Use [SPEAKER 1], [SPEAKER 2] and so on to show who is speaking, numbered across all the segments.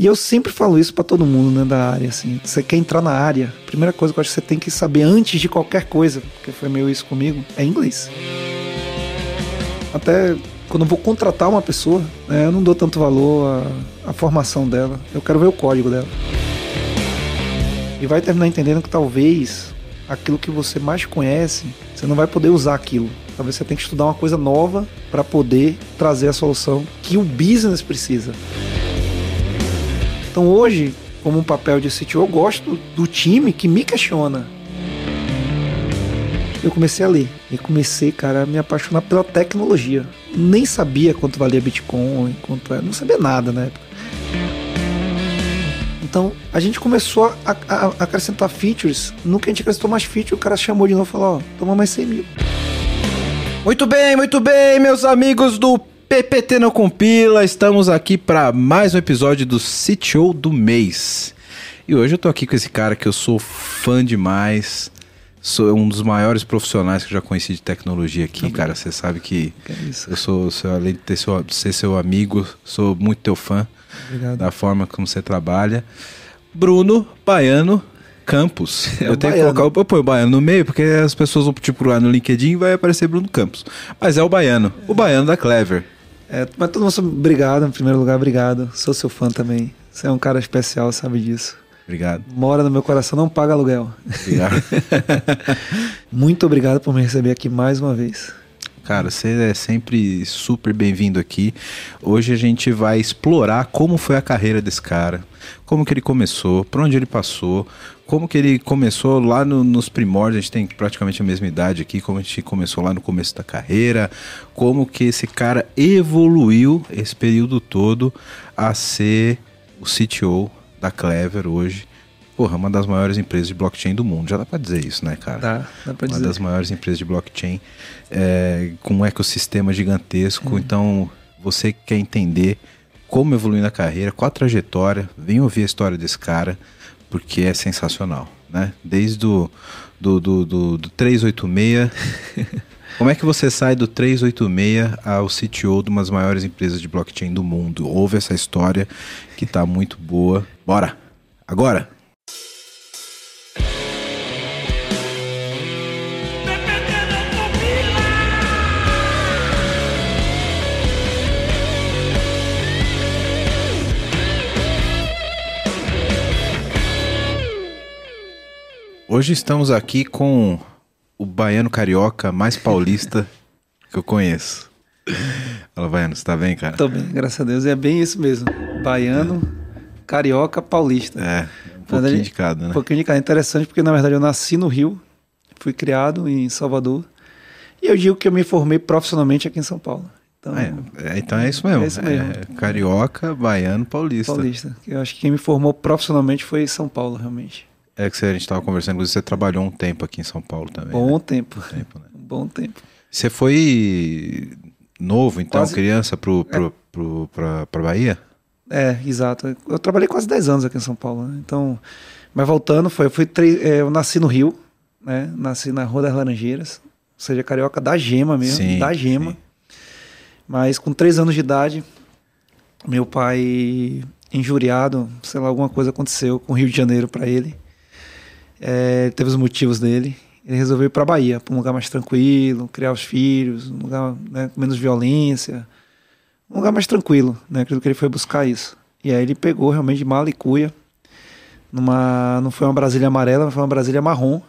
[SPEAKER 1] E eu sempre falo isso para todo mundo, né, da área, assim. Você quer entrar na área, a primeira coisa que eu acho que você tem que saber antes de qualquer coisa, porque foi meio isso comigo, é inglês. Até quando eu vou contratar uma pessoa, né, eu não dou tanto valor à, à formação dela. Eu quero ver o código dela. E vai terminar entendendo que talvez aquilo que você mais conhece, você não vai poder usar aquilo. Talvez você tenha que estudar uma coisa nova para poder trazer a solução que o business precisa. Então hoje, como um papel de CTO, eu gosto do time que me questiona. Eu comecei a ler e comecei, cara, a me apaixonar pela tecnologia. Nem sabia quanto valia Bitcoin, quanto era, não sabia nada na época. Então a gente começou a, a, a, acrescentar features. No que a gente acrescentou mais features, o cara chamou de novo e falou: Ó, toma mais 100 mil.
[SPEAKER 2] Muito bem, muito bem, meus amigos do PPT não compila, estamos aqui para mais um episódio do CTO do mês. E hoje eu tô aqui com esse cara que eu sou fã demais. Sou um dos maiores profissionais que eu já conheci de tecnologia aqui, Também. cara. Você sabe que, que é eu sou, sou, além de ter seu, ser seu amigo, sou muito teu fã Obrigado. da forma como você trabalha. Bruno Baiano Campos. É eu tenho baiano. que colocar eu ponho o baiano no meio, porque as pessoas vão tipo lá no LinkedIn vai aparecer Bruno Campos. Mas é o baiano, o baiano da Clever.
[SPEAKER 1] É, mas todo mundo obrigado, em primeiro lugar, obrigado. Sou seu fã também. Você é um cara especial, sabe disso.
[SPEAKER 2] Obrigado.
[SPEAKER 1] Mora no meu coração, não paga aluguel. Obrigado. Muito obrigado por me receber aqui mais uma vez.
[SPEAKER 2] Cara, você é sempre super bem-vindo aqui. Hoje a gente vai explorar como foi a carreira desse cara, como que ele começou, por onde ele passou, como que ele começou lá no, nos primórdios, a gente tem praticamente a mesma idade aqui, como a gente começou lá no começo da carreira, como que esse cara evoluiu esse período todo a ser o CTO da Clever hoje. Porra, uma das maiores empresas de blockchain do mundo. Já dá pra dizer isso, né, cara?
[SPEAKER 1] Dá, dá pra dizer.
[SPEAKER 2] Uma das maiores empresas de blockchain, é, com um ecossistema gigantesco. Hum. Então, você quer entender como evoluir na carreira, qual a trajetória, vem ouvir a história desse cara porque é sensacional, né? Desde o do, do, do, do 386. Como é que você sai do 386 ao CTO de uma das maiores empresas de blockchain do mundo? Houve essa história que está muito boa. Bora! Agora! Hoje estamos aqui com o baiano carioca mais paulista que eu conheço. Fala, baiano, você tá bem, cara?
[SPEAKER 1] Tô bem, graças a Deus. É bem isso mesmo. Baiano, carioca, paulista.
[SPEAKER 2] É, um pouquinho de cada, né?
[SPEAKER 1] Um pouquinho de cada. Interessante porque, na verdade, eu nasci no Rio, fui criado em Salvador. E eu digo que eu me formei profissionalmente aqui em São Paulo.
[SPEAKER 2] Então é, é então é isso mesmo. É, isso mesmo. É, carioca, baiano, paulista.
[SPEAKER 1] Paulista. Eu acho que quem me formou profissionalmente foi São Paulo, realmente.
[SPEAKER 2] É que a gente estava conversando, inclusive você trabalhou um tempo aqui em São Paulo também.
[SPEAKER 1] Bom né? tempo. Um tempo né? Bom tempo.
[SPEAKER 2] Você foi novo, então, quase... criança, pro, pro, é. pro, pra, pra Bahia?
[SPEAKER 1] É, exato. Eu trabalhei quase 10 anos aqui em São Paulo, né? Então, mas voltando, foi, eu, fui é, eu nasci no Rio, né? Nasci na Rua das Laranjeiras, ou seja, carioca da gema mesmo, sim, da gema. Sim. Mas com 3 anos de idade, meu pai injuriado, sei lá, alguma coisa aconteceu com o Rio de Janeiro para ele. É, teve os motivos dele. Ele resolveu ir para Bahia, para um lugar mais tranquilo, criar os filhos, um lugar né, com menos violência, um lugar mais tranquilo, né? Acredito que ele foi buscar isso. E aí ele pegou realmente de mala e cuia, numa, não foi uma Brasília amarela, mas foi uma Brasília marrom.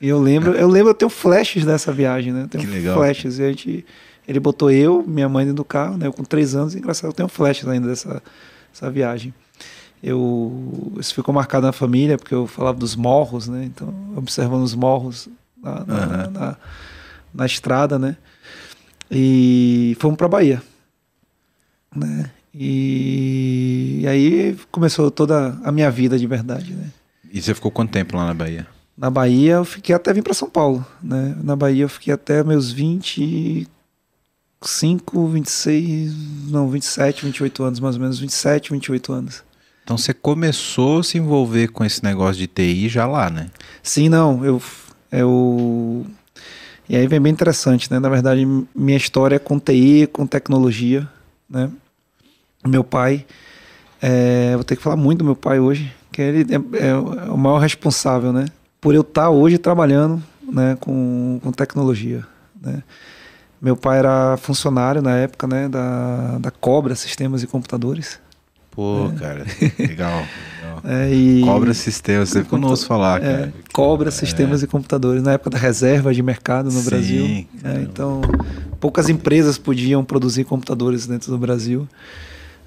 [SPEAKER 1] E eu lembro, eu lembro, eu tenho flashes dessa viagem, né? Eu tenho
[SPEAKER 2] que legal.
[SPEAKER 1] flashes. E a gente, ele botou eu, minha mãe dentro do carro, né? Eu com três anos, engraçado, eu tenho flashes ainda dessa, dessa viagem eu isso ficou marcado na família porque eu falava dos morros, né? Então observando os morros na, na, uhum. na, na estrada, né? E fomos para Bahia, né? E, e, aí começou toda a minha vida de verdade, né?
[SPEAKER 2] E você ficou quanto tempo lá na Bahia?
[SPEAKER 1] Na Bahia eu fiquei até vir para São Paulo, né? Na Bahia eu fiquei até meus 25, 26, não, 27, 28 anos, mais ou menos, 27, 28 anos.
[SPEAKER 2] Então você começou a se envolver com esse negócio de TI já lá, né?
[SPEAKER 1] Sim, não. Eu, eu... E aí vem bem interessante, né? Na verdade, minha história é com TI, com tecnologia, né? Meu pai É, vou ter que falar muito do meu pai hoje, que ele é, é o maior responsável, né? Por eu estar hoje trabalhando né, com, com tecnologia, né? Meu pai era funcionário na época, né, da, da Cobra Sistemas e Computadores.
[SPEAKER 2] Pô, é. cara, legal. legal. É, e... Cobra Sistemas, eu não ouço falar, é, cara.
[SPEAKER 1] Cobra Sistemas e Computadores, na época da reserva de mercado no Sim, Brasil. É, então, poucas empresas podiam produzir computadores dentro do Brasil.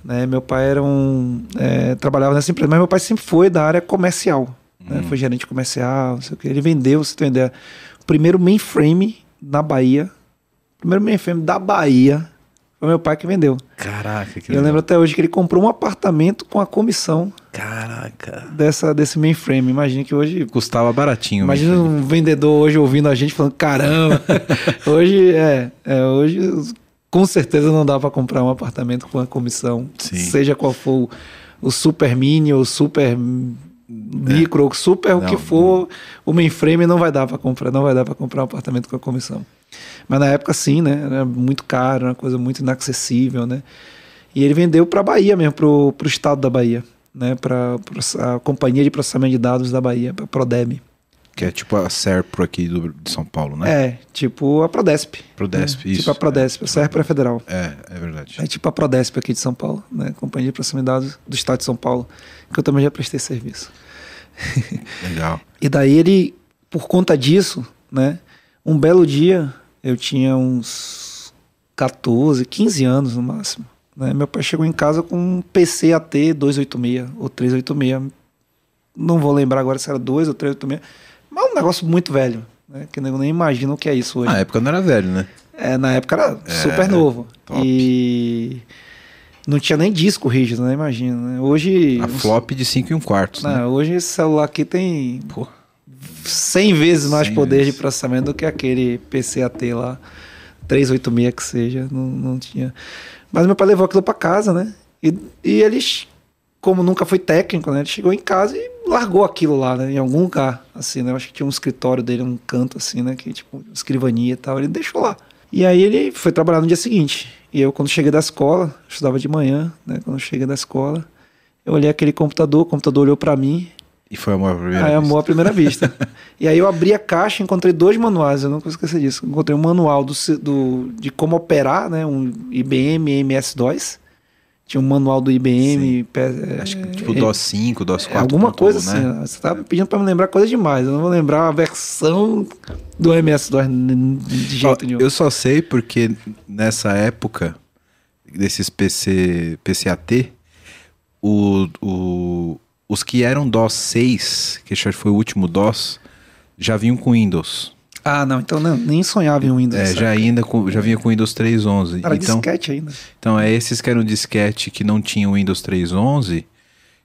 [SPEAKER 1] Né? Meu pai era um, é, trabalhava nessa empresa, mas meu pai sempre foi da área comercial. Né? Hum. Foi gerente comercial, não sei o que. Ele vendeu, você tem uma ideia, o primeiro mainframe na Bahia, o primeiro mainframe da Bahia foi meu pai que vendeu.
[SPEAKER 2] Caraca, que
[SPEAKER 1] Eu lembro até hoje que ele comprou um apartamento com a comissão.
[SPEAKER 2] Caraca.
[SPEAKER 1] Dessa, desse mainframe. Imagina que hoje.
[SPEAKER 2] Custava baratinho.
[SPEAKER 1] Imagina um vendedor hoje ouvindo a gente falando: caramba. hoje, é, é. Hoje, com certeza não dá para comprar um apartamento com a comissão. Sim. Seja qual for o super mini ou super micro, ou super não, o que for, não. o mainframe não vai dar para comprar, não vai dar para comprar um apartamento com a comissão. Mas na época sim, né? Era muito caro, uma coisa muito inacessível, né? E ele vendeu para a Bahia mesmo, para o estado da Bahia, né? Para a Companhia de Processamento de Dados da Bahia, para a Prodeb.
[SPEAKER 2] Que é tipo a Serpro aqui do, de São Paulo, né?
[SPEAKER 1] É, tipo a Prodesp.
[SPEAKER 2] Prodesp,
[SPEAKER 1] né?
[SPEAKER 2] isso.
[SPEAKER 1] Tipo a Prodesp, é. a Serpro é federal.
[SPEAKER 2] É, é verdade.
[SPEAKER 1] É tipo a Prodesp aqui de São Paulo, né? Companhia de Processamento de Dados do Estado de São Paulo, que eu também já prestei serviço.
[SPEAKER 2] Legal.
[SPEAKER 1] e daí ele, por conta disso, né? Um belo dia, eu tinha uns 14, 15 anos no máximo. Né? Meu pai chegou em casa com um PC AT 286 ou 386. Não vou lembrar agora se era 2 ou 386. Mas um negócio muito velho. Né? Que eu nem imagino o que é isso hoje.
[SPEAKER 2] Na época não era velho, né?
[SPEAKER 1] É, na época era é, super novo. Top. E não tinha nem disco rígido, né? Imagina. Né? Hoje.
[SPEAKER 2] A flop de 5 e 1 quarto. Né?
[SPEAKER 1] Hoje esse celular aqui tem. Pô 100 vezes mais 100 poder vezes. de processamento do que aquele PCAT lá, 386 que seja, não, não tinha. Mas meu pai levou aquilo para casa, né? E, e ele, como nunca foi técnico, né? Ele chegou em casa e largou aquilo lá, né? Em algum lugar, assim, né? Eu acho que tinha um escritório dele, um canto assim, né? Que tipo, escrivania e tal, ele deixou lá. E aí ele foi trabalhar no dia seguinte. E eu, quando cheguei da escola, estudava de manhã, né? Quando cheguei da escola, eu olhei aquele computador, o computador olhou para mim,
[SPEAKER 2] e foi amor à primeira
[SPEAKER 1] ah,
[SPEAKER 2] é
[SPEAKER 1] vista. amor à primeira vista. e aí eu abri a caixa e encontrei dois manuais, eu não vou esquecer disso. Encontrei um manual do, do, de como operar, né? Um IBM MS-DOS. Tinha um manual do IBM.
[SPEAKER 2] É, Acho que tipo DOS 5, DOS 4.
[SPEAKER 1] É, alguma coisa né? assim. Você tá pedindo para me lembrar coisa demais. Eu não vou lembrar a versão do MS-DOS de jeito nenhum.
[SPEAKER 2] Eu só sei porque nessa época desses PC, PCAT, o, o, os que eram DOS 6, que acho que foi o último DOS, já vinham com Windows.
[SPEAKER 1] Ah, não, então não, nem sonhava em Windows.
[SPEAKER 2] É, já, ainda com, já vinha com Windows 3.11.
[SPEAKER 1] Era
[SPEAKER 2] então,
[SPEAKER 1] disquete ainda.
[SPEAKER 2] Então, é esses que eram disquete que não tinham Windows 3.11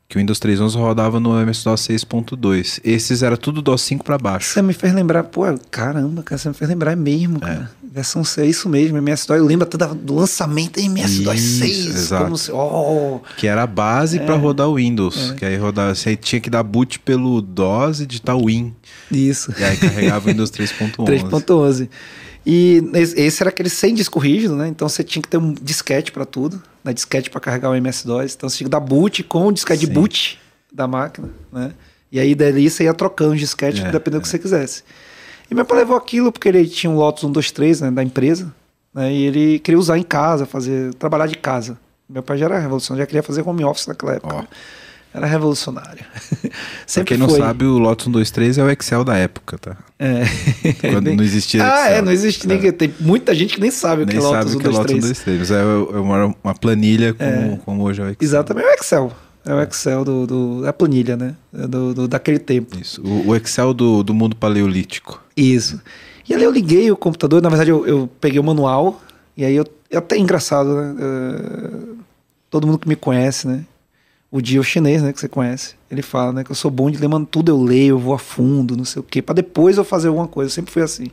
[SPEAKER 2] que o Windows 3.11 rodava no MS-DOS 6.2. Esses era tudo DOS 5 para baixo.
[SPEAKER 1] Você me fez lembrar, pô, caramba, cara, você me fez lembrar é mesmo, cara. É. Versão C, é isso mesmo, MS-DOS. Eu lembro até do lançamento MS-DOS 6.
[SPEAKER 2] Exato. Como se, oh. Que era a base é. para rodar o Windows. É. Que aí rodava, você tinha que dar boot pelo DOS e digitar Win.
[SPEAKER 1] Isso.
[SPEAKER 2] E aí carregava o Windows 3.11.
[SPEAKER 1] 3.11. E esse era aquele sem disco rígido, né? Então você tinha que ter um disquete para tudo, né? Disquete para carregar o MS-DOS. Então você tinha que dar boot com o disquete Sim. de boot da máquina, né? E aí dali você ia trocando disquete, é, dependendo é. do que você quisesse. E meu pai levou aquilo porque ele tinha um Lotus 123, né, da empresa, né? E ele queria usar em casa, fazer trabalhar de casa. Meu pai já era revolucionário, já queria fazer home office naquela época. Oh. Era revolucionário.
[SPEAKER 2] Sempre pra quem não sabe, o Lotus 123 é o Excel da época, tá?
[SPEAKER 1] É.
[SPEAKER 2] Quando não existia
[SPEAKER 1] Excel. Ah, é, não existe é. Tem muita gente que nem sabe o que é Lotus 123. Nem sabe o que é Lotus 123.
[SPEAKER 2] É uma, uma planilha como, é. como hoje é o Excel.
[SPEAKER 1] Exatamente, é o Excel. É o Excel do, do, da planilha, né? Do, do, daquele tempo.
[SPEAKER 2] Isso. O, o Excel do, do mundo paleolítico.
[SPEAKER 1] Isso. E ali eu liguei o computador, na verdade eu, eu peguei o manual, e aí eu. É até engraçado, né? Todo mundo que me conhece, né? O Dio chinês, né, que você conhece, ele fala, né, que eu sou bom de ler, mano, tudo eu leio, eu vou a fundo, não sei o quê, para depois eu fazer alguma coisa. Eu sempre fui assim.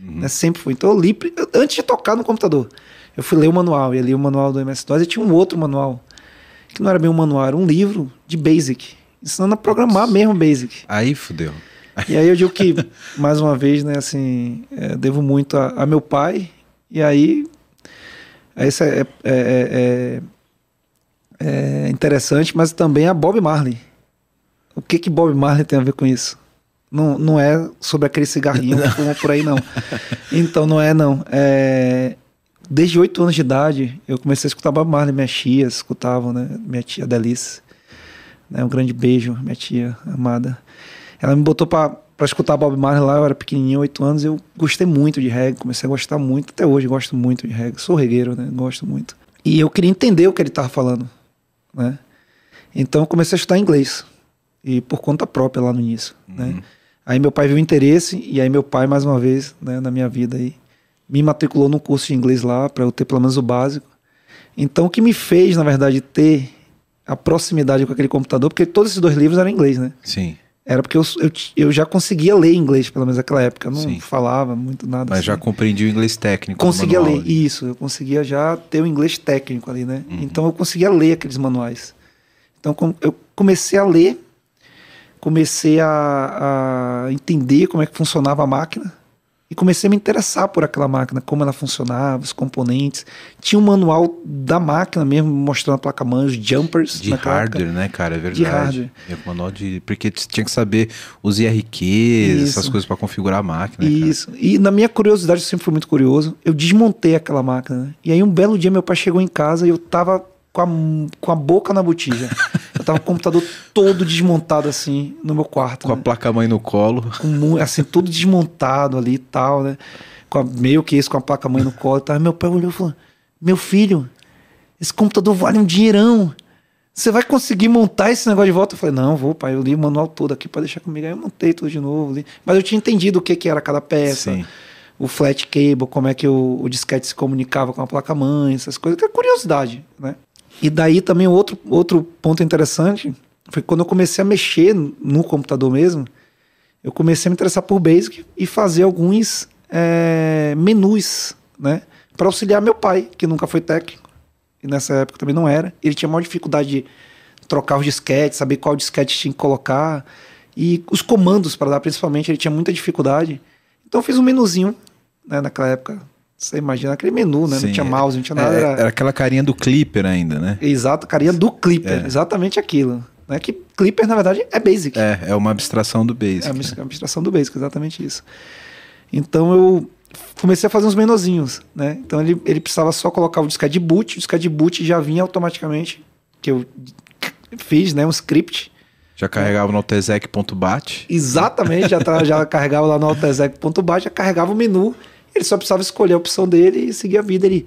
[SPEAKER 1] Uhum. Né, sempre fui. Então eu li antes de tocar no computador. Eu fui ler o manual, e li o manual do MS-DOS e tinha um outro manual, que não era bem um manual, era um livro de Basic, ensinando a programar Nossa. mesmo Basic.
[SPEAKER 2] Aí fudeu.
[SPEAKER 1] E aí eu digo que, mais uma vez, né, assim, é, devo muito a, a, meu pai, e aí, essa é, é, é, é interessante, mas também a Bob Marley. O que que Bob Marley tem a ver com isso? Não, não é sobre aquele cigarrinho que fuma por aí, não. Então, não é, não. É, desde oito anos de idade, eu comecei a escutar Bob Marley. Minhas tias escutavam, né? Minha tia Delice. Né? Um grande beijo, minha tia amada. Ela me botou para para escutar Bob Marley lá, eu era pequenininho, oito anos, eu gostei muito de reggae, comecei a gostar muito, até hoje gosto muito de reggae, sou regueiro, né, gosto muito. E eu queria entender o que ele estava falando, né? Então eu comecei a estudar inglês, e por conta própria lá no início, né? uhum. né? Aí meu pai viu o interesse, e aí meu pai, mais uma vez, né, na minha vida aí, me matriculou num curso de inglês lá, para eu ter pelo menos o básico. Então o que me fez, na verdade, ter a proximidade com aquele computador, porque todos esses dois livros eram em inglês, né?
[SPEAKER 2] Sim.
[SPEAKER 1] Era porque eu, eu, eu, já conseguia ler inglês, pelo menos naquela época. Eu não Sim. falava muito nada.
[SPEAKER 2] Mas assim. já compreendia o inglês técnico.
[SPEAKER 1] Conseguia ler, isso. Eu conseguia já ter o inglês técnico ali, né? Uhum. Então eu conseguia ler aqueles manuais. Então eu comecei a ler, comecei a, a entender como é que funcionava a máquina e comecei a me interessar por aquela máquina, como ela funcionava, os componentes. Tinha um manual da máquina mesmo, mostrando a placa-mãe, os jumpers.
[SPEAKER 2] De hardware, época. né, cara? É verdade.
[SPEAKER 1] De hardware.
[SPEAKER 2] É um manual de... Porque tinha que saber os IRQs, Isso. essas coisas para configurar a máquina.
[SPEAKER 1] Isso. Cara. E na minha curiosidade, eu sempre fui muito curioso, eu desmontei aquela máquina. Né? E aí um belo dia meu pai chegou em casa e eu tava com a, com a boca na botija. Tava o computador todo desmontado assim no meu quarto.
[SPEAKER 2] Com
[SPEAKER 1] né?
[SPEAKER 2] a placa-mãe no colo.
[SPEAKER 1] Com, assim, tudo desmontado ali e tal, né? Com a, meio que isso, com a placa-mãe no colo. Tá? Meu pai olhou e falou: Meu filho, esse computador vale um dinheirão. Você vai conseguir montar esse negócio de volta? Eu falei, não, vou, pai. Eu li o manual todo aqui para deixar comigo. Aí eu montei tudo de novo. Li. Mas eu tinha entendido o que, que era cada peça. Sim. O flat cable, como é que o, o disquete se comunicava com a placa-mãe, essas coisas. Que é curiosidade, né? E daí também outro, outro ponto interessante foi quando eu comecei a mexer no computador mesmo, eu comecei a me interessar por Basic e fazer alguns é, menus, né? Para auxiliar meu pai, que nunca foi técnico, e nessa época também não era. Ele tinha maior dificuldade de trocar os disquetes, saber qual disquete tinha que colocar. E os comandos para dar, principalmente, ele tinha muita dificuldade. Então eu fiz um menuzinho, né, naquela época, você imagina aquele menu, né? Sim, não tinha mouse, não tinha nada.
[SPEAKER 2] É, era... era... aquela carinha do Clipper ainda, né?
[SPEAKER 1] Exato, carinha do Clipper. É. Exatamente aquilo. Né? Que Clipper, na verdade, é Basic.
[SPEAKER 2] É, é uma abstração do Basic.
[SPEAKER 1] É uma né? abstração do Basic, exatamente isso. Então eu comecei a fazer uns menuzinhos, né? Então ele, ele precisava só colocar o de boot, o de boot já vinha automaticamente, que eu fiz, né? Um script.
[SPEAKER 2] Já carregava no altexec.bat?
[SPEAKER 1] Exatamente, já, já carregava lá no altexec.bat, já carregava o menu ele só precisava escolher a opção dele e seguir a vida. Ele,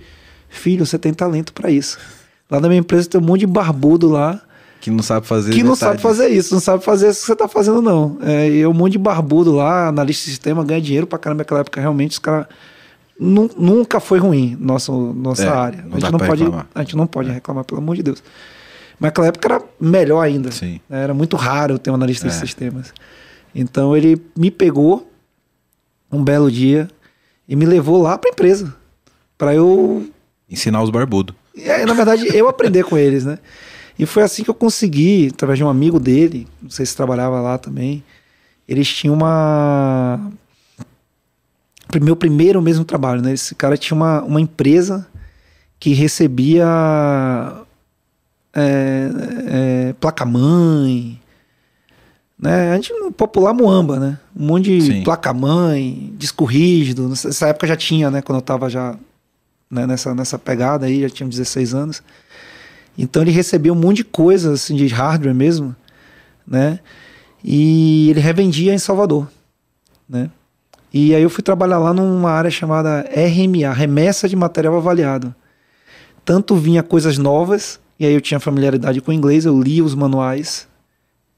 [SPEAKER 1] filho, você tem talento para isso. Lá na minha empresa tem um monte de barbudo lá.
[SPEAKER 2] Que não sabe fazer
[SPEAKER 1] Que não sabe fazer isso, não sabe fazer isso que você tá fazendo, não. É, e um monte de barbudo lá, analista de sistema, ganha dinheiro pra caramba naquela época. Realmente, os caras. Nunca foi ruim nossa, nossa é, área. A gente não, pode, reclamar. a gente não pode é. reclamar, pelo amor de Deus. Mas naquela época era melhor ainda.
[SPEAKER 2] Sim.
[SPEAKER 1] Era muito raro ter um analista de é. sistemas. Então ele me pegou um belo dia e me levou lá para a empresa para eu
[SPEAKER 2] ensinar os barbudos.
[SPEAKER 1] É, na verdade, eu aprender com eles, né? E foi assim que eu consegui, através de um amigo dele, não sei se trabalhava lá também. Eles tinham uma meu primeiro mesmo trabalho, né? Esse cara tinha uma, uma empresa que recebia é, é, placa-mãe, né? A gente popular Moamba, né? Um monte de placa-mãe, disco rígido. Nessa época já tinha, né? Quando eu tava já né? nessa, nessa pegada aí, já tinha 16 anos. Então ele recebia um monte de coisas assim, de hardware mesmo, né? E ele revendia em Salvador, né? E aí eu fui trabalhar lá numa área chamada RMA, remessa de material avaliado. Tanto vinha coisas novas, e aí eu tinha familiaridade com o inglês, eu lia os manuais,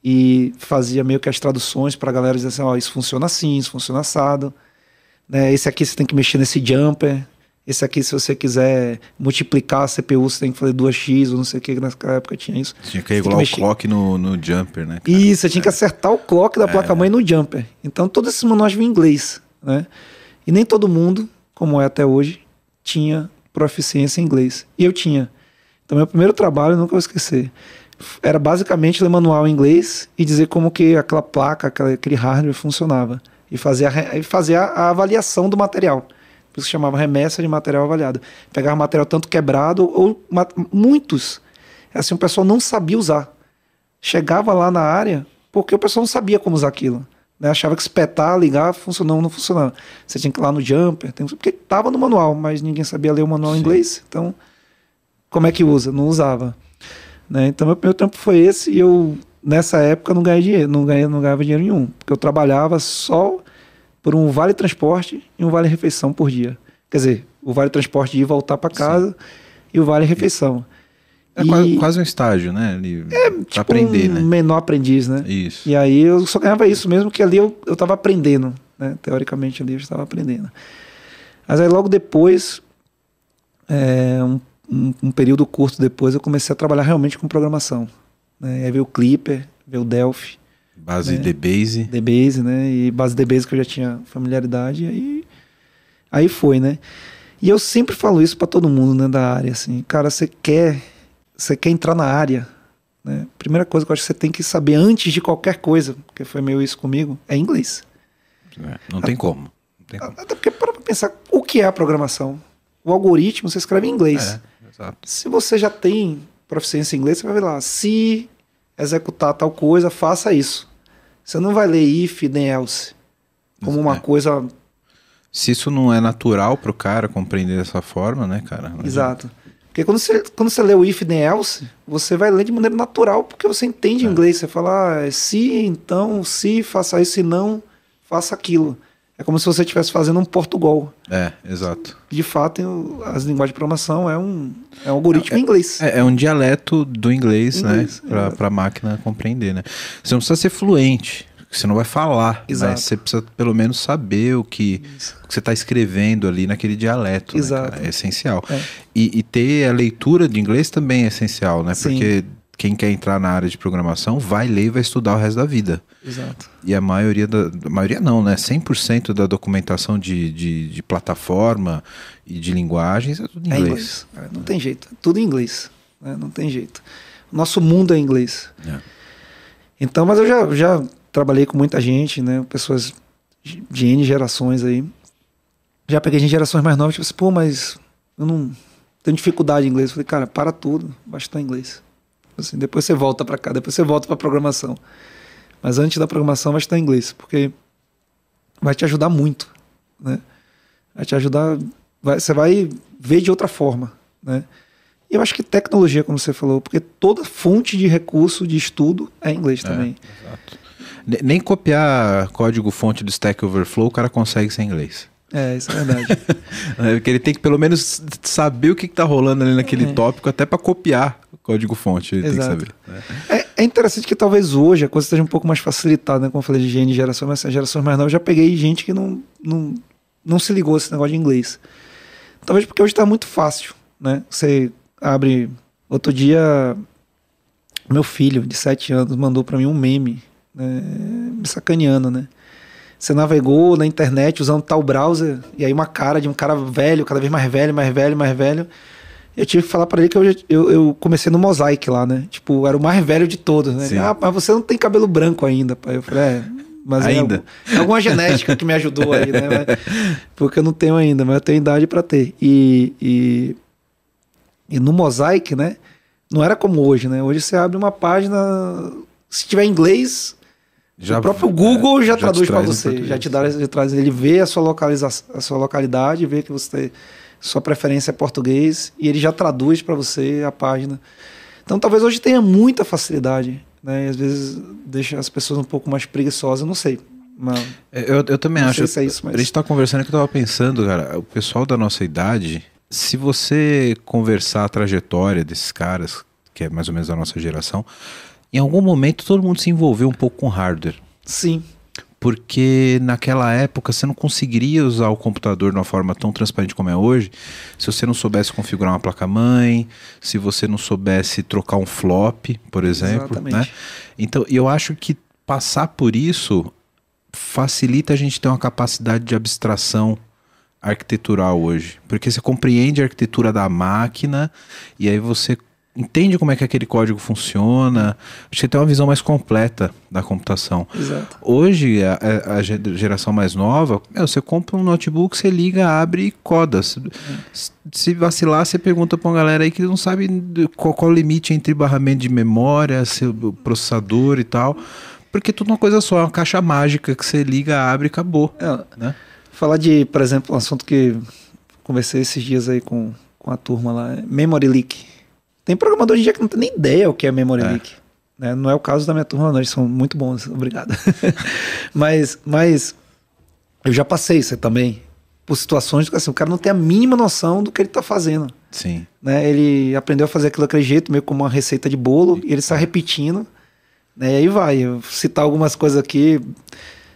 [SPEAKER 1] e fazia meio que as traduções para a galera dizer assim, ó, oh, isso funciona assim, isso funciona assado. Né? Esse aqui você tem que mexer nesse jumper. Esse aqui, se você quiser multiplicar a CPU, você tem que fazer 2x ou não sei o que, naquela época tinha isso.
[SPEAKER 2] Tinha que regular o clock no, no jumper, né?
[SPEAKER 1] Cara? Isso, você tinha que acertar o clock da é. placa-mãe no jumper. Então, todos esses manuais vinham em inglês, né? E nem todo mundo, como é até hoje, tinha proficiência em inglês. E eu tinha. Então, meu primeiro trabalho, nunca vou esquecer era basicamente ler manual em inglês e dizer como que aquela placa, aquele hardware funcionava. E fazer a, fazer a, avaliação do material. Por isso chamava remessa de material avaliado. Pegava material tanto quebrado ou muitos assim, o pessoal não sabia usar. Chegava lá na área porque o pessoal não sabia como usar aquilo. Né? Achava que espetar, ligar, funcionou, não funcionava. Você tinha que ir lá no jumper, tem... porque estava no manual, mas ninguém sabia ler o manual Sim. em inglês. Então, como é que usa? Não usava. Né? Então, meu primeiro tempo foi esse e eu, nessa época, não ganhei dinheiro, não, ganhei, não ganhava dinheiro nenhum, porque eu trabalhava só por um vale transporte e um vale refeição por dia. Quer dizer, o vale transporte de ir voltar para casa Sim. e o vale refeição.
[SPEAKER 2] É e... quase, um estágio, né? Ali,
[SPEAKER 1] é, tipo aprender, um né? menor aprendiz, né?
[SPEAKER 2] Isso.
[SPEAKER 1] E aí eu só ganhava isso mesmo, que ali eu, eu tava aprendendo, né? Teoricamente ali eu estava aprendendo. Mas aí logo depois, é, um, um, um, período curto depois, eu comecei a trabalhar realmente com programação. Né? Aí veio o Clipper, veio o Delphi.
[SPEAKER 2] Base né? DBase.
[SPEAKER 1] DBase, né? E base DBase que eu já tinha familiaridade, e aí, aí foi, né? E eu sempre falo isso para todo mundo, né, da área, assim, cara, você quer você quer entrar na área, né? Primeira coisa que eu acho que você tem que saber antes de qualquer coisa, porque foi meio isso comigo, é inglês.
[SPEAKER 2] É, não, tem como. não tem como.
[SPEAKER 1] Até porque para pensar o que é a programação. O algoritmo você escreve em inglês.
[SPEAKER 2] É,
[SPEAKER 1] se você já tem proficiência em inglês, você vai ver lá, se executar tal coisa, faça isso. Você não vai ler if nem else como uma é. coisa.
[SPEAKER 2] Se isso não é natural para o cara compreender dessa forma, né, cara?
[SPEAKER 1] Exato. Porque quando você, quando você lê o if then else, você vai ler de maneira natural, porque você entende é. inglês. Você fala, ah, se, então, se, faça isso, se não, faça aquilo. É como se você estivesse fazendo um Portugal.
[SPEAKER 2] É, exato.
[SPEAKER 1] De fato, as linguagens de programação é um, é um algoritmo
[SPEAKER 2] é,
[SPEAKER 1] em inglês.
[SPEAKER 2] É, é, um dialeto do inglês, inglês né? Para a máquina compreender, né? Você não precisa ser fluente você não vai falar, Exato. mas você precisa pelo menos saber o que, o que você está escrevendo ali naquele dialeto. Né, Exato. Né, é essencial. É. E, e, ter a leitura de inglês também é essencial, né? Sim. Porque quem quer entrar na área de programação vai ler e vai estudar o resto da vida.
[SPEAKER 1] Exato.
[SPEAKER 2] E a maioria da. A maioria não, né? 100% da documentação de, de, de, plataforma e de linguagens é tudo em inglês. É inglês.
[SPEAKER 1] É, não tem jeito. É tudo em inglês. Né? Não tem jeito. Nosso mundo é inglês. É. Então, mas eu já, já trabalhei com muita gente, né? Pessoas de N gerações aí. Já peguei gente de gerações mais novas, tipo assim, pô, mas eu não tenho dificuldade em inglês. Eu falei, cara, para tudo, basta em inglês. Assim, depois você volta para cá, depois você volta para programação. Mas antes da programação vai estar em inglês, porque vai te ajudar muito, né? Vai te ajudar, vai, você vai ver de outra forma, né? E eu acho que tecnologia, como você falou, porque toda fonte de recurso de estudo é inglês é, também.
[SPEAKER 2] Exato. Nem copiar código-fonte do Stack Overflow o cara consegue sem inglês.
[SPEAKER 1] É, isso é verdade.
[SPEAKER 2] é, porque ele tem que pelo menos saber o que, está rolando ali naquele é. tópico, até para copiar o código-fonte. Ele Exato. tem que saber.
[SPEAKER 1] É. é. interessante que talvez hoje a coisa esteja um pouco mais facilitada, né? Como eu falei de higiene de geração, mas gerações mais novas já peguei gente que não, não, não se ligou a esse negócio de inglês. Talvez porque hoje está muito fácil, né? Você abre. Outro dia, meu filho de 7 anos mandou para mim um meme né, me sacaneando, né? Você navegou na internet usando tal browser e aí uma cara de um cara velho, cada vez mais velho, mais velho, mais velho. Eu tive que falar para ele que eu, eu, eu, comecei no Mosaic lá, né? Tipo, era o mais velho de todos, né? Sim. Ah, mas você não tem cabelo branco ainda, pai. Eu falei, é, mas
[SPEAKER 2] ainda.
[SPEAKER 1] É, alguma genética que me ajudou aí, né? Mas, porque eu não tenho ainda, mas eu tenho idade para ter. E, e, e no Mosaic, né? Não era como hoje, né? Hoje você abre uma página, se tiver inglês, já, o próprio Google é, já, já traduz para você, já te dá, já traz, ele vê a sua localização, a sua localidade, vê que você sua preferência é português e ele já traduz para você a página. Então talvez hoje tenha muita facilidade, né? E às vezes deixa as pessoas um pouco mais preguiçosas, não sei. Mas,
[SPEAKER 2] é, eu, eu também acho. Se é isso, mas... A gente está conversando que eu estava pensando, cara, o pessoal da nossa idade, se você conversar a trajetória desses caras, que é mais ou menos da nossa geração, em algum momento todo mundo se envolveu um pouco com hardware.
[SPEAKER 1] Sim.
[SPEAKER 2] Porque naquela época você não conseguiria usar o computador de uma forma tão transparente como é hoje se você não soubesse configurar uma placa-mãe, se você não soubesse trocar um flop, por exemplo. Exatamente. Né? Então eu acho que passar por isso facilita a gente ter uma capacidade de abstração arquitetural hoje. Porque você compreende a arquitetura da máquina e aí você entende como é que aquele código funciona, acho que tem uma visão mais completa da computação.
[SPEAKER 1] Exato.
[SPEAKER 2] Hoje, a, a geração mais nova, você compra um notebook, você liga, abre e coda. Se, se vacilar, você pergunta para uma galera aí que não sabe qual, qual o limite entre barramento de memória, seu processador e tal. Porque tudo uma coisa só, é uma caixa mágica que você liga, abre e acabou. É, né?
[SPEAKER 1] Falar de, por exemplo, um assunto que conversei esses dias aí com, com a turma lá, é memory leak. Tem programador hoje em dia que não tem nem ideia o que é memory é. leak. Né? Não é o caso da minha turma, não, eles são muito bons, obrigado. mas, mas eu já passei isso também, por situações que assim, o cara não tem a mínima noção do que ele está fazendo.
[SPEAKER 2] Sim.
[SPEAKER 1] Né? Ele aprendeu a fazer aquilo daquele jeito, meio como uma receita de bolo, e ele está repetindo. Né? E aí vai. Eu citar algumas coisas aqui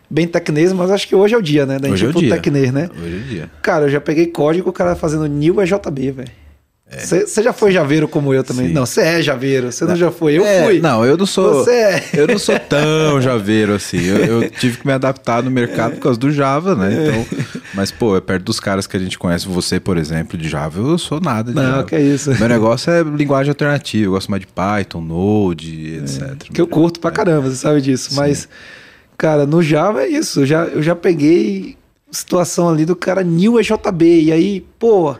[SPEAKER 1] bem tecnês, mas acho que hoje é o dia, né? Da
[SPEAKER 2] hoje é o dia.
[SPEAKER 1] Tecnês, né?
[SPEAKER 2] Hoje é o dia.
[SPEAKER 1] Cara, eu já peguei código, o cara fazendo new EJB, velho. Você é. já foi javeiro como eu também? Sim. Não, você é javeiro. Você não, não, já foi. Eu
[SPEAKER 2] é,
[SPEAKER 1] fui.
[SPEAKER 2] Não, eu não sou. Você é. Eu não sou tão javeiro assim. Eu, eu, tive que me adaptar no mercado por causa do Java, né? É. Então, mas, pô, é perto dos caras que a gente conhece. Você, por exemplo, de Java, eu sou nada de
[SPEAKER 1] não,
[SPEAKER 2] Java.
[SPEAKER 1] que é isso.
[SPEAKER 2] Meu negócio é linguagem alternativa. Eu gosto mais de Python, Node, é. etc.
[SPEAKER 1] Que eu curto pra caramba, você sabe disso. Sim. Mas, cara, no Java é isso. Eu já, eu já peguei situação ali do cara new EJB. E aí, pô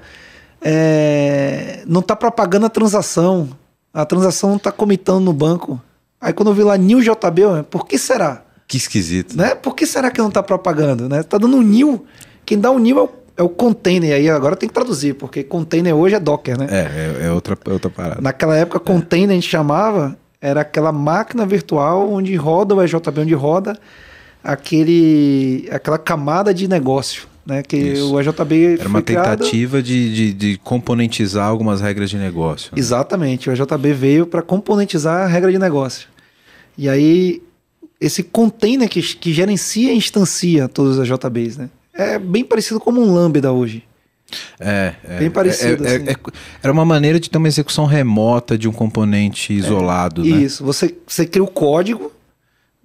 [SPEAKER 1] é, não está propagando a transação. A transação não está comitando no banco. Aí quando eu vi lá New JB, eu, por que será?
[SPEAKER 2] Que esquisito.
[SPEAKER 1] Né? Por que será que não está propagando? Né? Tá dando um new. Quem dá o um new é o, é o container. Aí agora tem que traduzir, porque container hoje é Docker, né?
[SPEAKER 2] É, é, é outra, é outra parada.
[SPEAKER 1] Naquela época, container a gente chamava, era aquela máquina virtual onde roda o EJB, onde roda aquele, aquela camada de negócio né? Que Isso. o EJB
[SPEAKER 2] era uma tentativa de, de, de, componentizar algumas regras de negócio.
[SPEAKER 1] Né? Exatamente, o EJB veio para componentizar a regra de negócio. E aí esse container que, que gerencia e instancia todos os EJBs, né? É bem parecido como um Lambda hoje.
[SPEAKER 2] É,
[SPEAKER 1] é bem parecido.
[SPEAKER 2] É, é,
[SPEAKER 1] assim.
[SPEAKER 2] é, era uma maneira de ter uma execução remota de um componente isolado.
[SPEAKER 1] Né? Isso, você, você cria o código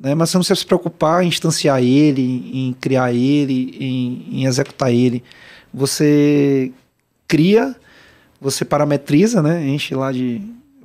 [SPEAKER 1] né? Mas você não precisa se preocupar em instanciar ele, em criar ele, em, em executar ele. Você cria, você parametriza, né? Enche lá de.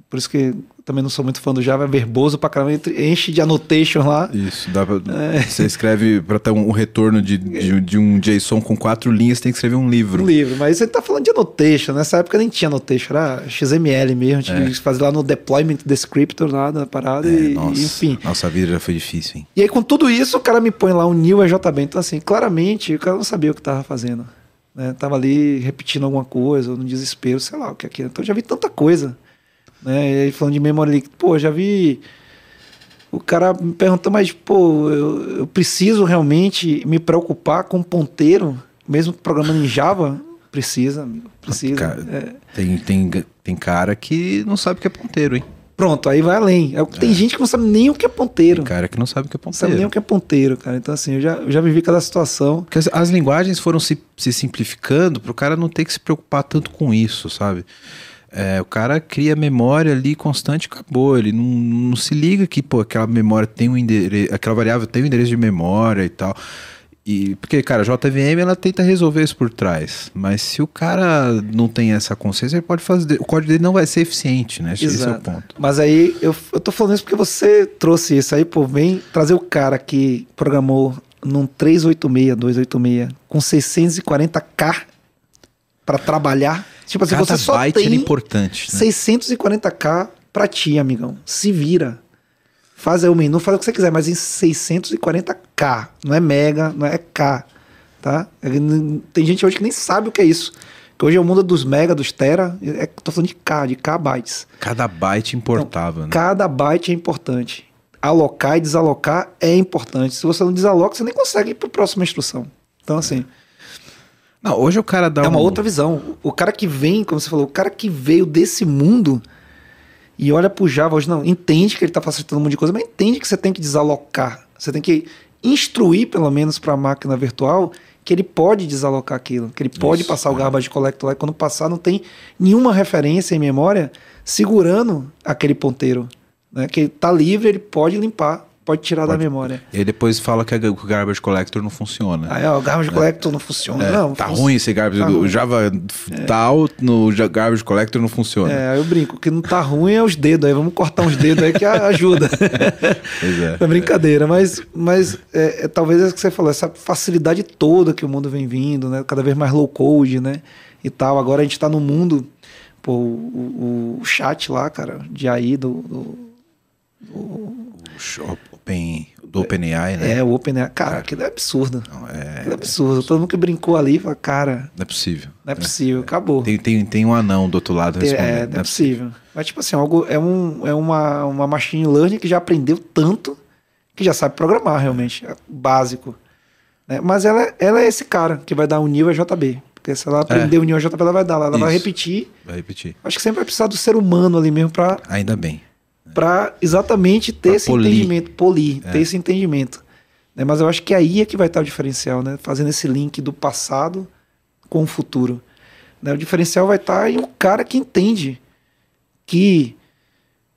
[SPEAKER 1] Por isso que também não sou muito fã do Java, é verboso pra caramba, enche de annotation lá.
[SPEAKER 2] Isso, dá pra, é. você escreve para ter um, retorno de, de, de, um JSON com quatro linhas, tem que escrever um livro.
[SPEAKER 1] Um livro, mas você tá falando de annotation, nessa época nem tinha annotation, era XML mesmo, tinha é. que fazer lá no deployment descriptor lá da parada é, e, nossa, enfim.
[SPEAKER 2] Nossa vida já foi difícil, hein?
[SPEAKER 1] E aí com tudo isso, o cara me põe lá um new EJB, então assim, claramente o cara não sabia o que tava fazendo. Né? Tava ali repetindo alguma coisa, ou no desespero, sei lá o que é aquilo. Então eu já vi tanta coisa. Né? E aí falando de memory leak, pô, já vi. O cara me perguntou, mas, pô, eu, eu preciso realmente me preocupar com ponteiro, mesmo programando em Java? Precisa, amigo, precisa.
[SPEAKER 2] Cara, é. tem, tem, tem cara que não sabe o que é ponteiro, hein?
[SPEAKER 1] Pronto, aí vai além. É, tem é. gente que não sabe nem o que é ponteiro.
[SPEAKER 2] Tem cara que não sabe o que é ponteiro.
[SPEAKER 1] Não sabe nem o que é ponteiro, cara. Então, assim, eu já, eu já vivi cada situação.
[SPEAKER 2] Porque as, as linguagens foram se, se simplificando para o cara não ter que se preocupar tanto com isso, sabe? É, o cara cria memória ali constante e acabou. Ele não, não, se liga que, pô, aquela memória tem um endereço, aquela variável tem um endereço de memória e tal. E, porque, cara, a JVM ela tenta resolver isso por trás. Mas se o cara não tem essa consciência, ele pode fazer. O código dele não vai ser eficiente, né? Exato. Esse é o ponto.
[SPEAKER 1] Mas aí eu, eu tô falando isso porque você trouxe isso aí, pô, vem trazer o cara que programou num 386, 286, com 640K para trabalhar Tipo assim, Cada você só byte tem
[SPEAKER 2] importante,
[SPEAKER 1] né? 640k pra ti, amigão. Se vira. Faz aí o menu, faz o que você quiser, mas em 640k. Não é mega, não é K. Tá? É tem gente hoje que nem sabe o que é isso. Que hoje é o mundo dos mega, dos tera. É, tô falando de K, de K bytes.
[SPEAKER 2] Cada byte importável, então,
[SPEAKER 1] né? Cada byte é importante. Alocar e desalocar é importante. Se você não desaloca, você nem consegue ir para a próxima instrução. Então, assim. É.
[SPEAKER 2] Não, hoje o cara dá
[SPEAKER 1] É uma um... outra visão. O cara que vem, como você falou, o cara que veio desse mundo e olha pro Java hoje, não, entende que ele está facilitando um monte de coisa, mas entende que você tem que desalocar. Você tem que instruir, pelo menos, para a máquina virtual que ele pode desalocar aquilo, que ele pode Isso, passar é. o garbage collector lá e quando passar não tem nenhuma referência em memória segurando aquele ponteiro. Né? Que está livre, ele pode limpar pode tirar pode. da memória.
[SPEAKER 2] E aí depois fala que o Garbage Collector não funciona.
[SPEAKER 1] Aí, ó, o Garbage Collector não funciona. É, não,
[SPEAKER 2] tá ruim esse Garbage. Tá o Java é. tal no Garbage Collector não funciona.
[SPEAKER 1] É, aí eu brinco. O que não tá ruim é os dedos. Aí vamos cortar uns dedos aí que ajuda. pois é. É brincadeira. Mas, mas é, é, talvez é o que você falou, essa facilidade toda que o mundo vem vindo, né? Cada vez mais low code, né? E tal. Agora a gente tá no mundo. Pô, o, o chat lá, cara, de aí do, do,
[SPEAKER 2] do Open, do OpenAI, né?
[SPEAKER 1] É, o OpenAI. Cara, aquilo é absurdo. Não, é, aquilo é absurdo. Todo mundo que brincou ali fala, cara.
[SPEAKER 2] Não é possível.
[SPEAKER 1] Não é possível, é, acabou.
[SPEAKER 2] Tem, tem, tem um anão do outro lado
[SPEAKER 1] respondendo. É, não é, é possível. Mas, tipo assim, algo, é, um, é uma, uma machine learning que já aprendeu tanto que já sabe programar realmente, é básico. Né? Mas ela, ela é esse cara que vai dar um nível JB. Porque se ela aprender é. o nível JB, ela vai dar. Ela Isso. vai repetir.
[SPEAKER 2] Vai repetir.
[SPEAKER 1] Acho que sempre vai precisar do ser humano ali mesmo para.
[SPEAKER 2] Ainda bem
[SPEAKER 1] para exatamente ter pra esse polir. entendimento, polir, é. ter esse entendimento. Né? Mas eu acho que aí é que vai estar o diferencial, né? Fazendo esse link do passado com o futuro. Né? O diferencial vai estar em um cara que entende que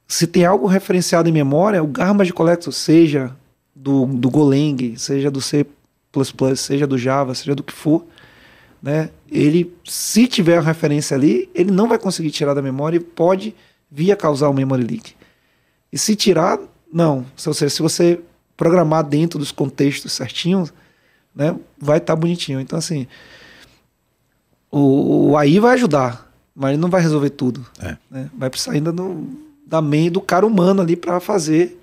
[SPEAKER 1] se tem algo referenciado em memória, o Garbage Collector, seja do, do Golang, seja do C++, seja do Java, seja do que for, né? Ele, se tiver a referência ali, ele não vai conseguir tirar da memória e pode vir a causar um memory leak. E se tirar, não. Ou seja, se você programar dentro dos contextos certinhos, né, vai estar tá bonitinho. Então, assim, o, o AI vai ajudar, mas ele não vai resolver tudo. É. Né? Vai precisar ainda do, da mente do cara humano ali para fazer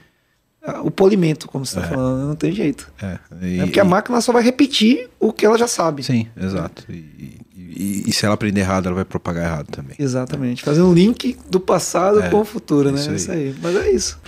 [SPEAKER 1] o polimento, como você está é. falando, não tem jeito. É. E, é porque a máquina só vai repetir o que ela já sabe.
[SPEAKER 2] Sim, exato. E, e, e, se ela aprender errado, ela vai propagar errado também.
[SPEAKER 1] Exatamente. Fazer um link do passado é, com o futuro, né? Isso aí. isso aí. Mas é isso.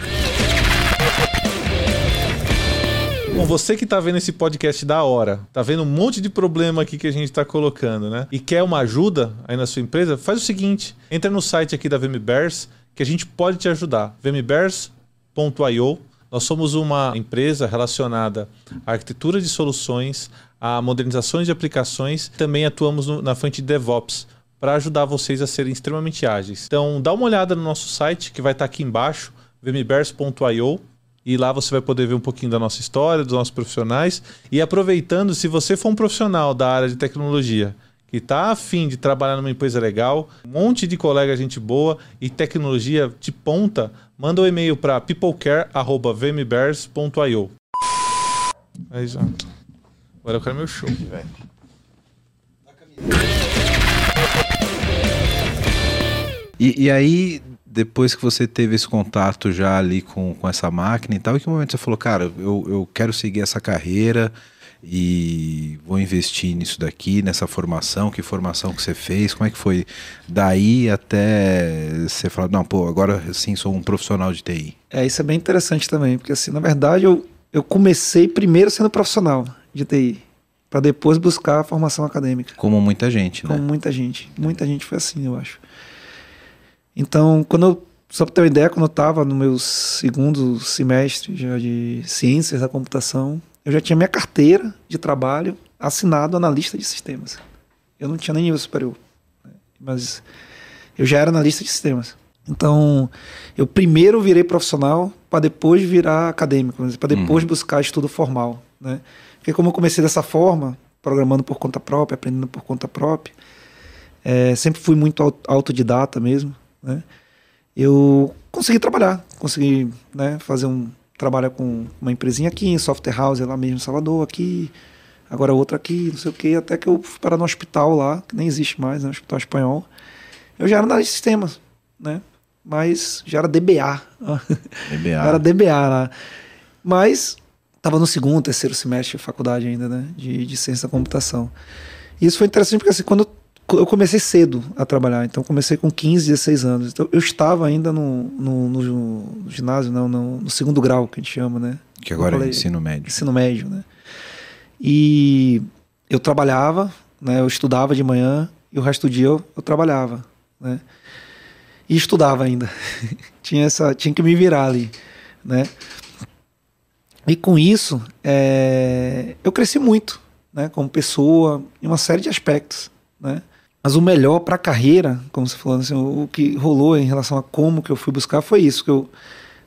[SPEAKER 3] Bom, você que está vendo esse podcast da hora, tá vendo um monte de problema aqui que a gente está colocando, né? E quer uma ajuda aí na sua empresa, faz o seguinte: entra no site aqui da VMBears que a gente pode te ajudar. vmbears.io nós somos uma empresa relacionada à arquitetura de soluções, a modernizações de aplicações, também atuamos no, na frente de DevOps para ajudar vocês a serem extremamente ágeis. Então, dá uma olhada no nosso site que vai estar aqui embaixo, vmbears.io, e lá você vai poder ver um pouquinho da nossa história, dos nossos profissionais. E aproveitando, se você for um profissional da área de tecnologia que está afim de trabalhar numa empresa legal, um monte de colega gente boa e tecnologia de ponta, manda um e-mail para peoplecare@vmbears.io. Aí já. Agora eu quero meu show, velho.
[SPEAKER 2] E, e, aí, depois que você teve esse contato já ali com, com essa máquina e tal, em que momento você falou, cara, eu, eu quero seguir essa carreira, e vou investir nisso daqui, nessa formação, que formação que você fez, como é que foi daí até você falar, não, pô, agora sim sou um profissional de TI?
[SPEAKER 1] É, isso é bem interessante também, porque assim, na verdade eu, eu comecei primeiro sendo profissional de TI, para depois buscar a formação acadêmica.
[SPEAKER 2] Como muita gente,
[SPEAKER 1] né? Como muita gente, muita gente foi assim, eu acho. Então, quando eu, só para ter uma ideia, quando eu estava no meu segundo semestre já de ciências da computação, eu já tinha minha carteira de trabalho assinado analista de sistemas. Eu não tinha nem nível superior, né? mas eu já era analista de sistemas. Então, eu primeiro virei profissional para depois virar acadêmico, para depois uhum. buscar estudo formal, né? Porque como eu comecei dessa forma, programando por conta própria, aprendendo por conta própria, é, sempre fui muito autodidata mesmo, né? Eu consegui trabalhar, consegui né, fazer um, trabalha com uma empresinha aqui, em software house, lá mesmo em Salvador, aqui, agora outra aqui, não sei o que, até que eu fui parar no hospital lá, que nem existe mais, né, hospital espanhol. Eu já era na área de sistemas, né? Mas já era DBA. DBA. era DBA lá. Mas estava no segundo, terceiro semestre de faculdade ainda, né? De, de ciência da computação. E isso foi interessante porque assim, quando eu eu comecei cedo a trabalhar, então comecei com 15, 16 anos. Então eu estava ainda no, no, no, no ginásio, não, no, no, segundo grau, que a gente chama, né?
[SPEAKER 2] Que agora falei, é ensino médio.
[SPEAKER 1] Ensino médio, né? E eu trabalhava, né? Eu estudava de manhã e o resto do dia eu, eu trabalhava, né? E estudava ainda. tinha, essa, tinha que me virar ali, né? E com isso, é, eu cresci muito, né? Como pessoa, em uma série de aspectos, né? Mas o melhor para a carreira, como você falou, assim, o que rolou em relação a como que eu fui buscar foi isso. Que eu,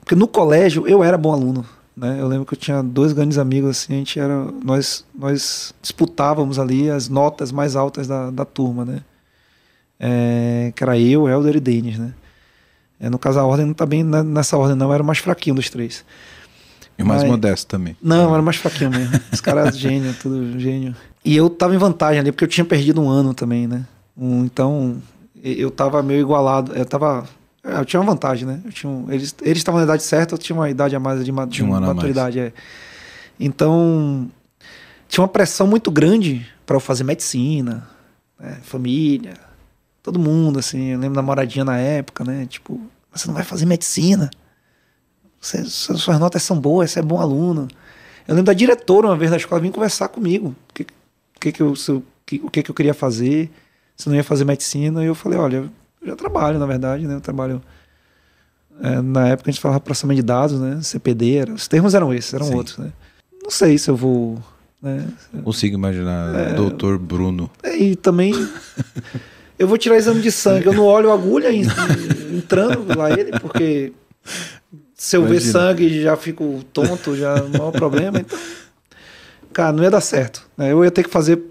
[SPEAKER 1] porque no colégio eu era bom aluno. né? Eu lembro que eu tinha dois grandes amigos, assim, a gente era. Nós, nós disputávamos ali as notas mais altas da, da turma, né? É, que era eu, Helder e Denis, né? É, no caso, a ordem não tá bem nessa ordem, não, era o mais fraquinho dos três.
[SPEAKER 2] E mais Mas, modesto também.
[SPEAKER 1] Não, era mais fraquinho mesmo. Os caras gênio, tudo gênio. E eu tava em vantagem ali, porque eu tinha perdido um ano também, né? Um, então, eu tava meio igualado. Eu tava. Eu tinha uma vantagem, né? Eu tinha um, eles estavam na idade certa, eu tinha uma idade a mais de, ma, de um maturidade. É. Então, tinha uma pressão muito grande para eu fazer medicina, né? família, todo mundo, assim. Eu lembro da moradinha na época, né? Tipo, você não vai fazer medicina. Você, suas notas são boas, você é bom aluno. Eu lembro da diretora uma vez da escola vir conversar comigo. O que, que, que eu, que, o que, que eu queria fazer se não ia fazer medicina. E eu falei, olha, eu já trabalho, na verdade, né? Eu trabalho. É, na época a gente falava processamento de dados, né? CPD, era, os termos eram esses, eram Sim. outros, né? Não sei se eu vou. Né?
[SPEAKER 2] Consigo imaginar, é, doutor Bruno.
[SPEAKER 1] É, e também. eu vou tirar exame de sangue, eu não olho a agulha entrando lá ele, porque se eu Imagina. ver sangue já fico tonto, já é o maior problema. Então, cara, não ia dar certo. Né? Eu ia ter que fazer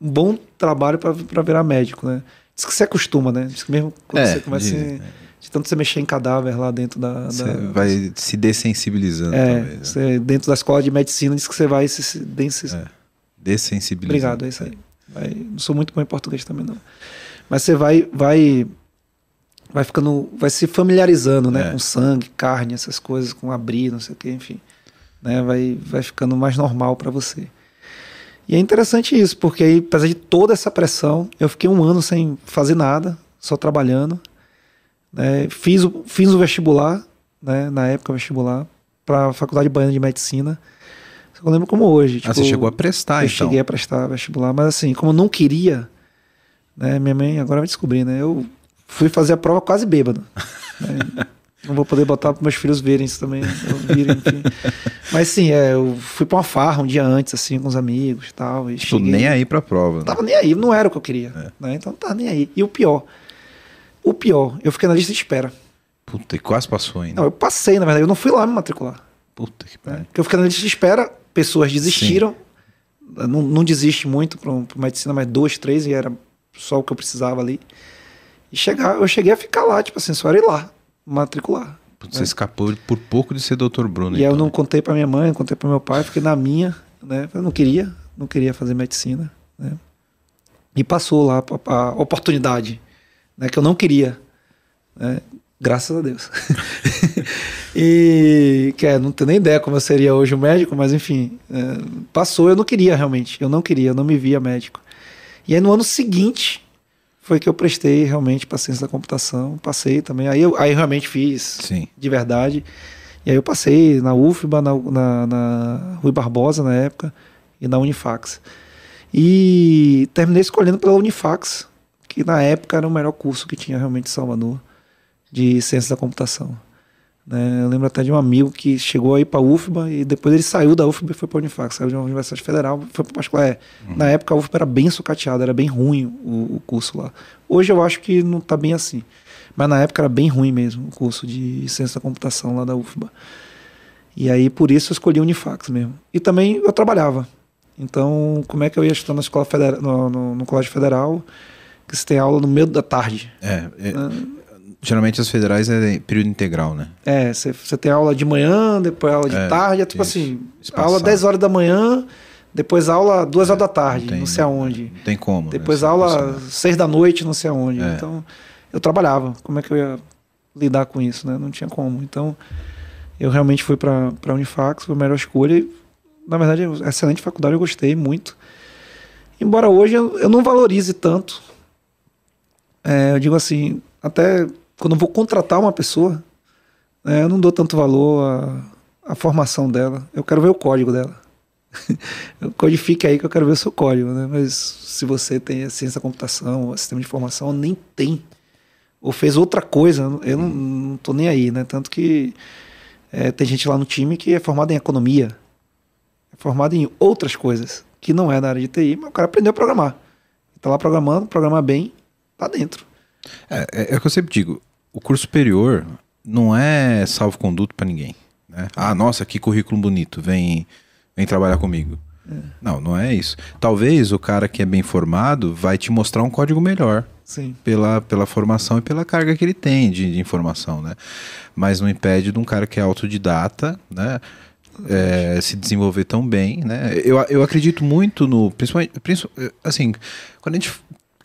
[SPEAKER 1] um bom trabalho para virar médico, né? Diz que você acostuma, né? Diz que mesmo quando é, você começa de, de tanto você mexer em cadáver lá dentro da. Você da,
[SPEAKER 2] vai se dessensibilizando,
[SPEAKER 1] é, talvez. Né? Você, dentro da escola de medicina diz que você vai se, se é,
[SPEAKER 2] dessensibilizando.
[SPEAKER 1] Obrigado, é isso aí. Vai, não sou muito bom em português também, não. Mas você vai, vai, vai ficando, vai se familiarizando, né? É. Com sangue, carne, essas coisas, com abrir, não sei o que, enfim. Né? Vai, vai ficando mais normal para você. E é interessante isso, porque aí, apesar de toda essa pressão, eu fiquei um ano sem fazer nada, só trabalhando. Né? Fiz, o, fiz o vestibular, né? na época vestibular, para a Faculdade Baiana de Medicina. Eu lembro como hoje.
[SPEAKER 2] Tipo, ah, você tipo, chegou a prestar,
[SPEAKER 1] eu
[SPEAKER 2] então?
[SPEAKER 1] cheguei a prestar vestibular, mas assim, como eu não queria, né? minha mãe agora vai descobrir, né? Eu fui fazer a prova quase bêbado. Né? Não vou poder botar para meus filhos verem isso também. Enfim. Mas sim, é, eu fui para uma farra um dia antes, assim, com os amigos e tal. E
[SPEAKER 2] tipo, cheguei, nem aí pra prova.
[SPEAKER 1] Né? Tava nem aí, não era o que eu queria. É. Né? Então não tava nem aí. E o pior, o pior, eu fiquei na lista de espera.
[SPEAKER 2] Puta, e quase passou ainda.
[SPEAKER 1] Não, eu passei, na verdade, eu não fui lá me matricular.
[SPEAKER 2] Puta que pariu.
[SPEAKER 1] Porque eu fiquei na lista de espera, pessoas desistiram. Não, não desiste muito para medicina, mas dois, três, e era só o que eu precisava ali. E chegar, eu cheguei a ficar lá, tipo assim, só ir lá matricular.
[SPEAKER 2] Você né? escapou por pouco de ser doutor Bruno.
[SPEAKER 1] E então. eu não contei para minha mãe, não contei para meu pai, fiquei na minha, né? Eu não queria, não queria fazer medicina, né? E passou lá a, a oportunidade, né? Que eu não queria, né? Graças a Deus. e que é, não tenho nem ideia como eu seria hoje o médico, mas enfim, é, passou. Eu não queria realmente, eu não queria, eu não me via médico. E aí no ano seguinte foi que eu prestei realmente para ciência da computação. Passei também. Aí eu, aí eu realmente fiz
[SPEAKER 2] Sim.
[SPEAKER 1] de verdade. E aí eu passei na UFBA, na, na, na Rui Barbosa na época, e na Unifax. E terminei escolhendo pela Unifax, que na época era o melhor curso que tinha realmente em Salvador de ciência da computação. Né? Eu lembro até de um amigo que chegou aí para a UFBA e depois ele saiu da UFBA e foi para a Unifax, saiu de uma universidade federal, foi para particular. É, uhum. Na época a UFBA era bem sucateada, era bem ruim o, o, curso lá. Hoje eu acho que não está bem assim, mas na época era bem ruim mesmo o curso de ciência da computação lá da UFBA. E aí por isso eu escolhi a Unifax mesmo. E também eu trabalhava. Então, como é que eu ia estudar na escola federal, no, no, no colégio federal, que você tem aula no meio da tarde?
[SPEAKER 2] É, é Geralmente as federais é período integral, né?
[SPEAKER 1] É, você tem aula de manhã, depois aula de é, tarde, é tipo isso, assim, espaçado. aula 10 horas da manhã, depois aula 2 horas da tarde, não, tem, não sei aonde.
[SPEAKER 2] Não tem como.
[SPEAKER 1] Né? Depois né? aula 6 da noite, não sei aonde. É. Então, eu trabalhava. Como é que eu ia lidar com isso, né? Não tinha como. Então, eu realmente fui para a Unifax, foi a melhor escolha. E, na verdade, é excelente faculdade, eu gostei muito. Embora hoje eu, eu não valorize tanto. É, eu digo assim, até quando eu vou contratar uma pessoa, né, eu não dou tanto valor à, à formação dela. Eu quero ver o código dela. Codifique aí que eu quero ver o seu código, né? Mas se você tem a ciência da computação, o sistema de informação, nem tem. Ou fez outra coisa, eu não, não tô nem aí, né? Tanto que é, tem gente lá no time que é formada em economia, é formada em outras coisas, que não é da área de TI, mas o cara aprendeu a programar. Tá lá programando, programa bem, tá dentro.
[SPEAKER 2] É, é, é o que eu sempre digo: o curso superior não é salvo-conduto para ninguém. Né? Ah, nossa, que currículo bonito, vem, vem trabalhar comigo. É. Não, não é isso. Talvez o cara que é bem formado vai te mostrar um código melhor.
[SPEAKER 1] Sim.
[SPEAKER 2] Pela, pela formação e pela carga que ele tem de, de informação, né? Mas não impede de um cara que é autodidata, né? É, se desenvolver tão bem, né? Eu, eu acredito muito no, principalmente, assim, quando a gente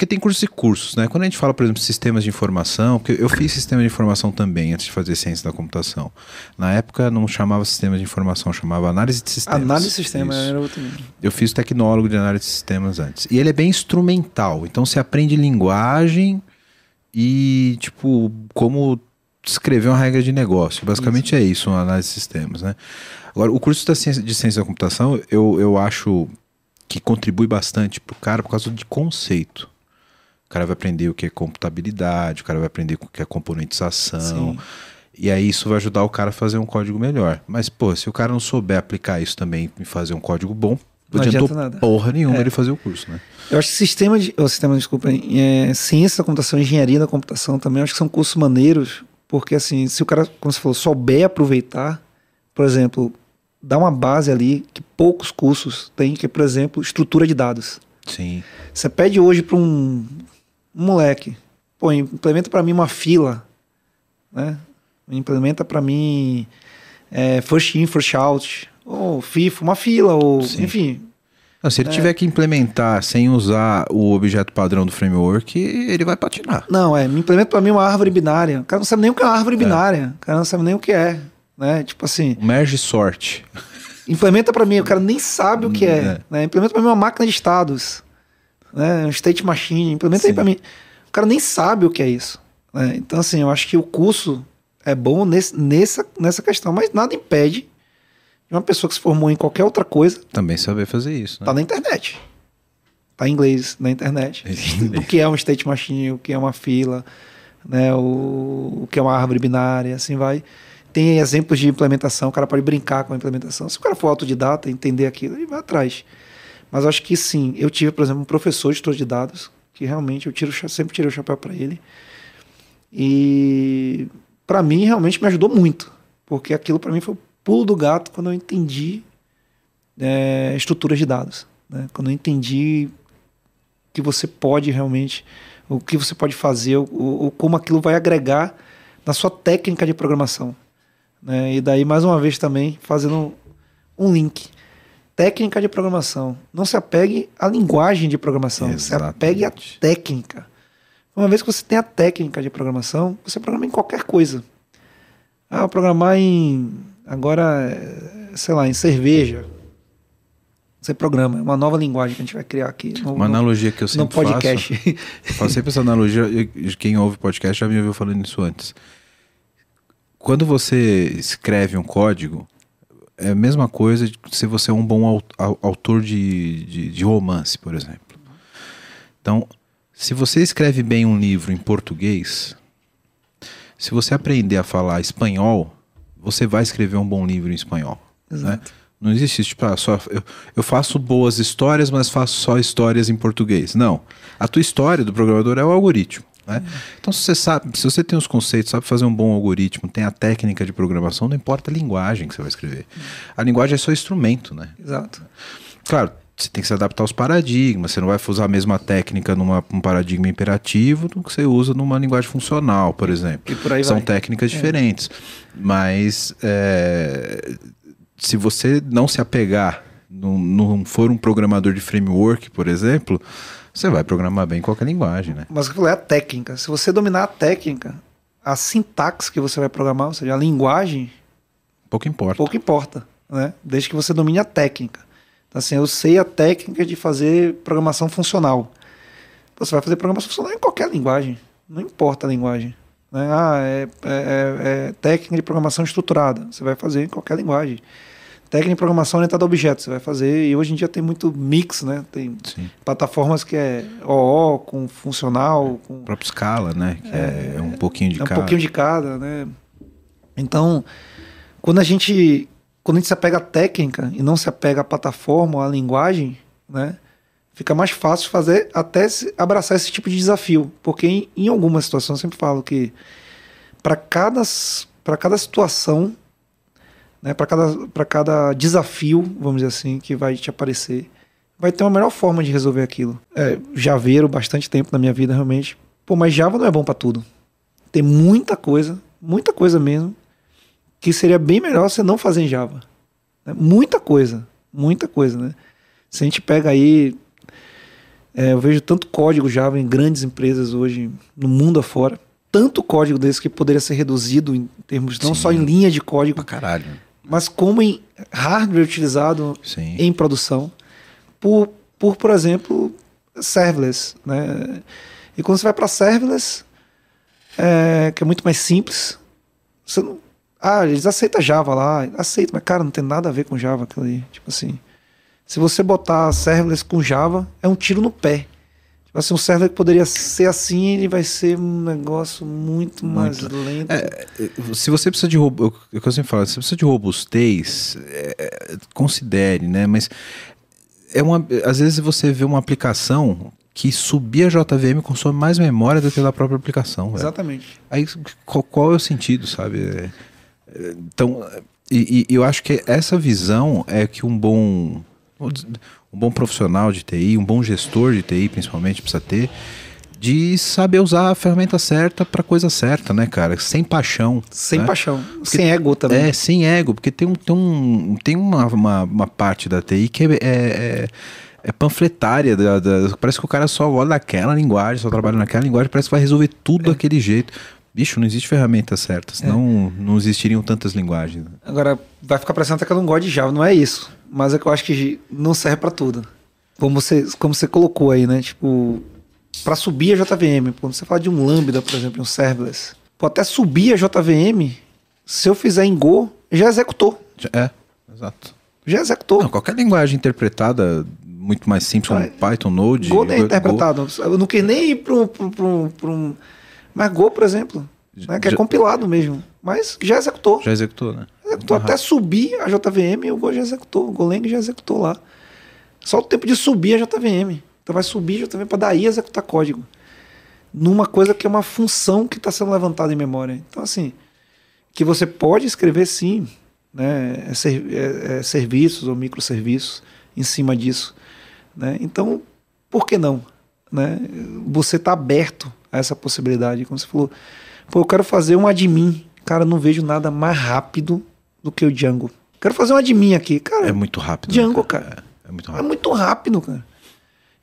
[SPEAKER 2] porque tem cursos e cursos, né? Quando a gente fala, por exemplo, sistemas de informação, porque eu fiz sistema de informação também antes de fazer ciência da computação. Na época não chamava sistema de informação, chamava análise de sistemas.
[SPEAKER 1] Análise de sistemas era outro.
[SPEAKER 2] Eu fiz tecnólogo de análise de sistemas antes. E ele é bem instrumental, então você aprende linguagem e, tipo, como escrever uma regra de negócio. Basicamente isso. é isso, uma análise de sistemas, né? Agora, o curso da ciência, de ciência da computação, eu, eu acho que contribui bastante para o cara por causa de conceito. O cara vai aprender o que é computabilidade, o cara vai aprender o que é componentização. Sim. E aí isso vai ajudar o cara a fazer um código melhor. Mas, pô, se o cara não souber aplicar isso também e fazer um código bom, não, adiantou nada. porra nenhuma é. ele fazer o curso, né?
[SPEAKER 1] Eu acho que sistema de. Oh, sistema, desculpa, é, ciência da computação, engenharia da computação também, acho que são cursos maneiros, porque assim, se o cara, como você falou, souber aproveitar, por exemplo, dá uma base ali que poucos cursos têm, que é, por exemplo, estrutura de dados.
[SPEAKER 2] Sim.
[SPEAKER 1] Você pede hoje para um moleque, pô, implementa para mim uma fila, né? Implementa para mim é, first in, first out, ou FIFA, uma fila, ou Sim. enfim.
[SPEAKER 2] Não, se ele é. tiver que implementar sem usar o objeto padrão do framework, ele vai patinar.
[SPEAKER 1] Não, é, me implementa para mim uma árvore binária. O cara não sabe nem o que é uma árvore é. binária. O cara não sabe nem o que é, né? Tipo assim.
[SPEAKER 2] Merge sort.
[SPEAKER 1] Implementa para mim, o cara nem sabe o que é. é. Né? Implementa para mim uma máquina de estados né? Um state machine, implementa Sim. aí para mim. O cara nem sabe o que é isso. Né? Então, assim, eu acho que o curso é bom nesse, nessa, nessa questão, mas nada impede de uma pessoa que se formou em qualquer outra coisa
[SPEAKER 2] também saber fazer isso. Né?
[SPEAKER 1] Tá na internet. Tá em inglês na internet. o que é um state machine, o que é uma fila, né? o, o que é uma árvore binária, assim vai. Tem exemplos de implementação, o cara pode brincar com a implementação. Se o cara for autodidata, entender aquilo, ele vai atrás. Mas acho que sim. Eu tive, por exemplo, um professor de estudo de dados, que realmente eu tiro, sempre tirei o chapéu para ele. E para mim realmente me ajudou muito, porque aquilo para mim foi o pulo do gato quando eu entendi é, estruturas de dados. Né? Quando eu entendi que você pode realmente, o que você pode fazer, o, o como aquilo vai agregar na sua técnica de programação. Né? E daí, mais uma vez, também fazendo um link técnica de programação. Não se apegue à linguagem de programação, Exatamente. se apegue à técnica. Uma vez que você tem a técnica de programação, você programa em qualquer coisa. Ah, programar em. Agora, sei lá, em cerveja. Você programa, é uma nova linguagem que a gente vai criar aqui.
[SPEAKER 2] No, uma analogia que eu sempre no podcast. faço. faço sempre essa analogia, quem ouve podcast já me ouviu falando isso antes. Quando você escreve um código, é a mesma coisa se você é um bom autor de, de, de romance, por exemplo. Então, se você escreve bem um livro em português, se você aprender a falar espanhol, você vai escrever um bom livro em espanhol. Né? Não existe tipo, ah, só, eu, eu, faço boas histórias, mas faço só histórias em português. Não. A tua história do programador é o algoritmo. Né? Então, se você sabe, se você tem os conceitos, sabe fazer um bom algoritmo, tem a técnica de programação, não importa a linguagem que você vai escrever. A linguagem é só instrumento, né?
[SPEAKER 1] Exato.
[SPEAKER 2] Claro, você tem que se adaptar aos paradigmas. Você não vai usar a mesma técnica num paradigma imperativo do que você usa numa linguagem funcional, por exemplo. São vai. técnicas é. diferentes. Mas é, se você não se apegar, não, não for um programador de framework, por exemplo, você vai programar bem qualquer linguagem, né?
[SPEAKER 1] Mas eu falei, é a técnica. Se você dominar a técnica, a sintaxe que você vai programar, ou seja, a linguagem.
[SPEAKER 2] Pouco importa.
[SPEAKER 1] Pouco importa, né? Desde que você domine a técnica. Então, assim, eu sei a técnica de fazer programação funcional. Você vai fazer programação funcional em qualquer linguagem. Não importa a linguagem. Né? Ah, é, é, é, é técnica de programação estruturada. Você vai fazer em qualquer linguagem. Técnica de programação orientada a objetos, você vai fazer, e hoje em dia tem muito mix, né? Tem Sim. plataformas que é OO com funcional. Com... O
[SPEAKER 2] próprio Scala, né? Que é, é um pouquinho de
[SPEAKER 1] é
[SPEAKER 2] cada.
[SPEAKER 1] um pouquinho de cada, né? Então, quando a gente quando a gente se apega à técnica e não se apega à plataforma, à linguagem, né? Fica mais fácil fazer até abraçar esse tipo de desafio, porque em, em algumas situações eu sempre falo que para cada para cada situação né, para cada, cada desafio, vamos dizer assim, que vai te aparecer, vai ter uma melhor forma de resolver aquilo. É, Javeiro, bastante tempo na minha vida, realmente. Pô, mas Java não é bom para tudo. Tem muita coisa, muita coisa mesmo, que seria bem melhor você não fazer em Java. Né? Muita coisa, muita coisa, né? Se a gente pega aí, é, eu vejo tanto código Java em grandes empresas hoje, no mundo afora, tanto código desse que poderia ser reduzido em termos, não Sim. só em linha de código,
[SPEAKER 2] pra caralho.
[SPEAKER 1] Mas como em hardware utilizado Sim. em produção, por, por, por exemplo, serverless, né? E quando você vai para serverless, é, que é muito mais simples, você não, ah, eles aceitam Java lá, aceita, mas cara, não tem nada a ver com Java aquilo ali. Tipo assim, se você botar serverless com Java, é um tiro no pé. Tipo assim, um server que poderia ser assim, ele vai ser um negócio muito, muito. mais lento. É,
[SPEAKER 2] é se você precisa de robô, é o que eu sempre falo, se você precisa de robustez, é, é, considere, né? Mas é uma, às vezes você vê uma aplicação que subir a JVM consome mais memória do que a própria aplicação. Véio.
[SPEAKER 1] Exatamente.
[SPEAKER 2] Aí qual, qual, é o sentido, sabe? Então, e, e, eu acho que essa visão é que um bom, um bom profissional de TI, um bom gestor de TI, principalmente, precisa ter, de saber usar a ferramenta certa para coisa certa, né, cara? Sem paixão.
[SPEAKER 1] Sem
[SPEAKER 2] né?
[SPEAKER 1] paixão. Porque, sem ego também.
[SPEAKER 2] É, sem ego, porque tem, um, tem, um, tem uma, uma, uma parte da TI que é, é, é panfletária. Da, da, parece que o cara só olha naquela linguagem, só trabalha naquela linguagem, parece que vai resolver tudo é. daquele jeito. Bicho, não existe ferramenta certa, senão é. não existiriam tantas linguagens.
[SPEAKER 1] Agora, vai ficar parecendo até que eu não gosto de Java, não é isso. Mas é que eu acho que não serve para tudo. Como você, como você colocou aí, né? Tipo, para subir a JVM, quando você fala de um Lambda, por exemplo, um serverless, pô, até subir a JVM, se eu fizer em Go, já executou.
[SPEAKER 2] É, exato.
[SPEAKER 1] Já executou.
[SPEAKER 2] Não, qualquer linguagem interpretada muito mais simples, como Python, Node.
[SPEAKER 1] Go nem é interpretado. Go. Eu não queria nem ir para um mas Go, por exemplo, né, que é compilado mesmo, mas já executou.
[SPEAKER 2] Já executou, né?
[SPEAKER 1] Executou até subir a JVM, o Go já executou, o Golang já executou lá. Só o tempo de subir a JVM. Então vai subir a JVM para daí executar código. Numa coisa que é uma função que está sendo levantada em memória. Então, assim, que você pode escrever sim, né, é, ser, é, é, serviços ou microserviços em cima disso. Né? Então, por que não? Né? Você está aberto a essa possibilidade. Como você falou, pô, eu quero fazer um admin. Cara, não vejo nada mais rápido do que o Django. Quero fazer um admin aqui, cara.
[SPEAKER 2] É muito rápido.
[SPEAKER 1] Django, né, cara. cara. É, é, muito rápido. É muito rápido, cara.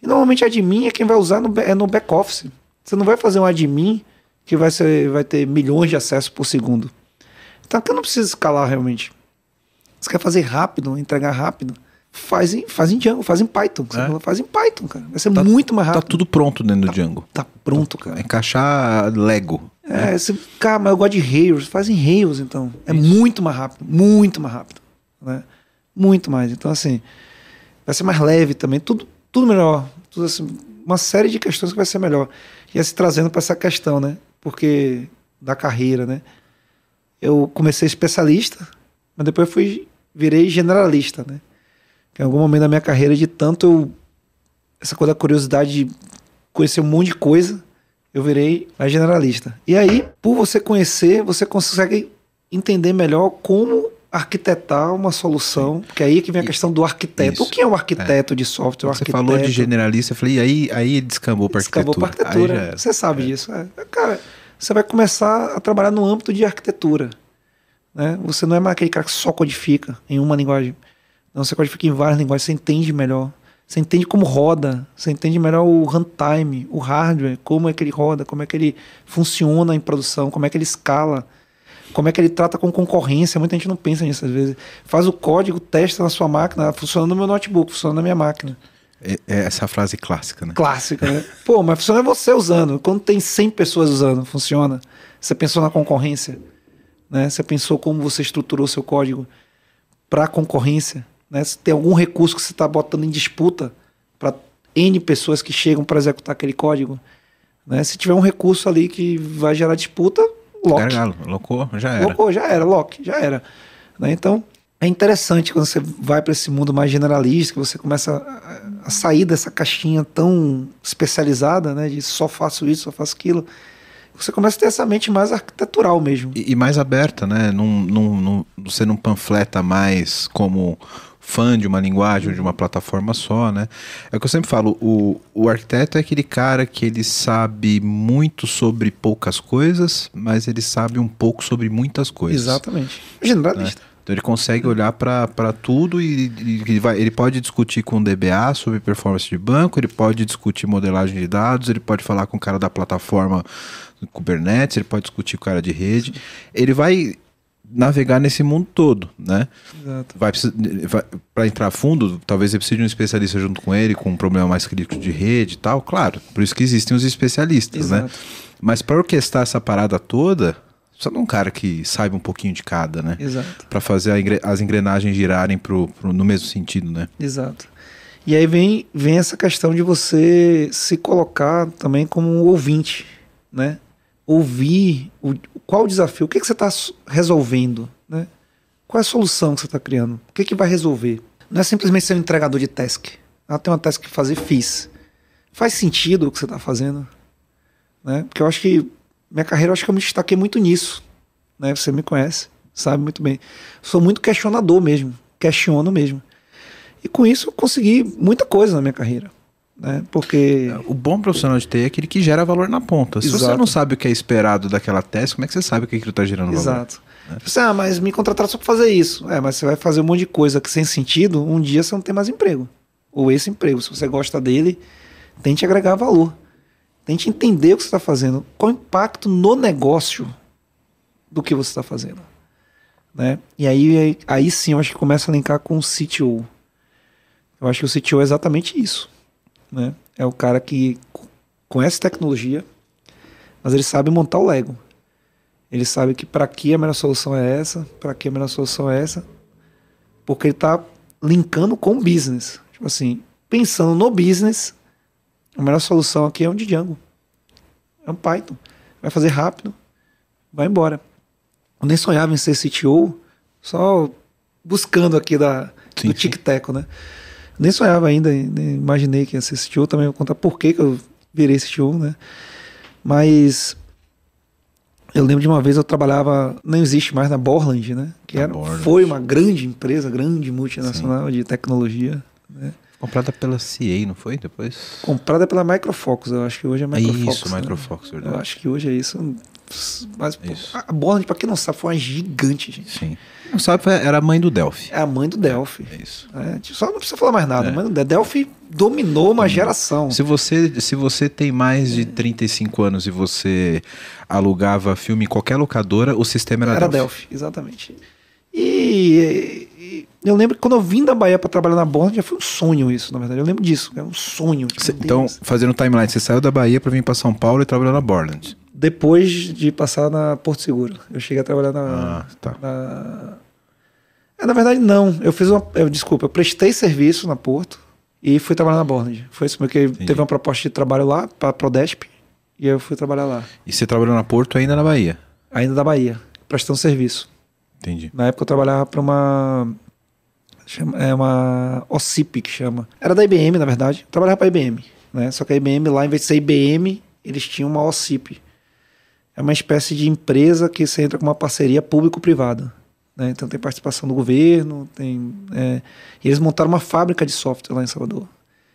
[SPEAKER 1] E normalmente admin é quem vai usar no, é no back office. Você não vai fazer um admin que vai, ser, vai ter milhões de acessos por segundo. Então aqui não precisa escalar realmente. Você quer fazer rápido, entregar rápido faz em, faz em Django, faz em Python. É? Faz em Python, cara. Vai ser tá, muito mais tá rápido.
[SPEAKER 2] Tá tudo pronto dentro tá, do Django.
[SPEAKER 1] Tá pronto, cara.
[SPEAKER 2] Encaixar Lego.
[SPEAKER 1] É, né? Você, cara, mas eu gosto de Rails. Faz em Rails, então. É Isso. muito mais rápido. Muito mais rápido. Né? Muito mais. Então, assim, vai ser mais leve também. Tudo, tudo melhor. Tudo assim, uma série de questões que vai ser melhor. E se trazendo para essa questão, né? Porque da carreira, né? Eu comecei especialista, mas depois fui virei generalista, né? Em algum momento da minha carreira, de tanto eu, essa coisa da curiosidade de conhecer um monte de coisa, eu virei mais generalista. E aí, por você conhecer, você consegue entender melhor como arquitetar uma solução, porque aí é que vem a questão do arquiteto. Isso. O que é um arquiteto é. de software? Um
[SPEAKER 2] você falou de generalista, eu falei, e aí, aí descambou para arquitetura. Descambou
[SPEAKER 1] para arquitetura. Você sabe é. disso. É. Cara, você vai começar a trabalhar no âmbito de arquitetura. Né? Você não é mais aquele cara que só codifica em uma linguagem. Então você codifica em várias linguagens, você entende melhor. Você entende como roda, você entende melhor o runtime, o hardware, como é que ele roda, como é que ele funciona em produção, como é que ele escala, como é que ele trata com concorrência. Muita gente não pensa nisso às vezes. Faz o código, testa na sua máquina, funciona no meu notebook, funciona na minha máquina.
[SPEAKER 2] É, é essa frase clássica, né?
[SPEAKER 1] Clássica, né? Pô, mas funciona você usando. Quando tem 100 pessoas usando, funciona. Você pensou na concorrência, né? Você pensou como você estruturou seu código para a concorrência. Né? Se tem algum recurso que você está botando em disputa para N pessoas que chegam para executar aquele código. Né? Se tiver um recurso ali que vai gerar disputa, lock.
[SPEAKER 2] Gargalo, locou, já era.
[SPEAKER 1] Locou, já era, lock, já era. Né? Então, é interessante quando você vai para esse mundo mais generalista, que você começa a, a, sair dessa caixinha tão especializada, né? De só faço isso, só faço aquilo. você começa a ter essa mente mais arquitetural mesmo.
[SPEAKER 2] E, e mais aberta, né? Num, num, num, você não panfleta mais como fã de uma linguagem ou de uma plataforma só, né? É o que eu sempre falo, o, o arquiteto é aquele cara que ele sabe muito sobre poucas coisas, mas ele sabe um pouco sobre muitas coisas.
[SPEAKER 1] Exatamente. Generalista. Né?
[SPEAKER 2] Então ele consegue olhar para tudo e, e ele, vai, ele pode discutir com o DBA sobre performance de banco, ele pode discutir modelagem de dados, ele pode falar com o cara da plataforma Kubernetes, ele pode discutir com o cara de rede. Ele vai navegar nesse mundo todo, né? Exato. Vai, vai para entrar fundo, talvez ele precise de um especialista junto com ele, com um problema mais crítico de rede e tal, claro. Por isso que existem os especialistas, né? Exato. né? Mas para orquestrar essa parada toda, só de um cara que saiba um pouquinho de cada, né?
[SPEAKER 1] Exato.
[SPEAKER 2] Para fazer engre as engrenagens girarem pro, pro, no mesmo sentido, né?
[SPEAKER 1] Exato. E aí vem, vem essa questão de você se colocar também como um ouvinte, né? ouvir o, qual o desafio, o que, que você está resolvendo, né? Qual é a solução que você está criando? O que, que vai resolver? Não é simplesmente ser um entregador de task. Ah, tem uma task que fazer, fiz. Faz sentido o que você está fazendo? Né? Porque eu acho que minha carreira, eu acho que eu me destaquei muito nisso. Né? Você me conhece, sabe muito bem. Sou muito questionador mesmo, questiono mesmo. E com isso eu consegui muita coisa na minha carreira né? Porque
[SPEAKER 2] o bom profissional de TI é aquele que gera valor na ponta. Se Exato. você não sabe o que é esperado daquela teste, como é que você sabe o que aquilo está gerando
[SPEAKER 1] Exato. valor? Exato. Né? Você, ah, mas me contrataram só para fazer isso. É, mas você vai fazer um monte de coisa que sem sentido, um dia você não tem mais emprego. Ou esse emprego, se você gosta dele, tente agregar valor. Tente entender o que você está fazendo. Qual o impacto no negócio do que você está fazendo. Né? E aí, aí, aí sim eu acho que começa a linkar com o CTO. Eu acho que o CTO é exatamente isso né? É o cara que conhece tecnologia, mas ele sabe montar o Lego. Ele sabe que para que a melhor solução é essa, para que a melhor solução é essa, porque ele está linkando com o business. Tipo assim, pensando no business, a melhor solução aqui é um Django. É um Python. Vai fazer rápido, vai embora. Eu nem sonhava em ser CTO, só buscando aqui da, sim, do tic-tac, né? Nem sonhava ainda, nem imaginei que ia ser CTO, também vou contar por que, que eu virei CTO, né? Mas eu lembro de uma vez eu trabalhava, não existe mais na Borland, né? Que era, foi uma grande empresa, grande multinacional Sim. de tecnologia, né?
[SPEAKER 2] Comprada pela CA, não foi depois?
[SPEAKER 1] Comprada pela Microfocus, eu acho que hoje é Microfocus.
[SPEAKER 2] Isso, né? Microfocus, verdade.
[SPEAKER 1] Eu acho que hoje é isso. Mas isso. a Borland, pra quem não sabe, foi uma gigante, gente.
[SPEAKER 2] Sim. Não sabe, era a mãe do Delphi.
[SPEAKER 1] É a mãe do Delphi. É, isso. É, tipo, só não precisa falar mais nada. É. Mãe do Delphi dominou uma geração.
[SPEAKER 2] Se você, se você tem mais de 35 anos e você alugava filme em qualquer locadora, o sistema era,
[SPEAKER 1] era Delphi. Delphi exatamente. E, e, eu lembro que quando eu vim da Bahia para trabalhar na Borland, já foi um sonho isso, na verdade. Eu lembro disso, era um sonho.
[SPEAKER 2] Tipo, Cê, então, fazendo timeline, você saiu da Bahia para vir para São Paulo e trabalhar na Borland
[SPEAKER 1] depois de passar na Porto Seguro. Eu cheguei a trabalhar na. Ah, tá. Na, é, na verdade, não. Eu fiz uma. Eu, desculpa, eu prestei serviço na Porto e fui trabalhar na Borland. Foi isso porque Entendi. teve uma proposta de trabalho lá, para Prodesp, e eu fui trabalhar lá.
[SPEAKER 2] E você trabalhou na Porto ainda na Bahia?
[SPEAKER 1] Ainda da Bahia, prestando serviço.
[SPEAKER 2] Entendi.
[SPEAKER 1] Na época eu trabalhava para uma. Chama, é uma OCIP que chama. Era da IBM, na verdade. Eu trabalhava para a IBM. Né? Só que a IBM lá, em vez de ser IBM, eles tinham uma OCIP é uma espécie de empresa que você entra com uma parceria público-privada. Né? Então tem participação do governo, tem. É, eles montaram uma fábrica de software lá em Salvador.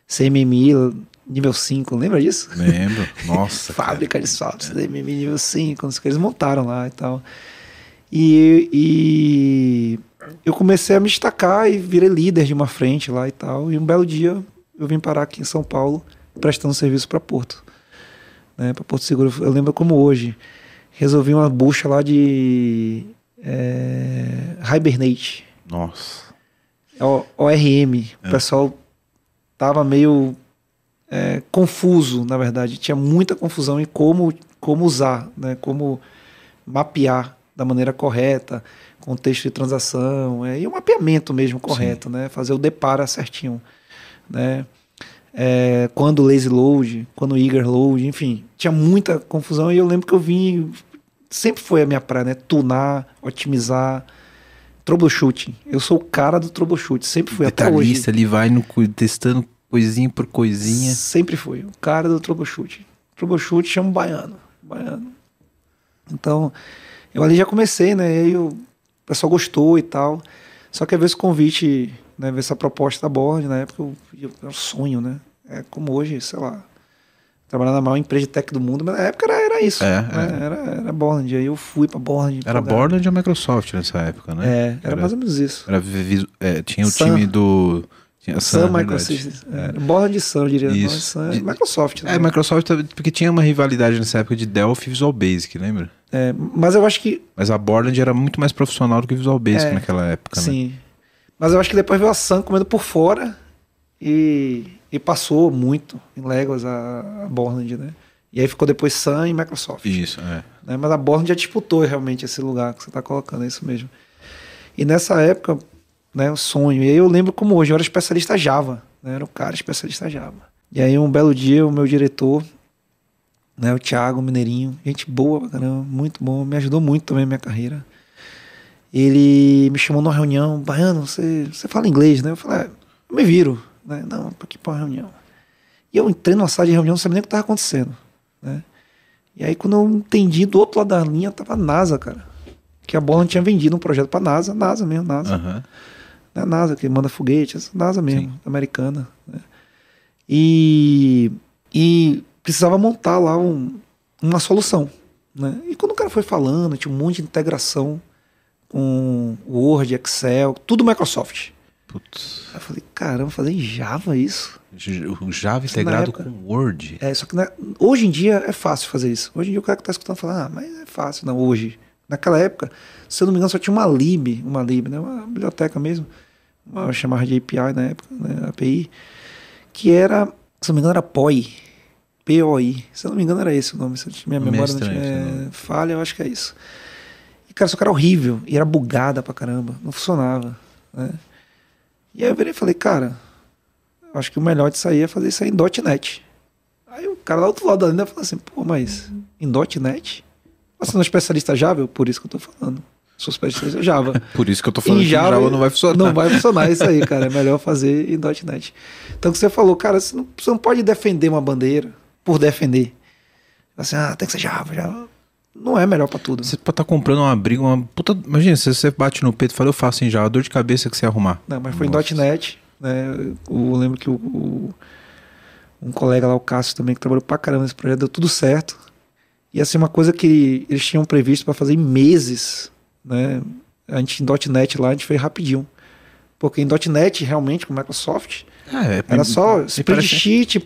[SPEAKER 1] CMMI nível 5, lembra disso?
[SPEAKER 2] Lembro, nossa.
[SPEAKER 1] fábrica de software, CMMI nível 5, que eles montaram lá e tal. E, e eu comecei a me destacar e virei líder de uma frente lá e tal. E um belo dia eu vim parar aqui em São Paulo prestando serviço para Porto né, para Porto Seguro. Eu lembro como hoje. Resolvi uma bucha lá de é, Hibernate.
[SPEAKER 2] Nossa.
[SPEAKER 1] O, ORM. É. O pessoal tava meio é, confuso, na verdade. Tinha muita confusão em como, como usar, né, como mapear da maneira correta, contexto de transação, é, e o mapeamento mesmo correto, Sim. né? Fazer o depara certinho, né? é, quando lazy load, quando eager load, enfim, tinha muita confusão e eu lembro que eu vim, sempre foi a minha praia, né? Tunar, otimizar, troubleshooting. Eu sou o cara do troubleshooting, sempre fui
[SPEAKER 2] até hoje. ele vai no, testando coisinha por coisinha.
[SPEAKER 1] Sempre fui, o cara do troubleshooting. Troubleshooting chama baiano, baiano. Então, eu ali já comecei, né? E aí o pessoal gostou e tal. Só que às vezes o convite, né, ver essa proposta da Borne, na época eu, eu, era um sonho, né? É como hoje, sei lá, trabalhar na maior empresa de tech do mundo, mas na época era, era isso. É, né? é. Era, era Borland. Aí eu fui pra Borland.
[SPEAKER 2] Era Borland ou Microsoft nessa época, né?
[SPEAKER 1] É, era, era mais ou menos isso.
[SPEAKER 2] Era, é, tinha o Sun. time do. Tinha
[SPEAKER 1] Sun, Sun Microsystems. É, Borland Sun, eu diria. Isso. Sun, de, Microsoft.
[SPEAKER 2] Né? É, Microsoft, porque tinha uma rivalidade nessa época de Delphi e Visual Basic, lembra?
[SPEAKER 1] É, mas eu acho que.
[SPEAKER 2] Mas a Borland era muito mais profissional do que Visual Basic é, naquela época,
[SPEAKER 1] sim. né? Sim. Mas eu acho que depois veio a Sun comendo por fora e, e passou muito em Legos a, a Borland, né? E aí ficou depois Sun e Microsoft.
[SPEAKER 2] Isso, é.
[SPEAKER 1] Né? Mas a Borland já disputou realmente esse lugar que você está colocando, é isso mesmo. E nessa época, né, o sonho. E aí eu lembro como hoje, eu era especialista Java, né? Era o cara especialista Java. E aí um belo dia o meu diretor, né, o Thiago Mineirinho, gente boa caramba, muito bom, me ajudou muito também na minha carreira. Ele me chamou numa reunião, Baiano, você, você fala inglês, né? Eu falei, ah, eu me viro, né? Não, pra que uma reunião? E eu entrei numa sala de reunião, não sabia nem o que estava acontecendo. Né? E aí, quando eu entendi, do outro lado da linha tava a NASA, cara. Que a Bola tinha vendido um projeto pra NASA, NASA mesmo, NASA. Uhum. A NASA, que manda foguetes, NASA mesmo, Sim. americana. Né? E, e precisava montar lá um, uma solução. Né? E quando o cara foi falando, tinha um monte de integração com Word, Excel, tudo Microsoft. Putz. Aí eu falei, caramba, fazer em Java isso?
[SPEAKER 2] O Java integrado época, com Word.
[SPEAKER 1] É, só que na, hoje em dia é fácil fazer isso. Hoje em dia o cara que está escutando fala, ah, mas é fácil. Não, hoje. Naquela época, se eu não me engano, só tinha uma lib, uma lib, né? Uma biblioteca mesmo, uma chamada de API na época, né? API, que era, se não me engano, era POI. POI. Se eu não me engano, era esse o nome. Se minha memória não tinha falha, eu acho que é isso. E, cara, só que era horrível. E era bugada pra caramba. Não funcionava. Né? E aí eu virei e falei, cara, acho que o melhor de sair é fazer isso aí em .NET. Aí o cara lá do outro lado da linha falou assim, pô, mas em .NET? Você não é especialista Java? Por isso que eu tô falando. Sou especialista Java.
[SPEAKER 2] Por isso que eu tô falando em Java, que Java não vai funcionar.
[SPEAKER 1] Não vai funcionar isso aí, cara. É melhor fazer em .NET. Então você falou, cara, você não, você não pode defender uma bandeira por defender. Assim, ah, tem que ser Java, Java. Não é melhor para tudo.
[SPEAKER 2] Você pode estar tá comprando uma briga, uma puta. Imagina, se você bate no peito e fala, eu faço em Java, dor de cabeça que você arrumar.
[SPEAKER 1] Não, mas foi Nossa. em .NET. Né? Eu lembro que o, o, um colega lá, o Cássio, também, que trabalhou pra caramba nesse projeto, deu tudo certo. E assim, uma coisa que eles tinham previsto para fazer em meses, né? A gente em .NET lá, a gente fez rapidinho. Porque em .NET, realmente, com Microsoft, é, é, era só spreadsheet,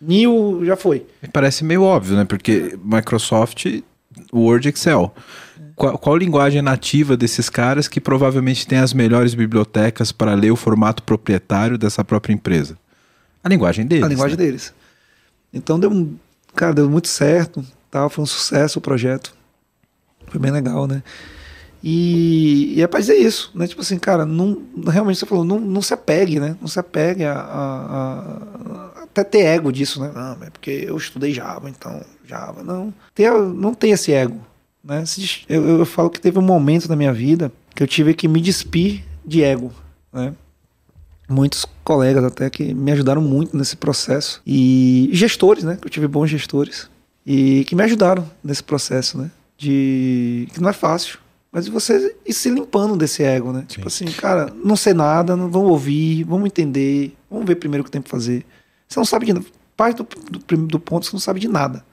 [SPEAKER 1] new, já foi.
[SPEAKER 2] Parece meio óbvio, né? Porque Microsoft, Word, Excel qual, qual linguagem nativa desses caras que provavelmente tem as melhores bibliotecas para ler o formato proprietário dessa própria empresa? A linguagem deles.
[SPEAKER 1] A linguagem né? deles. Então deu, cara, deu muito certo, tal, foi um sucesso o projeto. Foi bem legal, né? E, e é pra dizer isso, né? Tipo assim, cara, não, realmente você falou, não, não se apegue, né? Não se apegue a, a, a até ter ego disso, né? Não, é porque eu estudei Java, então Java. Não, tem, não tem esse ego. Né? Eu, eu falo que teve um momento na minha vida que eu tive que me despir de ego. Né? Muitos colegas até que me ajudaram muito nesse processo. E gestores, né? Que eu tive bons gestores. E que me ajudaram nesse processo, né? De. que não é fácil. Mas você ir se limpando desse ego, né? Sim. Tipo assim, cara, não sei nada, não vamos ouvir, vamos entender, vamos ver primeiro o que tem pra fazer. Você não sabe de nada. Parte do, do, do ponto você não sabe de nada.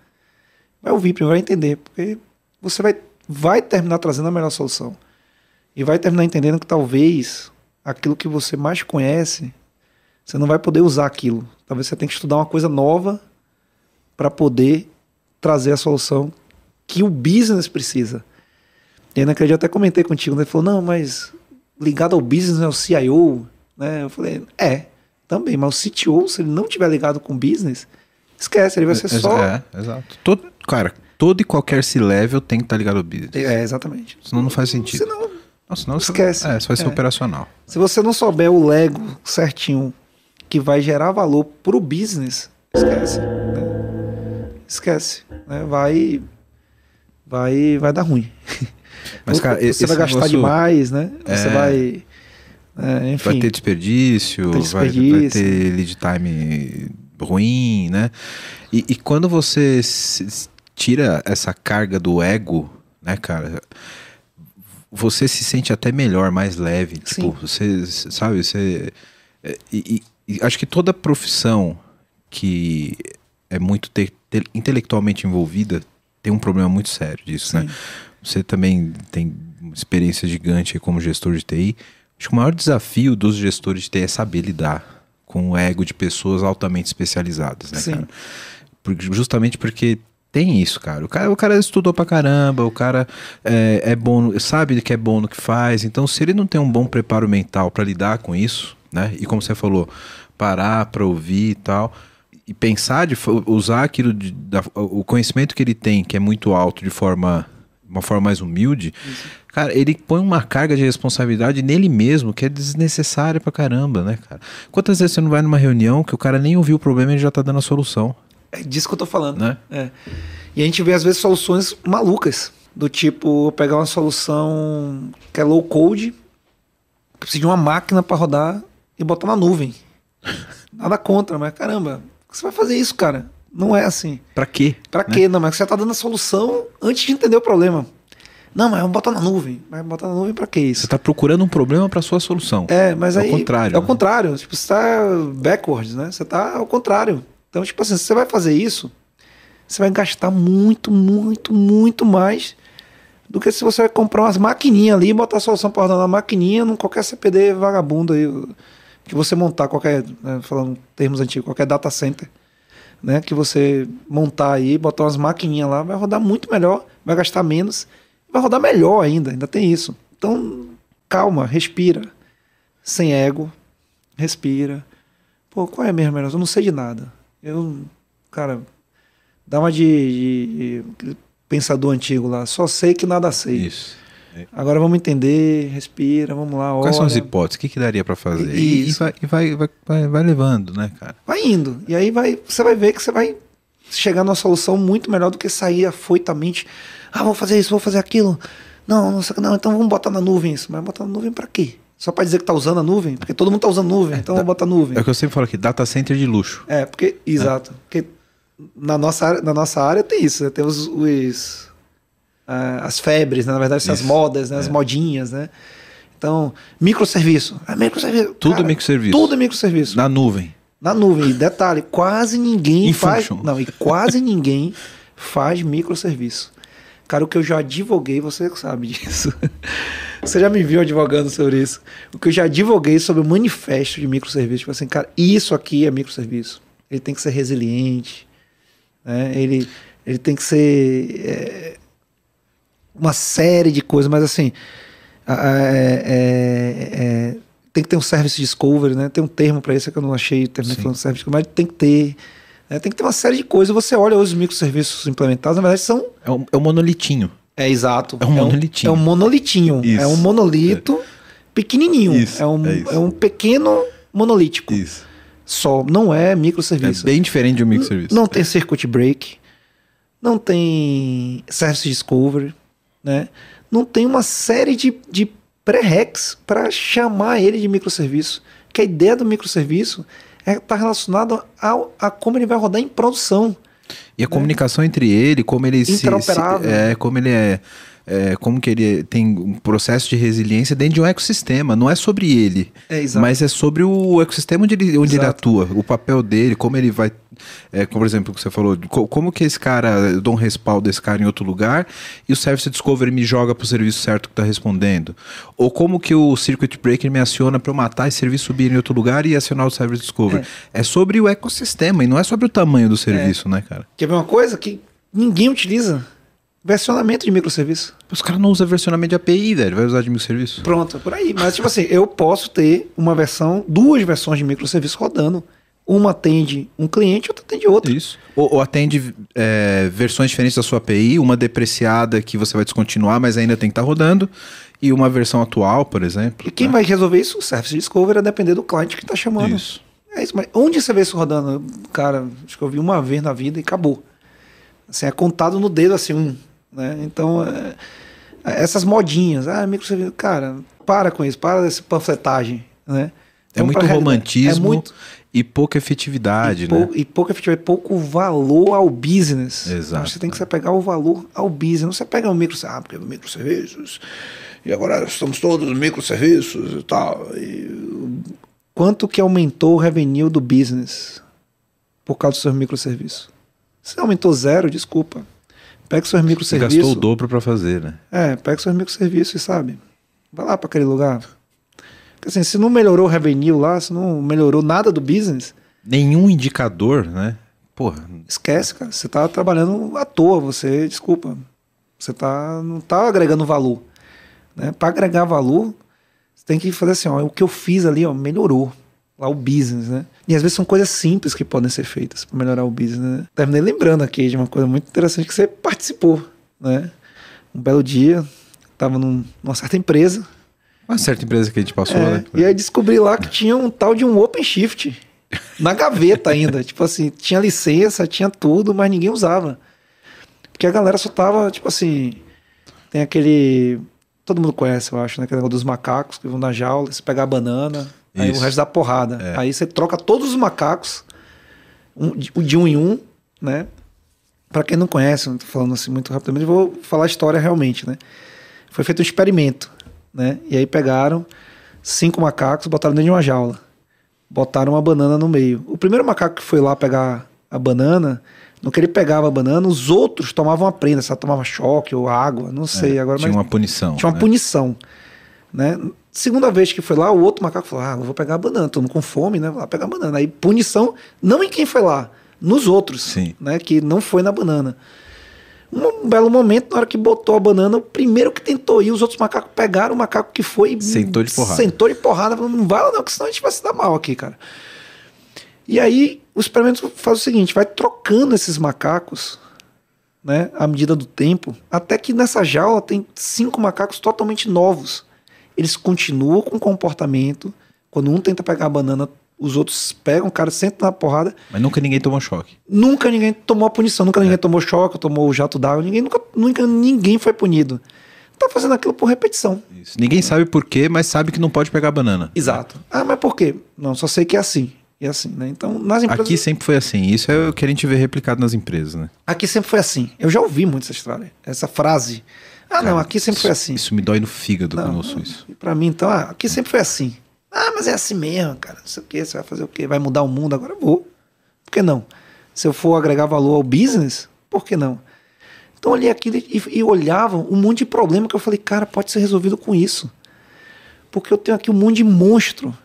[SPEAKER 1] Vai ouvir primeiro, vai entender. Porque você vai, vai terminar trazendo a melhor solução. E vai terminar entendendo que talvez aquilo que você mais conhece, você não vai poder usar aquilo. Talvez você tenha que estudar uma coisa nova para poder trazer a solução que o business precisa. E aí naquele dia até comentei contigo, né? Ele falou, não, mas ligado ao business é o CIO, né? Eu falei, é, também, mas o CTO, se ele não tiver ligado com o business, esquece, ele vai ser só...
[SPEAKER 2] É, exato. Todo, cara, todo e qualquer C-level tem que estar tá ligado ao business.
[SPEAKER 1] É, exatamente.
[SPEAKER 2] Senão não faz sentido. Senão,
[SPEAKER 1] Nossa, senão esquece.
[SPEAKER 2] Você, é, você vai ser é. operacional.
[SPEAKER 1] Se você não souber o Lego certinho que vai gerar valor para o business, esquece. Né? Esquece. Né? Vai, vai, vai dar ruim.
[SPEAKER 2] Mas, cara,
[SPEAKER 1] você vai gastar negócio... demais, né? Você é... vai. É, enfim,
[SPEAKER 2] vai ter desperdício, ter desperdício. Vai, vai, ter lead time ruim, né? E, e quando você tira essa carga do ego, né, cara? Você se sente até melhor, mais leve. Sim. Tipo, você, sabe, você. É, e, e, acho que toda profissão que é muito te, te, intelectualmente envolvida tem um problema muito sério disso, né? Sim. né? Você também tem experiência gigante como gestor de TI. Acho que o maior desafio dos gestores de TI é saber lidar com o ego de pessoas altamente especializadas, né, Sim. cara? Porque, justamente porque tem isso, cara. O cara, o cara estudou pra caramba, o cara é, é bom, sabe que é bom no que faz. Então, se ele não tem um bom preparo mental para lidar com isso, né? E como você falou, parar para ouvir e tal, e pensar de usar aquilo, de, da, o conhecimento que ele tem, que é muito alto, de forma uma forma mais humilde, isso. Cara, ele põe uma carga de responsabilidade nele mesmo que é desnecessária pra caramba, né, cara? Quantas vezes você não vai numa reunião que o cara nem ouviu o problema e ele já tá dando a solução?
[SPEAKER 1] É disso que eu tô falando. Né? É. E a gente vê, às vezes, soluções malucas. Do tipo, pegar uma solução que é low code, que precisa de uma máquina para rodar e botar na nuvem. Nada contra, mas caramba, você vai fazer isso, cara? Não é assim.
[SPEAKER 2] Para quê?
[SPEAKER 1] Para né? quê? Não, mas você tá dando a solução antes de entender o problema. Não, mas vamos botar na nuvem. Mas botar na nuvem para quê isso?
[SPEAKER 2] Você tá procurando um problema para sua solução.
[SPEAKER 1] É, mas
[SPEAKER 2] é
[SPEAKER 1] aí.
[SPEAKER 2] É o contrário.
[SPEAKER 1] É o né? contrário. Tipo, você tá backwards, né? Você tá ao contrário. Então, tipo assim, se você vai fazer isso, você vai gastar muito, muito, muito mais do que se você vai comprar umas maquininhas ali e botar a solução para rodar na maquininha num qualquer CPD vagabundo aí que você montar qualquer, né, falando termos antigos, qualquer data center, né, que você montar aí, botar umas maquininhas lá, vai rodar muito melhor, vai gastar menos, vai rodar melhor ainda, ainda tem isso. Então, calma, respira, sem ego, respira. Pô, qual é mesmo melhor? Eu não sei de nada. Eu, cara, dá uma de, de, de, pensador antigo lá. Só sei que nada sei.
[SPEAKER 2] Isso.
[SPEAKER 1] Agora vamos entender, respira, vamos lá.
[SPEAKER 2] Quais olha. são as hipóteses? O que, que daria para fazer? E, e, vai, e vai, vai, vai, vai, levando, né, cara?
[SPEAKER 1] Vai indo. E aí vai, você vai ver que você vai chegar numa solução muito melhor do que sair afoitamente. Ah, vou fazer isso, vou fazer aquilo. Não, não, não então vamos botar na nuvem isso. Mas botar na nuvem para quê? Só para dizer que tá usando a nuvem? Porque todo mundo tá usando nuvem, então é, vamos botar nuvem.
[SPEAKER 2] É o que eu sempre falo aqui, data center de luxo.
[SPEAKER 1] É, porque, exato. É. Porque na nossa, área, na nossa área tem isso, né? Tem os, os uh, as febres, né? na verdade, essas modas, né? as é. modinhas, né? Então, microserviço. É microserviço.
[SPEAKER 2] Tudo Cara, microserviço.
[SPEAKER 1] Tudo é microserviço.
[SPEAKER 2] Na nuvem.
[SPEAKER 1] Na nuvem. E detalhe, quase ninguém In faz. Function. Não, e quase ninguém faz microserviço. Cara, o que eu já advoguei, você sabe disso. Você já me viu advogando sobre isso. O que eu já advoguei sobre o manifesto de microserviço. Tipo assim, cara, isso aqui é microserviço. Ele tem que ser resiliente. Né? Ele, ele tem que ser é, uma série de coisas, mas assim. É, é, tem que ter um service discovery, né? Tem um termo para isso que eu não achei, terminei falando service discovery, mas tem que ter. Né? Tem que ter uma série de coisas. Você olha os microserviços implementados, na verdade são.
[SPEAKER 2] É um, é um monolitinho.
[SPEAKER 1] É exato.
[SPEAKER 2] É um monolitinho.
[SPEAKER 1] É um, monolitinho. Isso. É um monolito é. pequenininho. Isso. É, um, é, é, um pequeno monolítico.
[SPEAKER 2] Isso.
[SPEAKER 1] Só. Não é microserviço.
[SPEAKER 2] É bem diferente de um microserviço.
[SPEAKER 1] Não, não tem circuit break. Não tem service discovery. Né? Não tem uma série de, de pré-recs para chamar ele de microserviço. Que a ideia do microserviço está é, tá relacionada a como ele vai rodar em produção.
[SPEAKER 2] E a né? comunicação entre ele, como ele se, se, é, como ele é, é, como que ele tem um processo de resiliência dentro de um ecossistema. Não é sobre ele,
[SPEAKER 1] é,
[SPEAKER 2] mas é sobre o ecossistema onde ele, onde ele atua, o papel dele, como ele vai é, como por exemplo, que você falou, como que esse cara, eu dou um respaldo desse cara em outro lugar e o Service Discovery me joga para o serviço certo que está respondendo? Ou como que o Circuit Breaker me aciona para eu matar esse serviço subir em outro lugar e acionar o Service Discovery? É, é sobre o ecossistema e não é sobre o tamanho do serviço, é. né, cara?
[SPEAKER 1] Quer ver uma coisa que ninguém utiliza? Versionamento de microserviço.
[SPEAKER 2] Os caras não usam versionamento de API, velho. Vai usar de microserviço?
[SPEAKER 1] Pronto, por aí. Mas, tipo assim, eu posso ter uma versão, duas versões de microserviço rodando uma atende um cliente, outra atende outro.
[SPEAKER 2] Isso. Ou, ou atende é, versões diferentes da sua API, uma depreciada que você vai descontinuar, mas ainda tem que estar tá rodando, e uma versão atual, por exemplo.
[SPEAKER 1] E quem né? vai resolver isso? O Service Discovery a depender do cliente que está chamando.
[SPEAKER 2] Isso.
[SPEAKER 1] É isso, mas onde você vê isso rodando? Cara, acho que eu vi uma vez na vida e acabou. Assim, é contado no dedo assim, um. Né? Então, é, é essas modinhas, ah, microserviço, cara, para com isso, para dessa panfletagem, né?
[SPEAKER 2] É muito romantismo é muito... e pouca efetividade,
[SPEAKER 1] e
[SPEAKER 2] né?
[SPEAKER 1] Pou... E pouca efetividade, pouco valor ao business.
[SPEAKER 2] Exato.
[SPEAKER 1] Você tem que pegar o valor ao business. Não você pega o micro, ah, porque é microserviços, e agora estamos todos microserviços e tal. E... Quanto que aumentou o revenue do business por causa dos seus microserviços? Se aumentou zero, desculpa. Pega seus microserviços.
[SPEAKER 2] Você gastou o dobro para fazer, né?
[SPEAKER 1] É, pega seus microserviços e sabe. Vai lá para aquele lugar. Porque assim, se não melhorou o revenue lá, se não melhorou nada do business.
[SPEAKER 2] Nenhum indicador, né? Porra.
[SPEAKER 1] Esquece, cara. Você tá trabalhando à toa, você, desculpa. Você tá, não tá agregando valor. Né? Para agregar valor, você tem que fazer assim, ó, o que eu fiz ali, ó, melhorou lá o business, né? E às vezes são coisas simples que podem ser feitas para melhorar o business, né? Terminei lembrando aqui de uma coisa muito interessante que você participou, né? Um belo dia, estava num, numa certa empresa.
[SPEAKER 2] Uma certa empresa que a gente passou, é, né?
[SPEAKER 1] E aí descobri lá que tinha um tal de um OpenShift na gaveta ainda. tipo assim, tinha licença, tinha tudo, mas ninguém usava. Porque a galera só tava, tipo assim, tem aquele. Todo mundo conhece, eu acho, né? Aquele negócio dos macacos que vão na jaula, se pegar a banana, Aí o resto dá porrada. É. Aí você troca todos os macacos, um, de um em um, né? Para quem não conhece, não tô falando assim muito rapidamente, vou falar a história realmente, né? Foi feito um experimento, né? E aí pegaram cinco macacos, botaram dentro de uma jaula. Botaram uma banana no meio. O primeiro macaco que foi lá pegar a banana, no que ele pegava a banana, os outros tomavam a prenda, se ela tomava choque ou água, não sei. É, agora,
[SPEAKER 2] tinha uma punição.
[SPEAKER 1] Tinha uma né? punição. Né? Segunda vez que foi lá, o outro macaco falou: Ah, vou pegar a banana, tô com fome, né? Vou lá pegar a banana. Aí punição, não em quem foi lá, nos outros,
[SPEAKER 2] Sim.
[SPEAKER 1] né? Que não foi na banana. Um belo momento, na hora que botou a banana, o primeiro que tentou ir, os outros macacos pegaram o macaco que foi.
[SPEAKER 2] Sentou de porrada.
[SPEAKER 1] Sentou de porrada, falando: Não vai lá, não, que senão a gente vai se dar mal aqui, cara. E aí, o experimento faz o seguinte: vai trocando esses macacos, né? À medida do tempo, até que nessa jaula tem cinco macacos totalmente novos eles continuam com o comportamento. Quando um tenta pegar a banana, os outros pegam, o cara senta na porrada.
[SPEAKER 2] Mas nunca ninguém tomou choque.
[SPEAKER 1] Nunca ninguém tomou a punição, nunca é. ninguém tomou choque, tomou o jato d'água, ninguém, nunca, nunca ninguém foi punido. Tá fazendo aquilo por repetição.
[SPEAKER 2] Isso. Ninguém sabe por quê, mas sabe que não pode pegar banana.
[SPEAKER 1] Exato. Ah, mas por quê? Não, só sei que é assim. É assim, né? Então, nas empresas.
[SPEAKER 2] Aqui sempre foi assim. Isso é o que a gente vê replicado nas empresas, né?
[SPEAKER 1] Aqui sempre foi assim. Eu já ouvi muito essa história. Essa frase. Ah, Cara, não, aqui sempre
[SPEAKER 2] isso,
[SPEAKER 1] foi assim.
[SPEAKER 2] Isso me dói no fígado não, quando eu ouço isso.
[SPEAKER 1] Pra mim, então, ah, aqui sempre foi assim. Ah, mas é assim mesmo, cara. Não sei o quê, você vai fazer o quê? Vai mudar o mundo? Agora vou. Por que não? Se eu for agregar valor ao business, por que não? Então eu olhei aquilo e, e olhava um monte de problema que eu falei, cara, pode ser resolvido com isso. Porque eu tenho aqui um monte de monstro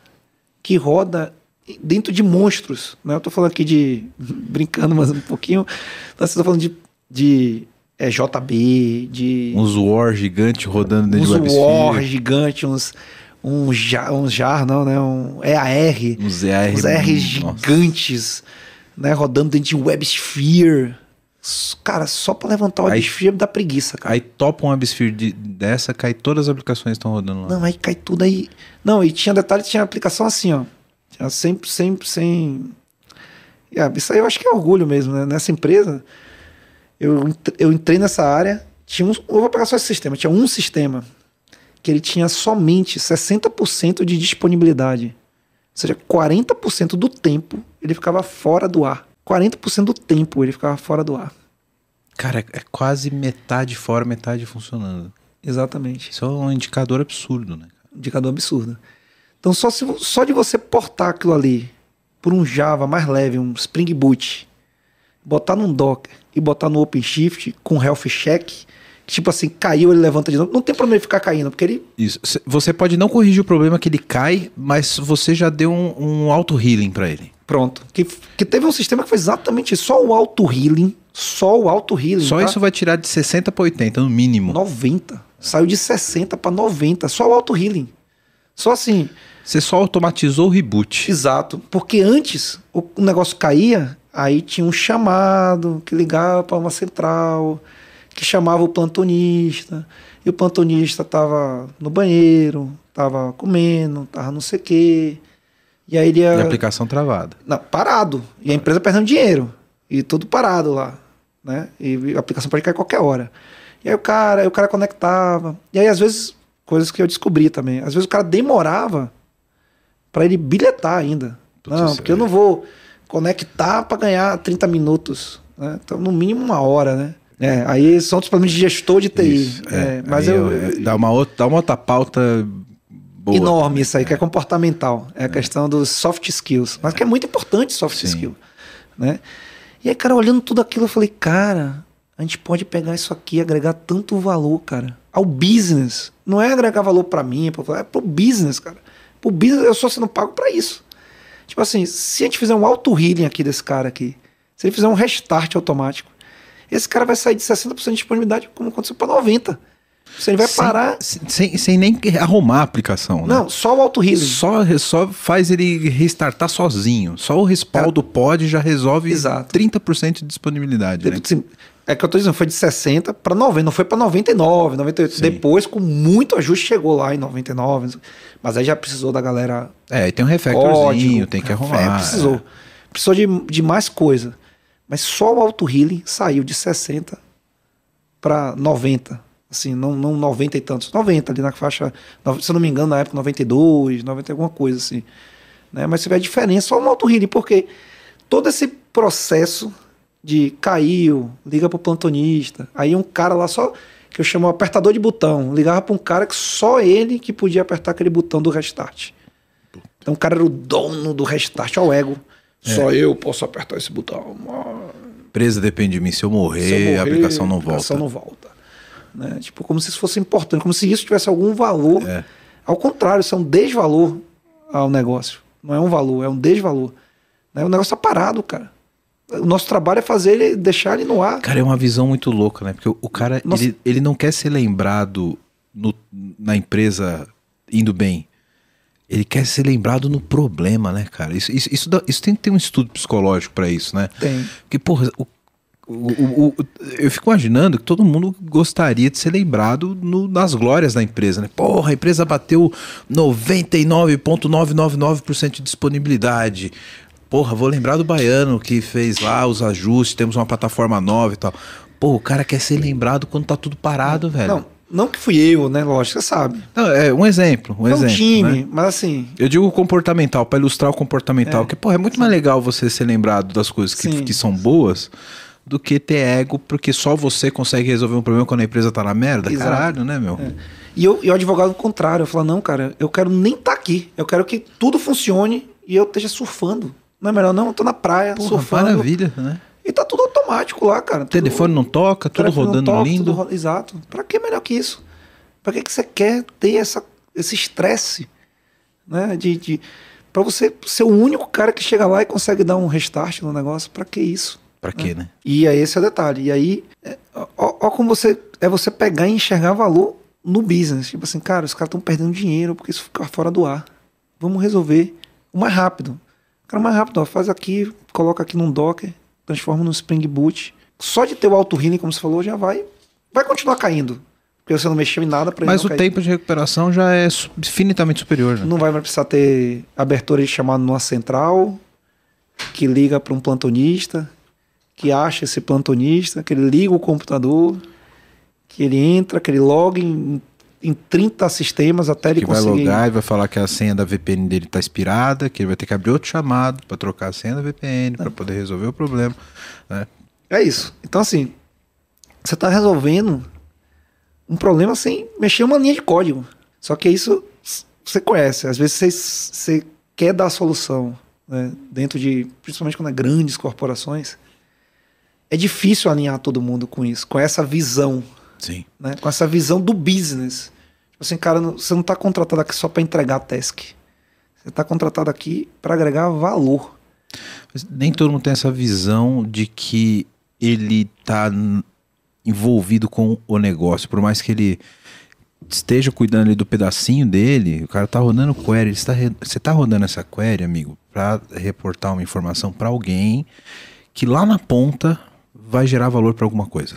[SPEAKER 1] que roda dentro de monstros. Né? Eu tô falando aqui de. brincando, mas um pouquinho. Você tá falando de, de é, JB, de.
[SPEAKER 2] Uns War gigante rodando dentro
[SPEAKER 1] uns
[SPEAKER 2] de.
[SPEAKER 1] Uns War gigante, uns. Um jar, um jar, não, né? Um EAR.
[SPEAKER 2] Uns EAR.
[SPEAKER 1] Uns EAR gigantes, né? Rodando dentro de WebSphere. Cara, só para levantar o WebSphere dá preguiça, cara.
[SPEAKER 2] Aí topa um WebSphere de, dessa, cai todas as aplicações estão rodando lá.
[SPEAKER 1] Não, aí cai tudo aí. Não, e tinha detalhe, tinha aplicação assim, ó. Tinha sempre, sempre, sem. Yeah, isso aí eu acho que é orgulho mesmo, né? Nessa empresa, eu, eu entrei nessa área, tinha um, eu vou pegar só esse sistema, tinha um sistema que ele tinha somente 60% de disponibilidade. Ou seja, 40% do tempo ele ficava fora do ar. 40% do tempo ele ficava fora do ar.
[SPEAKER 2] Cara, é quase metade fora, metade funcionando.
[SPEAKER 1] Exatamente.
[SPEAKER 2] Isso é um indicador absurdo, né?
[SPEAKER 1] Indicador absurdo. Então, só, se, só de você portar aquilo ali por um Java mais leve, um Spring Boot, botar num Docker e botar no OpenShift com health check, tipo assim, caiu, ele levanta de novo. Não tem problema ele ficar caindo, porque ele.
[SPEAKER 2] Isso. Você pode não corrigir o problema que ele cai, mas você já deu um, um auto-healing para ele.
[SPEAKER 1] Pronto. Que, que teve um sistema que foi exatamente isso. Só o auto-healing. Só o auto-healing.
[SPEAKER 2] Só tá? isso vai tirar de 60 para 80, no mínimo.
[SPEAKER 1] 90. Saiu de 60 para 90. Só o auto-healing. Só assim.
[SPEAKER 2] Você só automatizou o reboot.
[SPEAKER 1] Exato. Porque antes o negócio caía, aí tinha um chamado que ligava para uma central, que chamava o plantonista. E o plantonista estava no banheiro, estava comendo, estava não sei o quê. E aí ele ia...
[SPEAKER 2] E a aplicação travada.
[SPEAKER 1] Não, parado. E a empresa perdendo dinheiro. E tudo parado lá. Né? E a aplicação pode cair qualquer hora. E aí o cara, aí o cara conectava. E aí, às vezes, coisas que eu descobri também. Às vezes o cara demorava para ele bilhetar ainda. Putz, não, porque é. eu não vou conectar para ganhar 30 minutos. Né? Então, no mínimo uma hora, né? É, aí são os problemas de gestor de TI. Isso, é, é, mas eu, eu,
[SPEAKER 2] dá, uma outra, dá uma outra pauta
[SPEAKER 1] boa. Enorme isso aí, que é comportamental. É a é. questão dos soft skills. Mas que é muito importante soft Sim. skill. Né? E aí, cara, olhando tudo aquilo, eu falei, cara, a gente pode pegar isso aqui e agregar tanto valor, cara, ao business. Não é agregar valor para mim, é pro business, cara. Pro business eu só sendo pago para isso. Tipo assim, se a gente fizer um auto healing aqui desse cara aqui, se ele fizer um restart automático, esse cara vai sair de 60% de disponibilidade como aconteceu para 90%. Você vai
[SPEAKER 2] sem,
[SPEAKER 1] parar.
[SPEAKER 2] Sem, sem nem arrumar a aplicação. Né?
[SPEAKER 1] Não, só o auto healing.
[SPEAKER 2] Só, só faz ele restartar sozinho. Só o respaldo é. pod já resolve Exato. 30% de disponibilidade. Né?
[SPEAKER 1] É que eu tô dizendo, foi de 60 para 90, não foi para 99, 98. Sim. Depois, com muito ajuste, chegou lá em 99. Mas aí já precisou da galera.
[SPEAKER 2] É, tem um refactorzinho, tem que arrumar.
[SPEAKER 1] É, precisou. É. Precisou de, de mais coisa. Mas só o auto healing saiu de 60 para 90 assim, não, não 90 e tantos, 90 ali na faixa, se eu não me engano, na época 92, 90 alguma coisa assim. Né? Mas você vê a diferença só no auto healing, porque todo esse processo de caiu, liga pro plantonista, aí um cara lá só que eu chamo apertador de botão, ligava para um cara que só ele que podia apertar aquele botão do restart. Então o cara era o dono do restart ao ego. É. Só eu posso apertar esse botão.
[SPEAKER 2] Empresa depende de mim. Se eu morrer, Se eu morrer a aplicação não volta. A aplicação
[SPEAKER 1] não volta. Né? Tipo, como se isso fosse importante, como se isso tivesse algum valor. É. Ao contrário, isso é um desvalor ao negócio. Não é um valor, é um desvalor. Né? O negócio está parado, cara. O nosso trabalho é fazer ele, deixar ele no ar.
[SPEAKER 2] Cara, é uma visão muito louca, né? Porque o, cara, Nossa... ele, ele não quer ser lembrado no, na empresa indo bem. Ele quer ser lembrado no problema, né, cara? Isso, isso, isso, dá, isso tem que ter um estudo psicológico para isso, né?
[SPEAKER 1] Tem.
[SPEAKER 2] Porque, porra, o, o, o, eu fico imaginando que todo mundo gostaria de ser lembrado no, nas glórias da empresa, né? Porra, a empresa bateu 99,999% de disponibilidade. Porra, vou lembrar do baiano que fez lá os ajustes, temos uma plataforma nova e tal. Pô, o cara quer ser lembrado quando tá tudo parado, velho.
[SPEAKER 1] Não, não que fui eu, né? Lógico, você sabe.
[SPEAKER 2] Não, é um exemplo, um Foi exemplo. um
[SPEAKER 1] time,
[SPEAKER 2] né?
[SPEAKER 1] mas assim.
[SPEAKER 2] Eu digo comportamental, para ilustrar o comportamental, é, que, porra, é muito sim. mais legal você ser lembrado das coisas que, que são boas do que ter ego, porque só você consegue resolver um problema quando a empresa tá na merda. Exato. Caralho, né, meu? É.
[SPEAKER 1] E, eu, e o advogado contrário, eu falo, não, cara, eu quero nem estar tá aqui. Eu quero que tudo funcione e eu esteja surfando. Não é melhor não? Eu tô na praia, Porra, surfando.
[SPEAKER 2] Maravilha, né?
[SPEAKER 1] E tá tudo automático lá, cara.
[SPEAKER 2] O telefone não toca, tudo rodando toca, lindo. Tudo,
[SPEAKER 1] exato. Pra que melhor que isso? Pra que, que você quer ter essa, esse estresse? Né? De, de, pra você ser o único cara que chega lá e consegue dar um restart no negócio. Pra que isso?
[SPEAKER 2] Pra quê, né?
[SPEAKER 1] E aí esse é o detalhe. E aí, é, ó, ó, como você é você pegar e enxergar valor no business. Tipo assim, cara, os caras estão perdendo dinheiro porque isso fica fora do ar. Vamos resolver o mais rápido. Cara, mais rápido, ó, faz aqui, coloca aqui num Docker, transforma no Spring Boot. Só de ter o auto healing, como você falou, já vai vai continuar caindo. Porque você não mexeu em nada para
[SPEAKER 2] Mas o cair. tempo de recuperação já é infinitamente superior, né?
[SPEAKER 1] Não vai precisar ter abertura de chamado numa central que liga para um plantonista que acha esse plantonista, que ele liga o computador, que ele entra, que ele loga em, em 30 sistemas até ele
[SPEAKER 2] que
[SPEAKER 1] conseguir...
[SPEAKER 2] vai logar e vai falar que a senha da VPN dele está expirada, que ele vai ter que abrir outro chamado para trocar a senha da VPN, para poder resolver o problema. Né?
[SPEAKER 1] É isso. Então, assim, você está resolvendo um problema sem mexer uma linha de código. Só que isso você conhece. Às vezes você, você quer dar a solução né? dentro de, principalmente quando é grandes corporações, é difícil alinhar todo mundo com isso, com essa visão.
[SPEAKER 2] Sim.
[SPEAKER 1] Né? Com essa visão do business. Assim, cara, você não está contratado aqui só para entregar task. Você está contratado aqui para agregar valor.
[SPEAKER 2] Mas nem todo mundo tem essa visão de que ele está envolvido com o negócio. Por mais que ele esteja cuidando ali do pedacinho dele, o cara está rodando query, está, você está rodando essa query, amigo, para reportar uma informação para alguém que lá na ponta vai gerar valor para alguma coisa.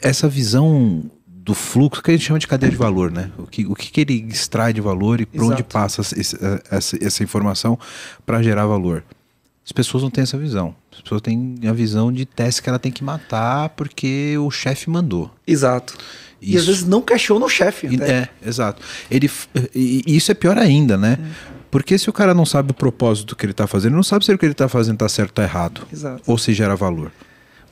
[SPEAKER 2] Essa visão do fluxo que a gente chama de cadeia de valor, né? O que, o que, que ele extrai de valor e para onde passa esse, essa, essa informação para gerar valor. As pessoas não têm essa visão. As pessoas têm a visão de teste que ela tem que matar porque o chefe mandou.
[SPEAKER 1] Exato. Isso. E às vezes não questiona o chefe.
[SPEAKER 2] É, exato. Ele, e, isso é pior ainda, né? Porque se o cara não sabe o propósito que ele tá fazendo, ele não sabe se o que ele tá fazendo tá certo ou tá errado.
[SPEAKER 1] Exato.
[SPEAKER 2] Ou se gera valor.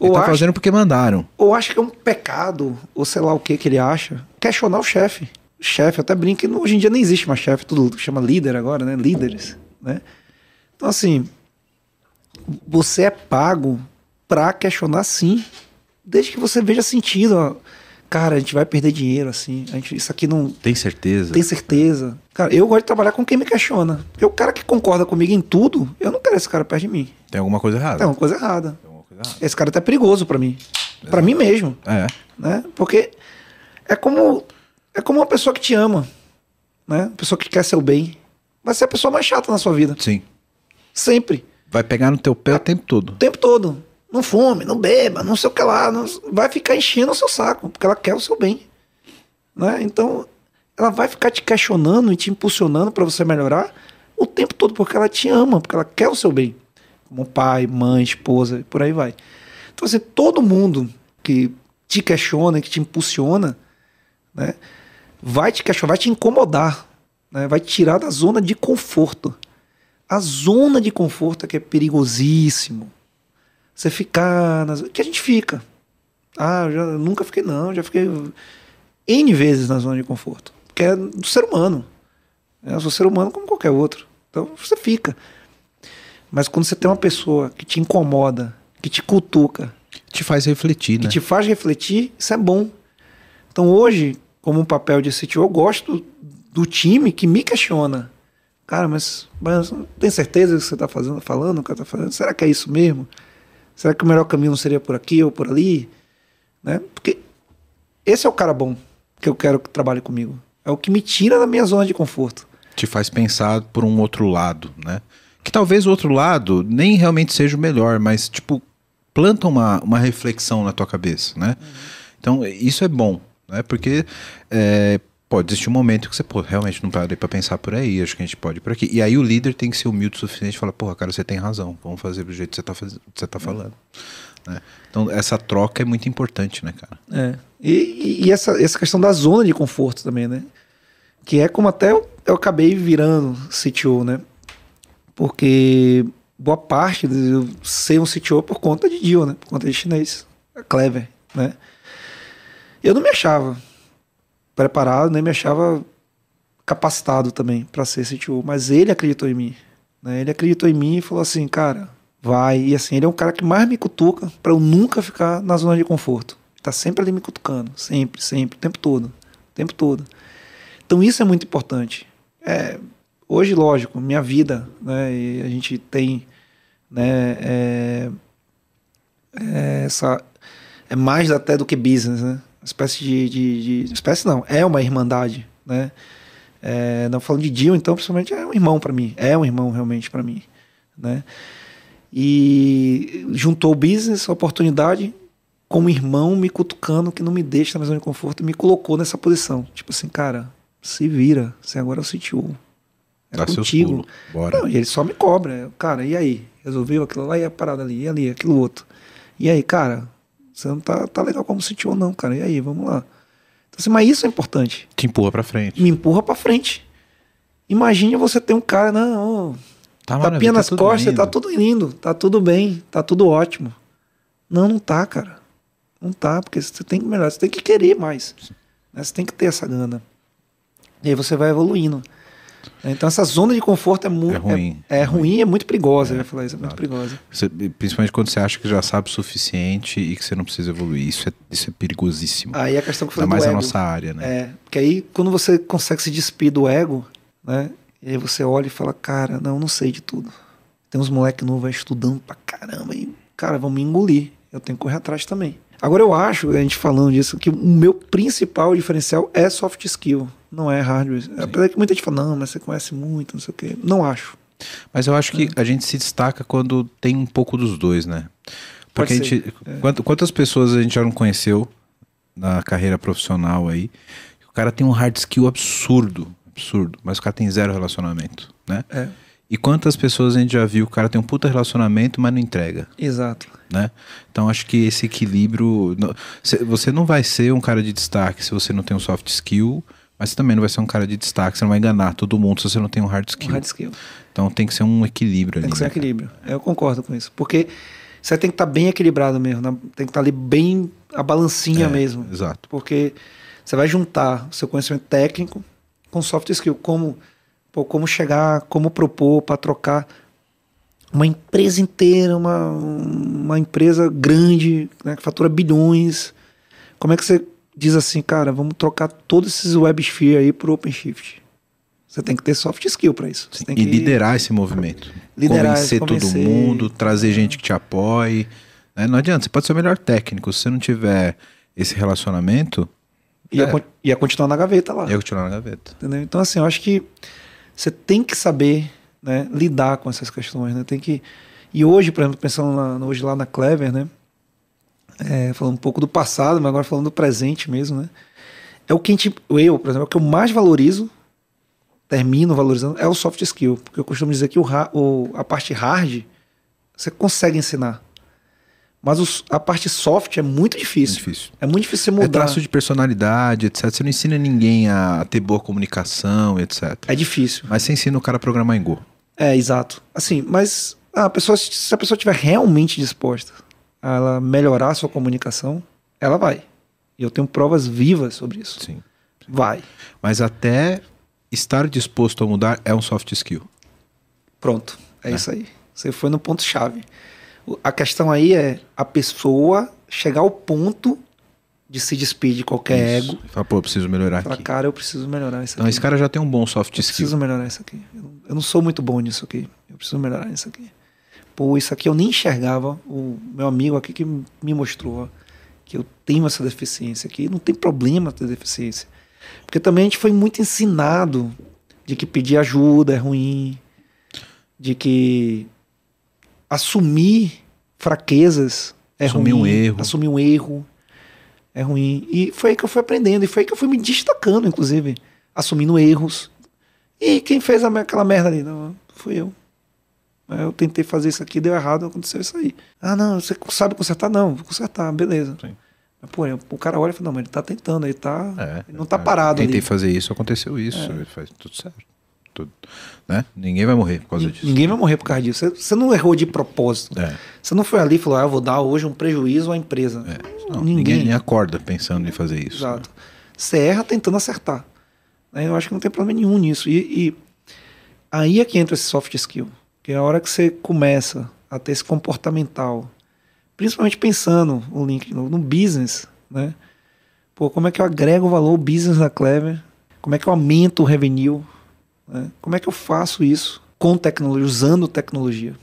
[SPEAKER 1] Ou
[SPEAKER 2] ele tá
[SPEAKER 1] acha-
[SPEAKER 2] fazendo porque mandaram.
[SPEAKER 1] Ou acha que é um pecado, ou sei lá o que que ele acha, questionar o chefe. O chefe, até brinco que hoje em dia nem existe mais chefe, tudo chama líder agora, né? Líderes, né? Então, assim, você é pago pra questionar sim, desde que você veja sentido. ó. Cara, a gente vai perder dinheiro, assim, a gente, isso aqui não
[SPEAKER 2] Tem certeza?
[SPEAKER 1] tem certeza. Cara, eu gosto de trabalhar com quem me questiona. Porque o cara que concorda comigo em tudo, eu não quero esse cara perto de mim.
[SPEAKER 2] Tem alguma coisa errada.
[SPEAKER 1] Tem uma coisa errada.
[SPEAKER 2] Tem alguma coisa errada.
[SPEAKER 1] Esse cara é até perigoso pra mim. Pra mim mesmo
[SPEAKER 2] É.
[SPEAKER 1] né? Porque é como é como uma pessoa que te ama, né? Uma pessoa que quer seu bem. Vai ser a pessoa mais chata na sua vida,
[SPEAKER 2] Sim.
[SPEAKER 1] sempre,
[SPEAKER 2] Vai pegar no teu pé o tempo todo.
[SPEAKER 1] o tempo todo. Não fume, não beba, não sei o que lá, não- vai ficar enchendo o seu saco, porque ela quer o seu bem, né? Então, ela vai ficar te questionando e te impulsionando para você melhorar o tempo todo, porque ela te ama, porque ela quer o seu bem, como pai, mãe, esposa, por aí vai. Então, assim, todo mundo que te questiona, que te impulsiona, né, vai te questionar, vai te incomodar, né, vai te tirar da zona de conforto. A zona de conforto é que é perigosíssimo. Você ficar. Nas... Que a gente fica. Ah, já nunca fiquei, não, já fiquei N vezes na zona de conforto. Porque é do ser humano. Eu sou ser humano como qualquer outro. Então você fica. Mas quando você tem uma pessoa que te incomoda, que te cutuca,
[SPEAKER 2] Te faz refletir,
[SPEAKER 1] que
[SPEAKER 2] né?
[SPEAKER 1] te faz refletir, isso é bom. Então hoje, como um papel de CTO, eu gosto do time que me questiona. Cara, mas, mas tem certeza do que você está fazendo, falando, o que está fazendo? Será que é isso mesmo? Será que o melhor caminho não seria por aqui ou por ali? Né? Porque esse é o cara bom que eu quero que trabalhe comigo. É o que me tira da minha zona de conforto.
[SPEAKER 2] Te faz pensar por um outro lado, né? Que talvez o outro lado nem realmente seja o melhor, mas, tipo, planta uma, uma reflexão na tua cabeça, né? Então, isso é bom, né? Porque é, pode existir um momento que você, pô, realmente não parei pra pensar por aí, acho que a gente pode ir por aqui. E aí o líder tem que ser humilde o suficiente e falar, porra, cara, você tem razão, vamos fazer do jeito que você tá, faz... você tá falando. né? Então, essa troca é muito importante, né, cara?
[SPEAKER 1] É. E, e- e essa, essa questão da zona de conforto também, né? Que é como até eu, eu acabei virando CTO, né? Porque boa parte de eu ser um CTO é por conta de Dio, né? Por conta de chinês, a Clever, né? Eu não me achava preparado, nem me achava capacitado também para ser CTO, mas ele acreditou em mim, né? Ele acreditou em mim e falou assim, cara, vai. E assim, ele é um cara que mais me cutuca para eu nunca ficar na zona de conforto. Tá sempre ali me cutucando, sempre, sempre, o tempo todo, o tempo todo. Então isso é muito importante. É, hoje, lógico, minha vida, né? E a gente tem, né? é, é essa é mais até do que business, né? Espécie de, de, de- espécie não, é uma irmandade, né? É, não falando de Dio, então, principalmente é um irmão para mim, é um irmão realmente para mim, né? E juntou o business, a oportunidade, com um irmão me cutucando que não me deixa na minha zona de conforto e me colocou nessa posição. Tipo assim, cara, se vira, você agora é o CTO. É
[SPEAKER 2] Dá seus
[SPEAKER 1] contigo.
[SPEAKER 2] pulos, bora.
[SPEAKER 1] Não, e ele só me cobra. Cara, e aí? Resolveu aquilo lá e a parada ali, e ali, aquilo outro. E aí, cara, você não tá, tá legal como CTO, não, cara. E aí, vamos lá. Então, assim, mas isso é importante.
[SPEAKER 2] Te empurra pra frente.
[SPEAKER 1] Me empurra pra frente. Imagine você ter um cara, não,
[SPEAKER 2] Tá
[SPEAKER 1] tapinha
[SPEAKER 2] maravilha,
[SPEAKER 1] nas
[SPEAKER 2] tudo
[SPEAKER 1] costas,
[SPEAKER 2] lindo.
[SPEAKER 1] tá tudo lindo, tá tudo bem, tá tudo ótimo. Não, não tá, cara. Não tá, porque você tem que melhorar, você tem que querer mais. né? Você tem que ter essa gana. E aí você vai evoluindo. Então essa zona de conforto é muito
[SPEAKER 2] É ruim.
[SPEAKER 1] É, é ruim, é muito perigosa, eu ia falar isso, é muito perigosa.
[SPEAKER 2] Você- principalmente quando você acha que já sabe o suficiente e que você não precisa evoluir. Isso é, isso é perigosíssimo.
[SPEAKER 1] Aí a questão que eu
[SPEAKER 2] Ainda
[SPEAKER 1] falei
[SPEAKER 2] mais
[SPEAKER 1] do
[SPEAKER 2] na
[SPEAKER 1] ego.
[SPEAKER 2] nossa área, né?
[SPEAKER 1] É, porque aí quando você consegue se despir do ego, né? E aí você olha e fala, cara, não, não sei de tudo. Tem uns moleques novos aí estudando pra caramba e, cara, vão me engolir. Eu tenho que correr atrás também. Agora eu acho, a gente falando disso, que o meu principal diferencial é soft skill, não é hardware. Apesar que muita gente fala, não, mas você conhece muito, não sei o quê. Não acho.
[SPEAKER 2] Mas eu acho que
[SPEAKER 1] É.
[SPEAKER 2] a gente se destaca quando tem um pouco dos dois, né? Porque a gente. quant- Quantas pessoas a gente já não conheceu na carreira profissional aí? O cara tem um hard skill absurdo, absurdo, mas o cara tem zero relacionamento, né?
[SPEAKER 1] É,
[SPEAKER 2] E quantas pessoas a gente já viu, o cara tem um puta relacionamento, mas não entrega,
[SPEAKER 1] exato.
[SPEAKER 2] né? Então acho que esse equilíbrio. Você não vai ser um cara de destaque se você não tem um soft skill, mas Mas também não vai ser um cara de destaque, você não vai enganar todo mundo se você não tem um hard skill.
[SPEAKER 1] Um hard skill.
[SPEAKER 2] Então tem que ser um equilíbrio
[SPEAKER 1] tem
[SPEAKER 2] ali.
[SPEAKER 1] Tem que ser um
[SPEAKER 2] né?
[SPEAKER 1] equilíbrio. Eu concordo com isso. Porque você tem que estar tá bem equilibrado mesmo. Né? Tem que estar tá ali bem a balancinha
[SPEAKER 2] é,
[SPEAKER 1] mesmo.
[SPEAKER 2] Exato.
[SPEAKER 1] Porque você vai juntar o seu conhecimento técnico com soft skill. Como, pô, como chegar, como propor para trocar uma empresa inteira, uma, uma empresa grande, né, que fatura bilhões. Como é que você diz assim, cara, vamos trocar todos esses WebSphere aí pro OpenShift? Você tem que ter soft skill para isso.
[SPEAKER 2] Sim,
[SPEAKER 1] e
[SPEAKER 2] que... liderar esse movimento.
[SPEAKER 1] Liderar,
[SPEAKER 2] convencer, convencer todo mundo, trazer gente que te apoie. Né? Não adianta, você pode ser o melhor técnico. Se você não tiver esse relacionamento.
[SPEAKER 1] Ia, é. ia continuar na gaveta lá.
[SPEAKER 2] Ia continuar na gaveta.
[SPEAKER 1] Entendeu? Então, assim, eu acho que você tem que saber né, lidar com essas questões. Né? Tem que... E hoje, por exemplo, pensando na, hoje lá na Clever, né? É, falando um pouco do passado, mas agora falando do presente mesmo, né? É o que a gente, eu, por exemplo, é o que eu mais valorizo termino valorizando é o soft skill. Porque eu costumo dizer que o, o a parte hard você consegue ensinar. Mas os, a parte soft é muito difícil.
[SPEAKER 2] É difícil.
[SPEAKER 1] É muito difícil você mudar. É
[SPEAKER 2] traço de personalidade, etc. Você não ensina ninguém a ter boa comunicação, etc.
[SPEAKER 1] É difícil.
[SPEAKER 2] Mas você ensina o cara a programar em Go.
[SPEAKER 1] É, exato. Assim, mas a pessoa, se a pessoa estiver realmente disposta ela melhorar a sua comunicação, ela vai. E eu tenho provas vivas sobre isso.
[SPEAKER 2] Sim.
[SPEAKER 1] Vai.
[SPEAKER 2] Mas até estar disposto a mudar é um soft skill.
[SPEAKER 1] Pronto, é, é. isso aí. Você foi no ponto chave. A questão aí é a pessoa chegar ao ponto de se despedir de qualquer isso. ego.
[SPEAKER 2] Fala, pô, eu preciso melhorar
[SPEAKER 1] Fala,
[SPEAKER 2] aqui.
[SPEAKER 1] cara, eu preciso melhorar isso
[SPEAKER 2] então,
[SPEAKER 1] aqui.
[SPEAKER 2] esse cara já tem um bom soft
[SPEAKER 1] eu
[SPEAKER 2] skill.
[SPEAKER 1] preciso melhorar isso aqui. Eu não, eu não, sou muito bom nisso aqui. Eu preciso melhorar isso aqui. Pô, isso aqui eu nem enxergava. O meu amigo aqui que me mostrou que eu tenho essa deficiência aqui. Não tem problema ter deficiência. Porque também a gente foi muito ensinado de que pedir ajuda é ruim, de que assumir fraquezas é
[SPEAKER 2] assumir
[SPEAKER 1] ruim,
[SPEAKER 2] um erro.
[SPEAKER 1] assumir um erro é ruim. E foi aí que eu fui aprendendo, e foi aí que eu fui me destacando, inclusive, assumindo erros. E quem fez aquela merda ali? Não, fui eu. Eu tentei fazer isso aqui, deu errado, aconteceu isso aí. Ah, não, você sabe consertar? Não, vou consertar, beleza. Sim. Mas, pô, o cara olha e fala, não, mas ele tá tentando, ele tá. É, ele não tá parado
[SPEAKER 2] Tentei
[SPEAKER 1] ali.
[SPEAKER 2] fazer isso, aconteceu isso, é. faz tudo certo. Tudo, né? Ninguém vai morrer por causa disso.
[SPEAKER 1] Ninguém vai morrer por causa disso. Você, você não errou de propósito.
[SPEAKER 2] É.
[SPEAKER 1] Você não foi ali e falou, ah, eu vou dar hoje um prejuízo à empresa.
[SPEAKER 2] É. Não, ninguém. ninguém acorda pensando em fazer isso.
[SPEAKER 1] Exato. Né? Você erra tentando acertar. Eu acho que não tem problema nenhum nisso. E, e aí é que entra esse soft skill. Que é a hora que você começa a ter esse comportamental, principalmente pensando o link no, no business, né? Pô, como é que eu agrego valor ao business da Clever? Como é que eu aumento o revenue? Né? Como é que eu faço isso com tecnologia, usando tecnologia?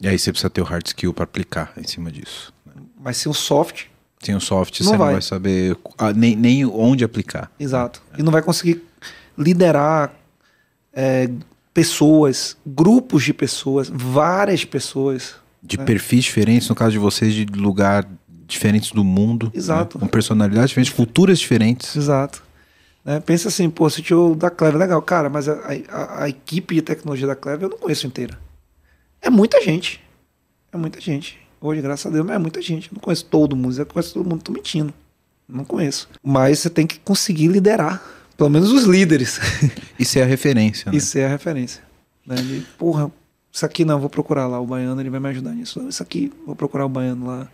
[SPEAKER 2] E aí você precisa ter o hard skill para aplicar em cima disso. Né?
[SPEAKER 1] Mas sem o soft.
[SPEAKER 2] Sem o soft, não você vai. não vai saber ah, nem, nem onde aplicar.
[SPEAKER 1] Exato. É. E não vai conseguir liderar é, pessoas, grupos de pessoas, várias pessoas.
[SPEAKER 2] De né? perfis diferentes, no caso de vocês, de lugar diferentes do mundo. Né?
[SPEAKER 1] Exato.
[SPEAKER 2] Né? Com personalidades diferentes, culturas diferentes.
[SPEAKER 1] Exato. Né? Pensa assim, pô, se o da Clever legal, cara, mas a, a, a, equipe de tecnologia da Clever eu não conheço inteira. É muita gente. É muita gente. Hoje, graças a Deus, mas é muita gente. Eu não conheço todo mundo, eu conheço todo mundo, tô mentindo. Não conheço. Mas você tem que conseguir liderar pelo menos os líderes.
[SPEAKER 2] Isso é a referência. Né?
[SPEAKER 1] Isso é a referência. Né? De, porra, isso aqui não, vou procurar lá o baiano, ele vai me ajudar nisso. Isso aqui, vou procurar o baiano lá.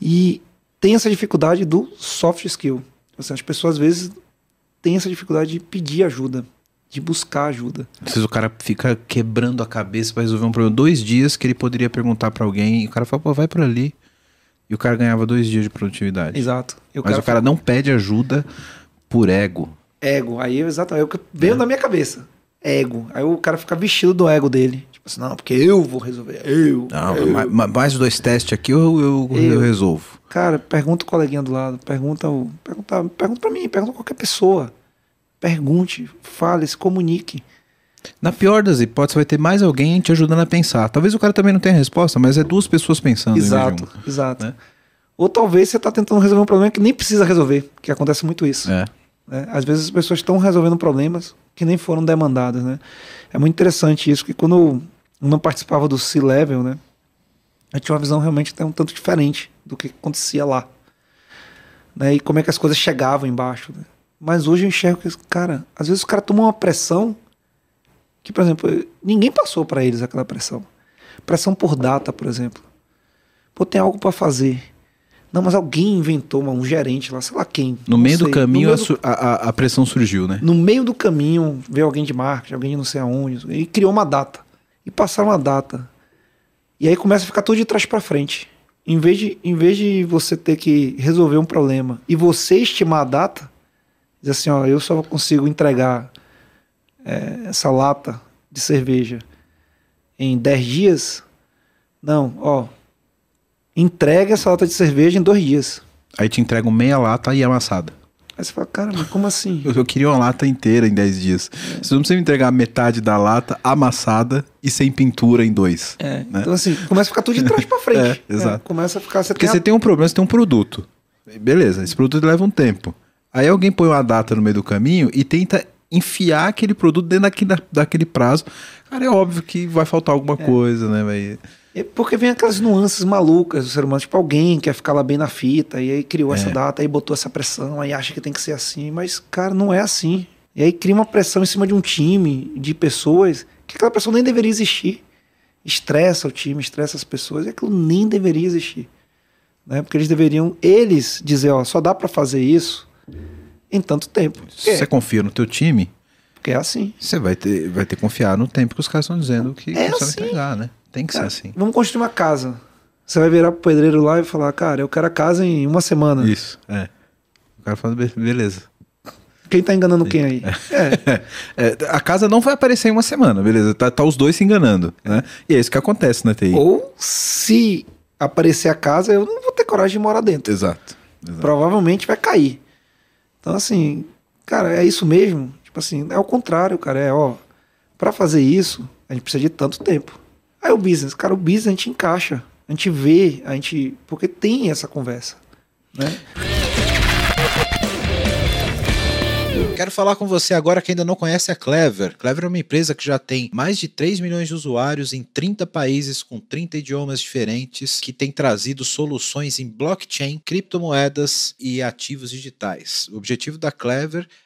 [SPEAKER 1] E tem essa dificuldade do soft skill. Assim, as pessoas às vezes têm essa dificuldade de pedir ajuda, de buscar ajuda.
[SPEAKER 2] Às vezes o cara fica quebrando a cabeça para resolver um problema. Dois dias que ele poderia perguntar para alguém e o cara fala, pô, vai por ali. E o cara ganhava dois dias de produtividade.
[SPEAKER 1] Exato.
[SPEAKER 2] Mas o cara, o cara não pede ajuda por ego.
[SPEAKER 1] Ego. Aí, exatamente, é o que veio é. na minha cabeça. Ego. Aí o cara fica vestido do ego dele. Tipo assim, não, porque eu vou resolver. Eu.
[SPEAKER 2] Não,
[SPEAKER 1] eu.
[SPEAKER 2] Mais, mais dois testes aqui eu, eu, eu, eu, resolvo.
[SPEAKER 1] Cara, pergunta o coleguinha do lado. Pergunta, o, pergunta, pergunta pra mim, pergunta qualquer pessoa. Pergunte, fale, se comunique.
[SPEAKER 2] Na pior das hipóteses, vai ter mais alguém te ajudando a pensar. Talvez o cara também não tenha resposta, mas é duas pessoas pensando.
[SPEAKER 1] Exato, exato. Né? Ou talvez você está tentando resolver um problema que nem precisa resolver, que acontece muito isso.
[SPEAKER 2] É.
[SPEAKER 1] Né? Às vezes as pessoas estão resolvendo problemas que nem foram demandados. Né? É muito interessante isso, que quando eu não participava do C-Level, né, eu tinha uma visão realmente um tanto diferente do que acontecia lá. Né? E como é que as coisas chegavam embaixo. Né? Mas hoje eu enxergo que, cara, às vezes o cara toma uma pressão que, por exemplo, ninguém passou para eles aquela pressão. Pressão por data, por exemplo. Pô, tem algo para fazer. Não, mas alguém inventou, um gerente lá, sei lá quem.
[SPEAKER 2] No meio sei. do caminho meio do... A, a, a, pressão surgiu, né?
[SPEAKER 1] No meio do caminho veio alguém de marketing, alguém de não sei aonde, e criou uma data. E passaram uma data. E aí começa a ficar tudo de trás para frente. Em vez, de, em vez de você ter que resolver um problema e você estimar a data, diz assim, ó, eu só consigo entregar é, essa lata de cerveja em 10 dias. Não, ó, entrega essa lata de cerveja em dois dias.
[SPEAKER 2] Aí te entregam meia lata e amassada.
[SPEAKER 1] Aí você fala, cara, mas como assim?
[SPEAKER 2] Eu, eu queria uma lata inteira em 10 dias. É. Você não precisa me entregar metade da lata amassada e sem pintura em dois.
[SPEAKER 1] É. Né? Então, assim, começa a ficar tudo de trás pra frente.
[SPEAKER 2] é, exato. É,
[SPEAKER 1] começa a ficar.
[SPEAKER 2] Você Porque tem você a... tem um problema, você tem um produto. Beleza, esse produto leva um tempo. Aí alguém põe uma data no meio do caminho e tenta enfiar aquele produto dentro daquele, daquele prazo. Cara, é óbvio que vai faltar alguma é. coisa, né? Vai...
[SPEAKER 1] É porque vem aquelas nuances malucas do ser humano, tipo alguém quer ficar lá bem na fita, e aí criou é. essa data, aí botou essa pressão, aí acha que tem que ser assim, mas, cara, não é assim. E aí cria uma pressão em cima de um time, de pessoas, que aquela pessoa nem deveria existir. Estressa o time, estressa as pessoas, e aquilo nem deveria existir. Né? Porque eles deveriam, eles, dizer, ó, só dá para fazer isso em tanto tempo.
[SPEAKER 2] Se você confia no teu time,
[SPEAKER 1] porque é assim.
[SPEAKER 2] Você vai ter, vai ter que confiar no tempo que os caras estão dizendo que,
[SPEAKER 1] é
[SPEAKER 2] que
[SPEAKER 1] assim.
[SPEAKER 2] entregar, né? Tem que ser assim.
[SPEAKER 1] Vamos construir uma casa. Você vai virar pro pedreiro lá e falar, cara, eu quero a casa em uma semana.
[SPEAKER 2] Isso, é. O cara fala, beleza.
[SPEAKER 1] Quem tá enganando quem aí?
[SPEAKER 2] É. é. a casa não vai aparecer em uma semana, beleza? Tá, tá os dois se enganando, né? E é isso que acontece na TI.
[SPEAKER 1] Ou se aparecer a casa, eu não vou ter coragem de morar dentro.
[SPEAKER 2] Exato. exato.
[SPEAKER 1] Provavelmente vai cair. Então, assim, cara, é isso mesmo? Tipo assim, é o contrário, cara. É, ó, para fazer isso, a gente precisa de tanto tempo. Aí o business, cara, o business a gente encaixa, a gente vê, a gente. Porque tem essa conversa, né?
[SPEAKER 2] Quero falar com você agora que ainda não conhece a Clever. Clever é uma empresa que já tem mais de 3 milhões de usuários em 30 países com 30 idiomas diferentes, que tem trazido soluções em blockchain, criptomoedas e ativos digitais. O objetivo da Clever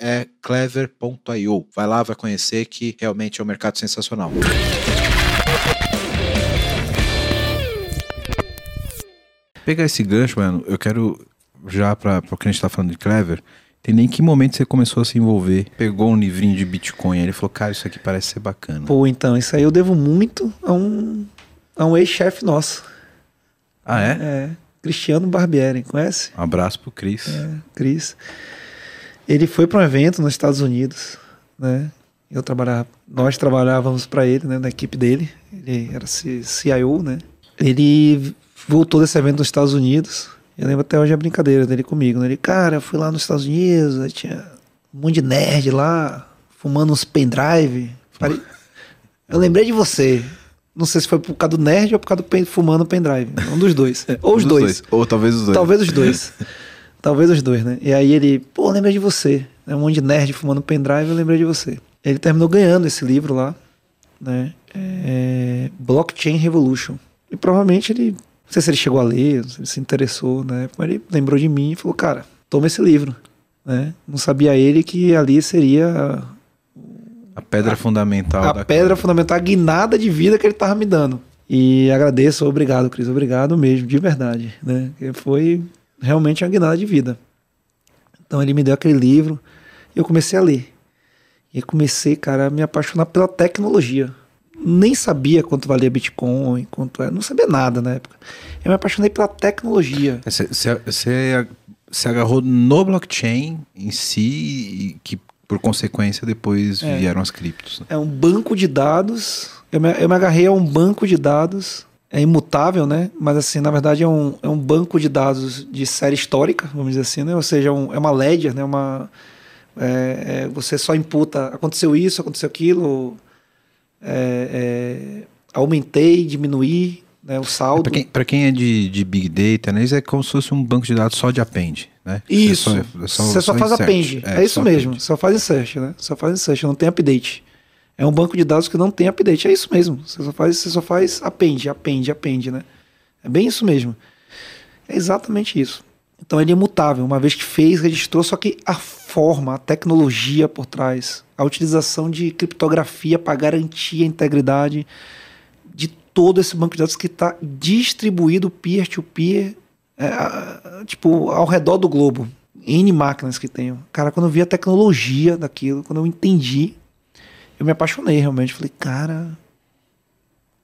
[SPEAKER 2] é clever.io. Vai lá, vai conhecer que realmente é um mercado sensacional. Pegar esse gancho, mano, eu quero já para o que a gente está falando de Clever, tem nem que momento você começou a se envolver, pegou um livrinho de Bitcoin, ele falou, cara, isso aqui parece ser bacana.
[SPEAKER 1] Pô, então, isso aí eu devo muito a um, a um ex-chefe nosso.
[SPEAKER 2] Ah, é?
[SPEAKER 1] É, Cristiano Barbieri, conhece?
[SPEAKER 2] Um abraço pro Cris.
[SPEAKER 1] É, Cris. Ele foi para um evento nos Estados Unidos, né? Eu trabalhava, nós trabalhávamos para ele, né, na equipe dele. Ele era CIO, né? Ele voltou desse evento nos Estados Unidos. Eu lembro até hoje a brincadeira dele comigo. Né? Ele, cara, eu fui lá nos Estados Unidos, aí tinha um monte de nerd lá, fumando uns pendrive. Eu lembrei de você. Não sei se foi por causa do nerd ou por causa do pen, fumando pendrive. Um dos dois. Ou os dois. dois.
[SPEAKER 2] Ou talvez os dois.
[SPEAKER 1] Talvez os dois. Talvez os dois, né? E aí ele, pô, lembrei de você. É um monte de nerd fumando pendrive, eu lembrei de você. Ele terminou ganhando esse livro lá, né? É... Blockchain Revolution. E provavelmente ele, não sei se ele chegou a ler, se ele se interessou, né? Mas ele lembrou de mim e falou, cara, toma esse livro. Né? Não sabia ele que ali seria
[SPEAKER 2] a pedra a, fundamental.
[SPEAKER 1] A pedra fundamental, a guinada de vida que ele tava me dando. E agradeço, obrigado, Cris, obrigado mesmo, de verdade, né? Foi realmente uma guinada de vida. Então ele me deu aquele livro e eu comecei a ler. E comecei, cara, a me apaixonar pela tecnologia. Nem sabia quanto valia Bitcoin, quanto era, não sabia nada na época. Eu me apaixonei pela tecnologia.
[SPEAKER 2] Você se agarrou no blockchain em si, que por consequência depois é. vieram as criptos. Né?
[SPEAKER 1] É um banco de dados. Eu me, eu me agarrei a um banco de dados é imutável, né? Mas assim, na verdade é um, é um banco de dados de série histórica, vamos dizer assim, né? Ou seja, um, é uma ledger, né? Uma, É, é, você só imputa, aconteceu isso, aconteceu aquilo, é, é aumentei, diminuí né, o saldo.
[SPEAKER 2] Para quem, quem, é de, de Big Data, né, isso é como se fosse um banco de dados só de append. Né?
[SPEAKER 1] Isso, é só, só, você só, só faz insert. append, é, isso mesmo, append. só faz insert, né? só faz insert, não tem update. É um banco de dados que não tem update, é isso mesmo, você só faz, você só faz append, append, append, né? É bem isso mesmo. É exatamente isso. Então ele é imutável, uma vez que fez, registrou, só que a forma, a tecnologia por trás, a utilização de criptografia para garantir a integridade de todo esse banco de dados que está distribuído peer-to-peer, é, tipo, ao redor do globo. N máquinas que tenho. Cara, quando eu vi a tecnologia daquilo, quando eu entendi, eu me apaixonei realmente. Falei, cara,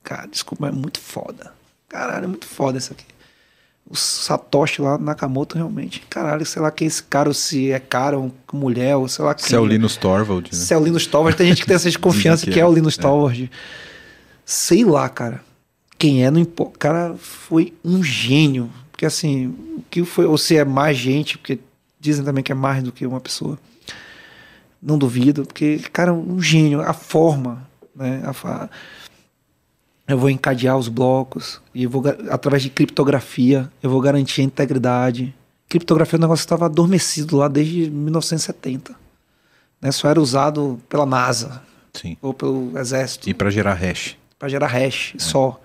[SPEAKER 1] cara, desculpa, é muito foda. Caralho, é muito foda isso aqui o Satoshi lá, Nakamoto, realmente. Caralho, sei lá quem é esse cara, ou se é cara ou mulher, ou sei lá quem.
[SPEAKER 2] Se é o Linus Torvald, né?
[SPEAKER 1] Se é o Linus Torvald, tem gente que tem essa desconfiança que, que, é, é o Linus é. Torvald. Sei lá, cara. Quem é, não importa. O cara foi um gênio. Porque assim, o que foi, ou se é mais gente, porque dizem também que é mais do que uma pessoa. Não duvido, porque, cara, um gênio. A forma, né? A, eu vou encadear os blocos e vou através de criptografia eu vou garantir a integridade. Criptografia é um negócio que estava adormecido lá desde 1970. Né? Só era usado pela NASA
[SPEAKER 2] Sim.
[SPEAKER 1] ou pelo exército.
[SPEAKER 2] E para gerar hash.
[SPEAKER 1] Para gerar hash é. só.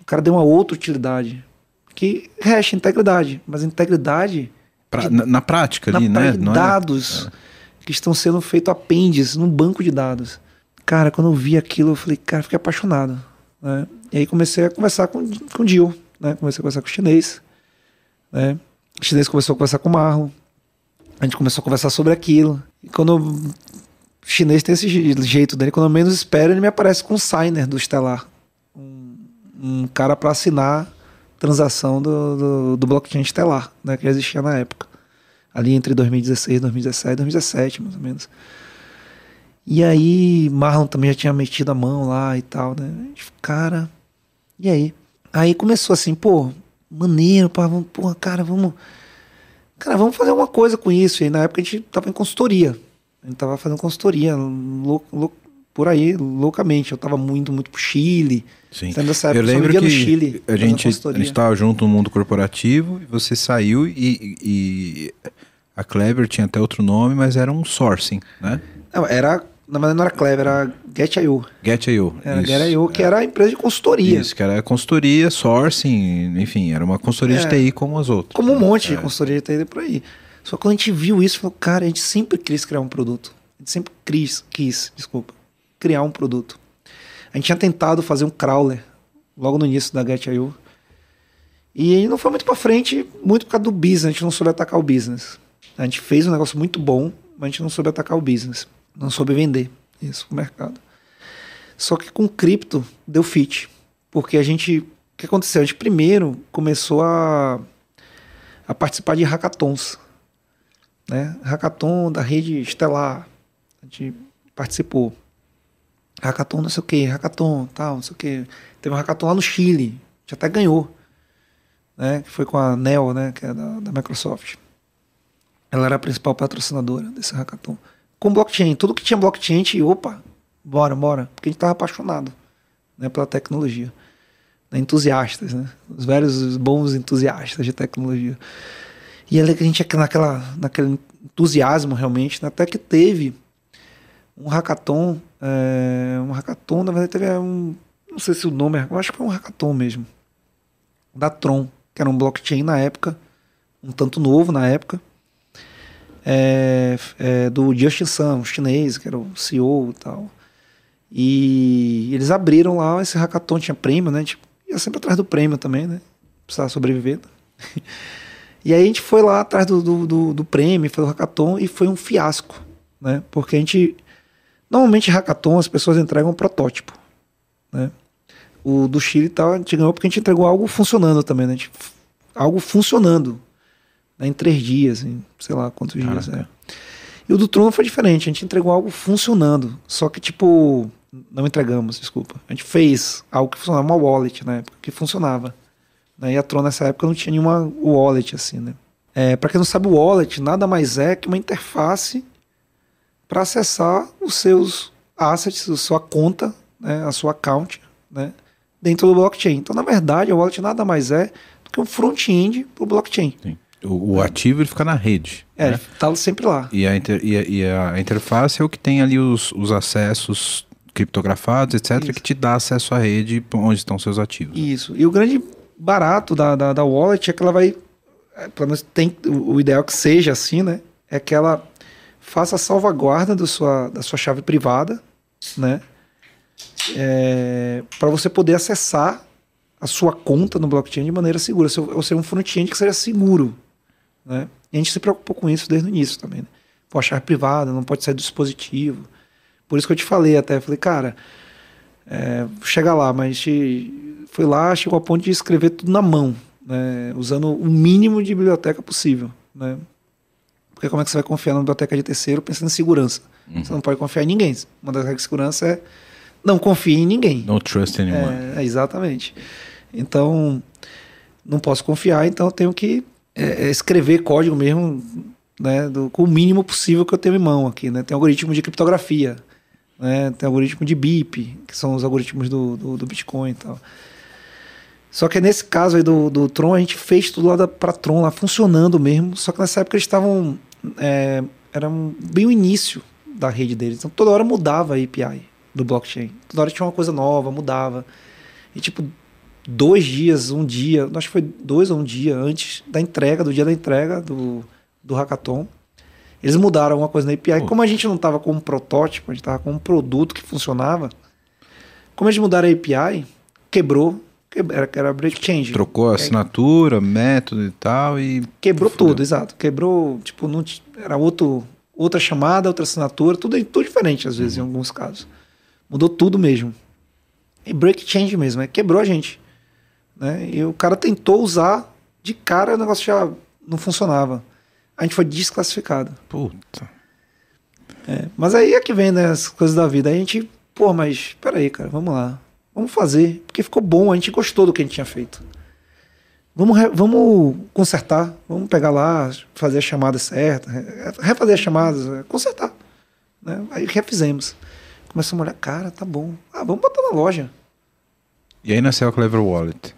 [SPEAKER 1] O cara deu uma outra utilidade. Que hash, integridade. Mas integridade.
[SPEAKER 2] Pra, de, na, na, prática ali,
[SPEAKER 1] na,
[SPEAKER 2] né?
[SPEAKER 1] Não é? dados é. Que estão sendo feitos apêndices num banco de dados. Cara, quando eu vi aquilo, eu falei, cara, fiquei apaixonado. Né? E aí comecei a conversar com, com o Dio, né? comecei a conversar com o chinês. Né? O chinês começou a conversar com o Marlon. A gente começou a conversar sobre aquilo. E quando o chinês tem esse jeito dele, quando eu menos espero, ele me aparece com um signer do Stellar. Um, um cara para assinar transação do, do, do, blockchain Stellar, né, que existia na época. Ali entre 2016, 2017, 2017, mais ou menos. E aí, Marlon também já tinha metido a mão lá e tal, né? Cara, e aí? Aí começou assim, pô, maneiro, pá, vamos, porra, cara, vamos. Cara, vamos fazer alguma coisa com isso. E na época a gente tava em consultoria. A gente tava fazendo consultoria lou, lou, por aí, loucamente. Eu tava muito, muito pro Chile.
[SPEAKER 2] Sim. Época, eu lembro que Chile, a gente, a gente tava junto no mundo corporativo e você saiu e, e a Clever tinha até outro nome, mas era um sourcing, né?
[SPEAKER 1] Não, era na verdade não era Clever, era Get.io.
[SPEAKER 2] Get.io.
[SPEAKER 1] Era Get.io, que era a empresa de consultoria.
[SPEAKER 2] Isso, que era consultoria, sourcing, enfim, era uma consultoria é, de TI como as outras.
[SPEAKER 1] Como um monte é. de consultoria de TI por aí. Só que quando a gente viu isso, falou, cara, a gente sempre quis criar um produto. A gente sempre quis, quis, desculpa, criar um produto. A gente tinha tentado fazer um crawler logo no início da Get.io. E não foi muito para frente, muito por causa do business, a gente não soube atacar o business. A gente fez um negócio muito bom, mas a gente não soube atacar o business. Não soube vender isso no mercado. Só que com cripto deu fit. Porque a gente. O que aconteceu? A gente primeiro começou a, a participar de hackathons. Né? Hackathon da rede estelar. A gente participou. Hackathon não sei o que, hackathon tal, não sei o que. Teve um hackathon lá no Chile. Gente até ganhou. Né? Que foi com a Neo, né? Que é da, da Microsoft. Ela era a principal patrocinadora desse hackathon com blockchain. Tudo que tinha blockchain, a gente, opa, bora, bora. Porque a gente estava apaixonado né, pela tecnologia. Né, entusiastas, né? Os velhos bons entusiastas de tecnologia. E que a gente naquela, naquele entusiasmo realmente, né, até que teve um hackathon, é, um hackathon, na verdade teve um, não sei se o nome, eu acho que foi um hackathon mesmo, da Tron, que era um blockchain na época, um tanto novo na época, é, é, do Justin Sun, um chinês, que era o CEO e tal. E eles abriram lá esse hackathon, tinha prêmio, né? Gente ia sempre atrás do prêmio também, né? Precisava sobreviver. e aí a gente foi lá atrás do, do, do, do prêmio, foi o hackathon e foi um fiasco, né? Porque a gente... Normalmente hackathon as pessoas entregam um protótipo, né? O do Chile tal, a gente ganhou porque a gente entregou algo funcionando também, né? Gente, algo funcionando né, em três dias, em sei lá quantos Caraca. dias. É. E o do Tron foi diferente, a gente entregou algo funcionando, só que tipo, não entregamos, desculpa. A gente fez algo que funcionava, uma wallet na época, que funcionava. Né? E a Tron nessa época não tinha nenhuma wallet assim, né? É, para quem não sabe, o wallet nada mais é que uma interface para acessar os seus assets, a sua conta, né, a sua account, né, dentro do blockchain. Então, na verdade, a wallet nada mais é do que um front-end para o blockchain.
[SPEAKER 2] Sim. O, o, ativo ele fica na rede.
[SPEAKER 1] É, né? tá sempre lá.
[SPEAKER 2] E a, inter, e, a, e a, interface é o que tem ali os, os acessos criptografados, etc., Isso. que te dá acesso à rede onde estão seus ativos.
[SPEAKER 1] Isso. E o grande barato da, da, da wallet é que ela vai. É, pelo menos tem o, o ideal que seja assim, né? É que ela faça a salvaguarda do sua, da sua chave privada, né? É, para você poder acessar a sua conta no blockchain de maneira segura. Ou seja, um front-end que seja seguro. Né? E a gente se preocupou com isso desde o início também. Né? Pô, a chave privada, não pode sair do dispositivo. Por isso que eu te falei até, falei, cara, é, chega lá, mas te, fui lá, chegou a ponto de escrever tudo na mão, né? usando o mínimo de biblioteca possível. Né? Porque como é que você vai confiar na biblioteca de terceiro pensando em segurança? Uhum. Você não pode confiar em ninguém. Uma das regras de segurança é não confie em ninguém.
[SPEAKER 2] No trust anyone.
[SPEAKER 1] É, exatamente. Então, não posso confiar, então eu tenho que é, é, escrever código mesmo, né, do, com o mínimo possível que eu tenho em mão aqui, né? Tem algoritmo de criptografia, né? Tem algoritmo de BIP, que são os algoritmos do, do, do Bitcoin e tal. Só que nesse caso aí do, do Tron, a gente fez tudo lá para Tron, lá funcionando mesmo. Só que nessa época eles estavam. É, era bem o início da rede deles. Então toda hora mudava a API do blockchain. Toda hora tinha uma coisa nova, mudava. E tipo, dois dias, um dia, acho que foi dois ou um dia antes da entrega, do dia da entrega do, do hackathon, eles mudaram alguma coisa na API. Como a gente não estava com um protótipo, a gente estava com um produto que funcionava, como eles mudaram a API, quebrou era, era break change.
[SPEAKER 2] Trocou a assinatura, é, método e tal e...
[SPEAKER 1] Quebrou tudo, exato. Quebrou, tipo, não, era outro, outra chamada, outra assinatura, tudo, tudo diferente às vezes uhum. em alguns casos. Mudou tudo mesmo. E break change mesmo, é, quebrou a gente. Né? E o cara tentou usar, de cara o negócio já não funcionava. A gente foi desclassificado.
[SPEAKER 2] Puta.
[SPEAKER 1] É, mas aí é que vem né, as coisas da vida. Aí a gente, pô, mas peraí, cara, vamos lá. Vamos fazer, porque ficou bom, a gente gostou do que a gente tinha feito. Vamos, vamos consertar, vamos pegar lá, fazer a chamada certa, refazer as chamadas, é, consertar. Né? Aí refizemos. Começamos a olhar, cara, tá bom. Ah, vamos botar na loja.
[SPEAKER 2] E aí nasceu a Clever Wallet.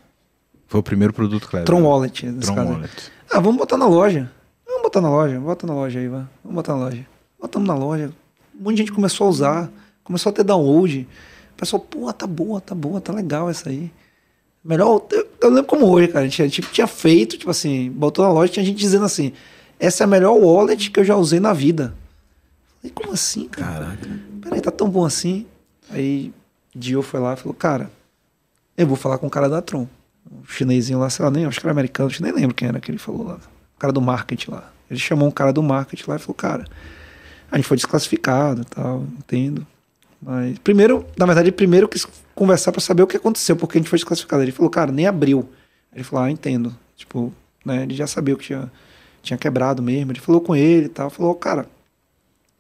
[SPEAKER 2] Foi o primeiro produto Clever.
[SPEAKER 1] Tron Wallet, nesse Tron caso. Wallet. Ah, vamos botar na loja. Vamos botar na loja, bota na loja aí, vai. Vamos botar na loja. Botamos na loja. Um monte de gente começou a usar, começou a ter download. O pessoal, pô, tá boa, tá boa, tá legal essa aí. Melhor, eu, eu lembro como hoje, cara. A gente, gente tinha feito, tipo assim, botou na loja, tinha gente dizendo assim: essa é a melhor wallet que eu já usei na vida. Falei, como assim, cara? Caraca. Peraí, tá tão bom assim. Aí Dio foi lá e falou, cara, eu vou falar com o cara da Tron. O chinesinho lá, sei lá, nem acho que era americano, nem lembro quem era que ele falou lá. O cara do marketing lá. Ele chamou um cara do marketing lá e falou, cara, a gente foi desclassificado e tal, entendo. Mas primeiro, na verdade, primeiro quis conversar para saber o que aconteceu, porque a gente foi desclassificado. Ele falou, cara, nem abriu. Ele falou, ah, entendo. Tipo, né, ele já sabia o que tinha, tinha quebrado mesmo. Ele falou com ele e tal. Falou, cara,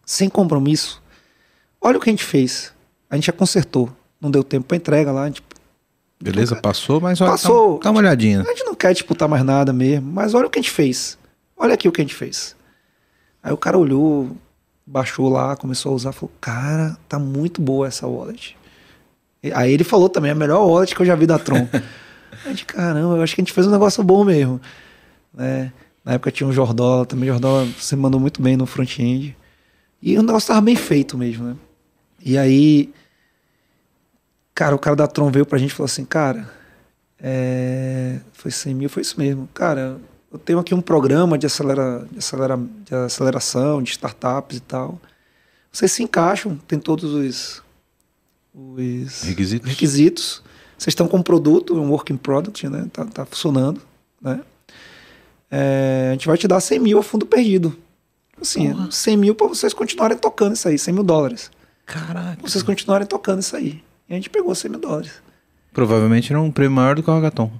[SPEAKER 1] sem compromisso, olha o que a gente fez. A gente já consertou. Não deu tempo para entrega lá. A gente,
[SPEAKER 2] Beleza, então, passou, mas olha,
[SPEAKER 1] passou,
[SPEAKER 2] dá uma olhadinha.
[SPEAKER 1] A gente não quer disputar mais nada mesmo, mas olha o que a gente fez. Olha aqui o que a gente fez. Aí o cara olhou, baixou lá, começou a usar, falou: Cara, tá muito boa essa wallet. Aí ele falou também: a melhor wallet que eu já vi da Tron. aí de caramba, eu acho que a gente fez um negócio bom mesmo. Né? Na época tinha um Jordola também. Jordola você mandou muito bem no front-end. E o negócio tava bem feito mesmo, né? E aí, cara, o cara da Tron veio pra gente e falou assim: Cara, é... foi 100 mil, foi isso mesmo. Cara, eu tenho aqui um programa de, acelera, de, acelera, de aceleração, de startups e tal. Vocês se encaixam, tem todos os, os
[SPEAKER 2] requisitos.
[SPEAKER 1] requisitos. Vocês estão com um produto, um working product, né? Tá, tá funcionando, né? É, a gente vai te dar 100 mil a fundo perdido. Assim, Porra. 100 mil para vocês continuarem tocando isso aí, 100 mil dólares.
[SPEAKER 2] Caraca.
[SPEAKER 1] Pra vocês continuarem tocando isso aí. E a gente pegou 100 mil dólares.
[SPEAKER 2] Provavelmente era um prêmio maior do que o Hackathon.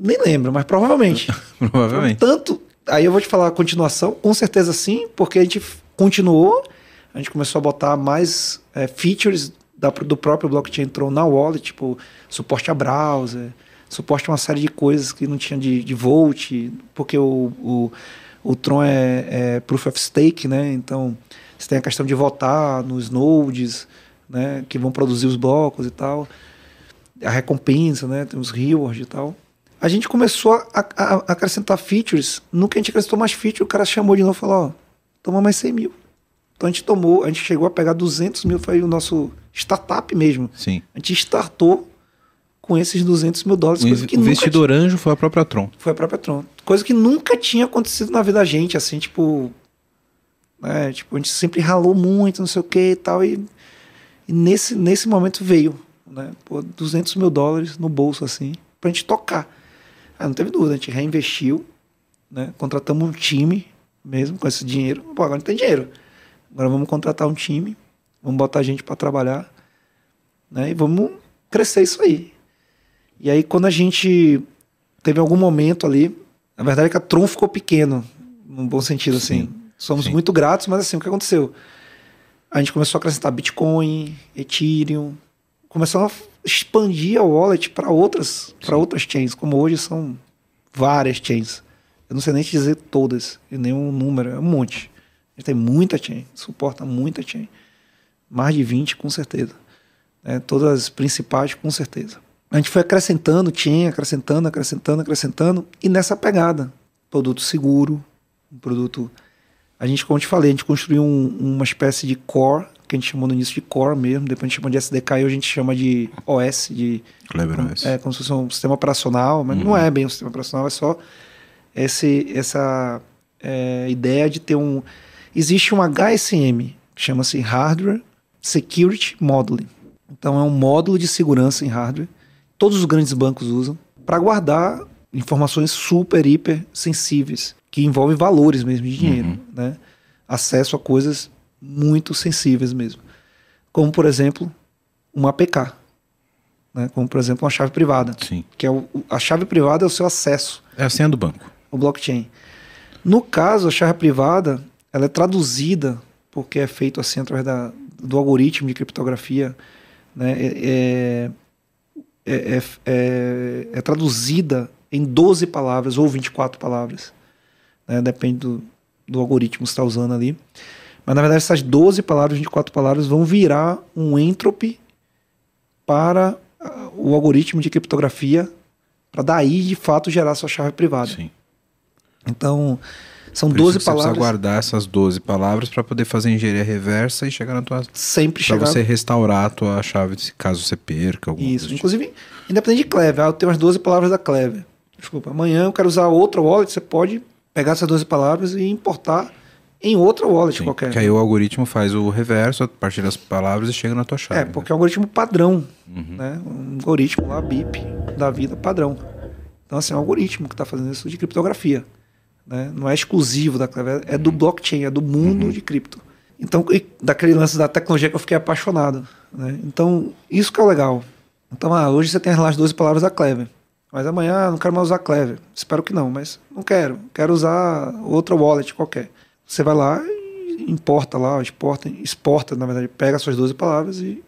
[SPEAKER 1] Nem lembro, mas provavelmente.
[SPEAKER 2] provavelmente.
[SPEAKER 1] Tanto, aí eu vou te falar a continuação, com certeza sim, porque a gente continuou, a gente começou a botar mais é, features da, do próprio blockchain entrou na wallet, tipo suporte a browser, suporte a uma série de coisas que não tinha de, de Volt, porque o, o, o Tron é, é Proof of Stake, né? Então Você tem a questão de votar nos nodes, né, que vão produzir os blocos e tal. A recompensa, né, tem os rewards e tal. A gente começou a, a, a acrescentar features. No que a gente acrescentou mais features, o cara chamou de novo e falou: Ó, toma mais 100 mil. Então a gente tomou, a gente chegou a pegar 200 mil, foi o nosso startup mesmo.
[SPEAKER 2] Sim.
[SPEAKER 1] A gente startou com esses 200 mil dólares. Coisa que
[SPEAKER 2] o investidor
[SPEAKER 1] tinha...
[SPEAKER 2] anjo foi a própria Tron.
[SPEAKER 1] Foi a própria Tron. Coisa que nunca tinha acontecido na vida da gente, assim, tipo. Né, tipo, a gente sempre ralou muito, não sei o que e tal. E, e, nesse, nesse momento veio, né? Pô, 200 mil dólares no bolso, assim, pra gente tocar. Ah, não teve dúvida, a gente reinvestiu, né? Contratamos um time mesmo com esse dinheiro. Pô, agora não tem dinheiro. Agora vamos contratar um time, vamos botar gente para trabalhar, né? E vamos crescer isso aí. E aí quando a gente teve algum momento ali, na verdade é que a Tron ficou pequeno, num bom sentido assim.
[SPEAKER 2] Sim,
[SPEAKER 1] Somos
[SPEAKER 2] sim.
[SPEAKER 1] muito gratos, mas assim, o que aconteceu? A gente começou a acrescentar Bitcoin, Ethereum, começou a expandir a wallet para outras, para outras chains, como hoje são várias chains. Eu não sei nem te dizer todas, e nem um número, é um monte. A gente tem muita chain, suporta muita chain. Mais de 20, com certeza. É, todas as principais, com certeza. A gente foi acrescentando chain, acrescentando, acrescentando, acrescentando, e nessa pegada. Produto seguro, um produto. A gente, como eu te falei, a gente construiu um, uma espécie de core, que a gente chamou no início de core mesmo, depois a gente chamou de SDK e hoje a gente chama de OS, de.
[SPEAKER 2] OS.
[SPEAKER 1] É, como se fosse um sistema operacional, mas não é bem um sistema operacional, é só esse, essa é, ideia de ter um. Existe um HSM, que chama-se Hardware Security Modeling. Então é um módulo de segurança em hardware. Todos os grandes bancos usam para guardar informações super, hiper sensíveis, que envolvem valores mesmo de dinheiro,
[SPEAKER 2] Uhum.
[SPEAKER 1] né? Acesso a coisas muito sensíveis mesmo. Como, por exemplo, uma APK. Né? Como, por exemplo, uma chave privada.
[SPEAKER 2] Sim.
[SPEAKER 1] Que é o, a chave privada é o seu acesso
[SPEAKER 2] É a senha do banco.
[SPEAKER 1] o blockchain. No caso, a chave privada, ela é traduzida, porque é feito assim através da, do algoritmo de criptografia, né? é, é, é, é, é traduzida em 12 palavras ou 24 palavras. Né? Depende do, do algoritmo que você está usando ali. Mas na verdade, essas 12 palavras, 24 palavras, vão virar um entropy para ah, o algoritmo de criptografia, para daí de fato gerar sua chave privada.
[SPEAKER 2] Sim.
[SPEAKER 1] Então, são
[SPEAKER 2] Por isso
[SPEAKER 1] 12
[SPEAKER 2] que Você
[SPEAKER 1] palavras.
[SPEAKER 2] precisa guardar essas 12 palavras para poder fazer engenharia reversa e chegar na tua.
[SPEAKER 1] Sempre
[SPEAKER 2] Para
[SPEAKER 1] chegar.
[SPEAKER 2] você restaurar a tua chave caso você perca alguma
[SPEAKER 1] Isso. Inclusive, independente de Clever, ah, eu tenho as 12 palavras da Clever. Desculpa, amanhã eu quero usar outra wallet, você pode pegar essas 12 palavras e importar em outra wallet
[SPEAKER 2] Sim,
[SPEAKER 1] qualquer.
[SPEAKER 2] Que aí o algoritmo faz o reverso a partir das palavras e chega na tua chave.
[SPEAKER 1] É, porque é um algoritmo padrão,
[SPEAKER 2] Uhum.
[SPEAKER 1] né? Um algoritmo lá, BIP, da vida padrão. Então, assim, é um algoritmo que está fazendo isso de criptografia. Né? Não é exclusivo da Clever, é
[SPEAKER 2] Uhum.
[SPEAKER 1] do blockchain, é do mundo de cripto. Então, daquele lance da tecnologia que eu fiquei apaixonado. Né? Então, isso que é o legal. Então, ah, hoje você tem lá as 12 palavras da Clever. Mas amanhã ah, não quero mais usar Clever. Espero que não, mas não quero. Quero usar outra wallet qualquer. Você vai lá e importa lá, exporta, exporta, na verdade, pega as suas 12 palavras e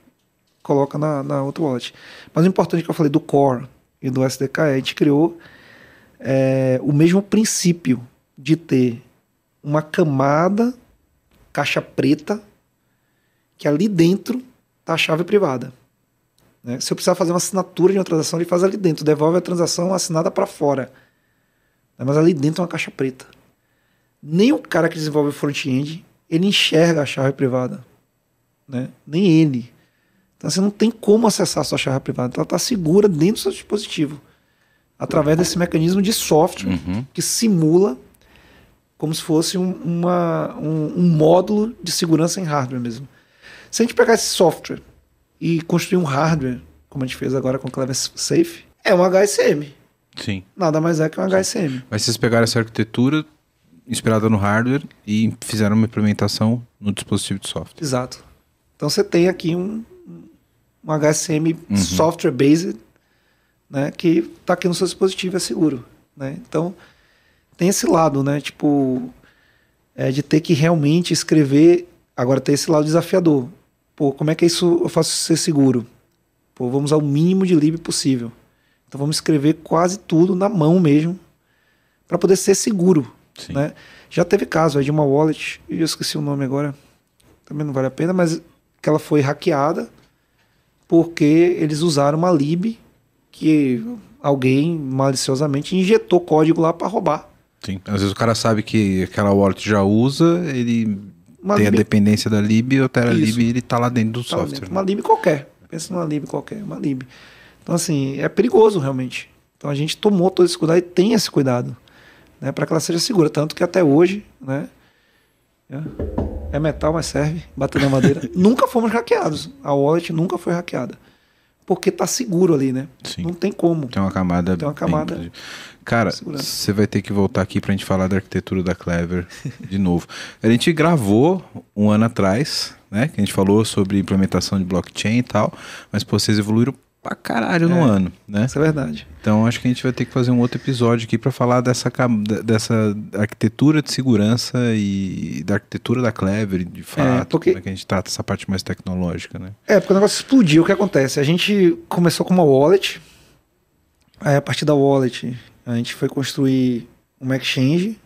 [SPEAKER 1] coloca na, na outra wallet. Mas o importante que eu falei do Core e do SDK é a gente criou é, o mesmo princípio de ter uma camada caixa preta que ali dentro tá a chave privada. né? Se eu precisar fazer uma assinatura de uma transação, ele faz ali dentro, devolve a transação assinada para fora. Mas ali dentro é uma caixa preta. Nem o cara que desenvolve o front-end, ele enxerga a chave privada. Né? Nem ele. Então você não tem como acessar a sua chave privada. Então ela está segura dentro do seu dispositivo. Através desse mecanismo de software
[SPEAKER 2] Uhum.
[SPEAKER 1] que simula como se fosse um, uma, um, um módulo de segurança em hardware mesmo. Se a gente pegar esse software e construir um hardware, como a gente fez agora com o Clever Safe, é um HSM.
[SPEAKER 2] Sim.
[SPEAKER 1] Nada mais é que um HSM.
[SPEAKER 2] Mas vocês pegaram essa arquitetura inspirada no hardware e fizeram uma implementação no dispositivo de software.
[SPEAKER 1] Exato. Então você tem aqui um, um HSM
[SPEAKER 2] Uhum.
[SPEAKER 1] software based, né, que está aqui no seu dispositivo, é seguro, né? Então tem esse lado, né, tipo é, de ter que realmente escrever. Agora tem esse lado desafiador. Pô, como é que isso eu faço ser seguro? Pô, vamos ao mínimo de lib possível. Então vamos escrever quase tudo na mão mesmo para poder ser seguro.
[SPEAKER 2] Sim.
[SPEAKER 1] Né? Já teve caso aí de uma wallet, e eu esqueci o nome agora, também não vale a pena, mas que ela foi hackeada porque eles usaram uma lib que alguém maliciosamente injetou código lá para roubar.
[SPEAKER 2] Sim. Às vezes o cara sabe que aquela wallet já usa, ele uma tem lib... a dependência da lib, altera a lib e ele tá lá dentro do tá software. Dentro.
[SPEAKER 1] Né? Uma lib qualquer. Pensa numa lib qualquer, uma lib. Então, assim, é perigoso realmente. Então a gente tomou todo esse cuidado e tem esse cuidado né, para que ela seja segura. Tanto que até hoje, né? É metal, mas serve, bater na madeira. nunca fomos hackeados. A wallet nunca foi hackeada. Porque tá seguro ali, né?
[SPEAKER 2] Sim.
[SPEAKER 1] Não tem como.
[SPEAKER 2] Tem uma camada.
[SPEAKER 1] Tem uma camada. Bem...
[SPEAKER 2] Cara, você vai ter que voltar aqui pra gente falar da arquitetura da Clever de novo. A gente gravou um ano atrás, né? Que a gente falou sobre implementação de blockchain e tal, mas pô, vocês evoluíram pra caralho no é, ano, né?
[SPEAKER 1] Isso é verdade.
[SPEAKER 2] Então acho que a gente vai ter que fazer um outro episódio aqui para falar dessa, dessa arquitetura de segurança e da arquitetura da Clever, de fato, é, porque... como é que a gente trata essa parte mais tecnológica, né?
[SPEAKER 1] É, porque o negócio explodiu, o que acontece? A gente começou com uma wallet, aí a partir da wallet a gente foi construir uma exchange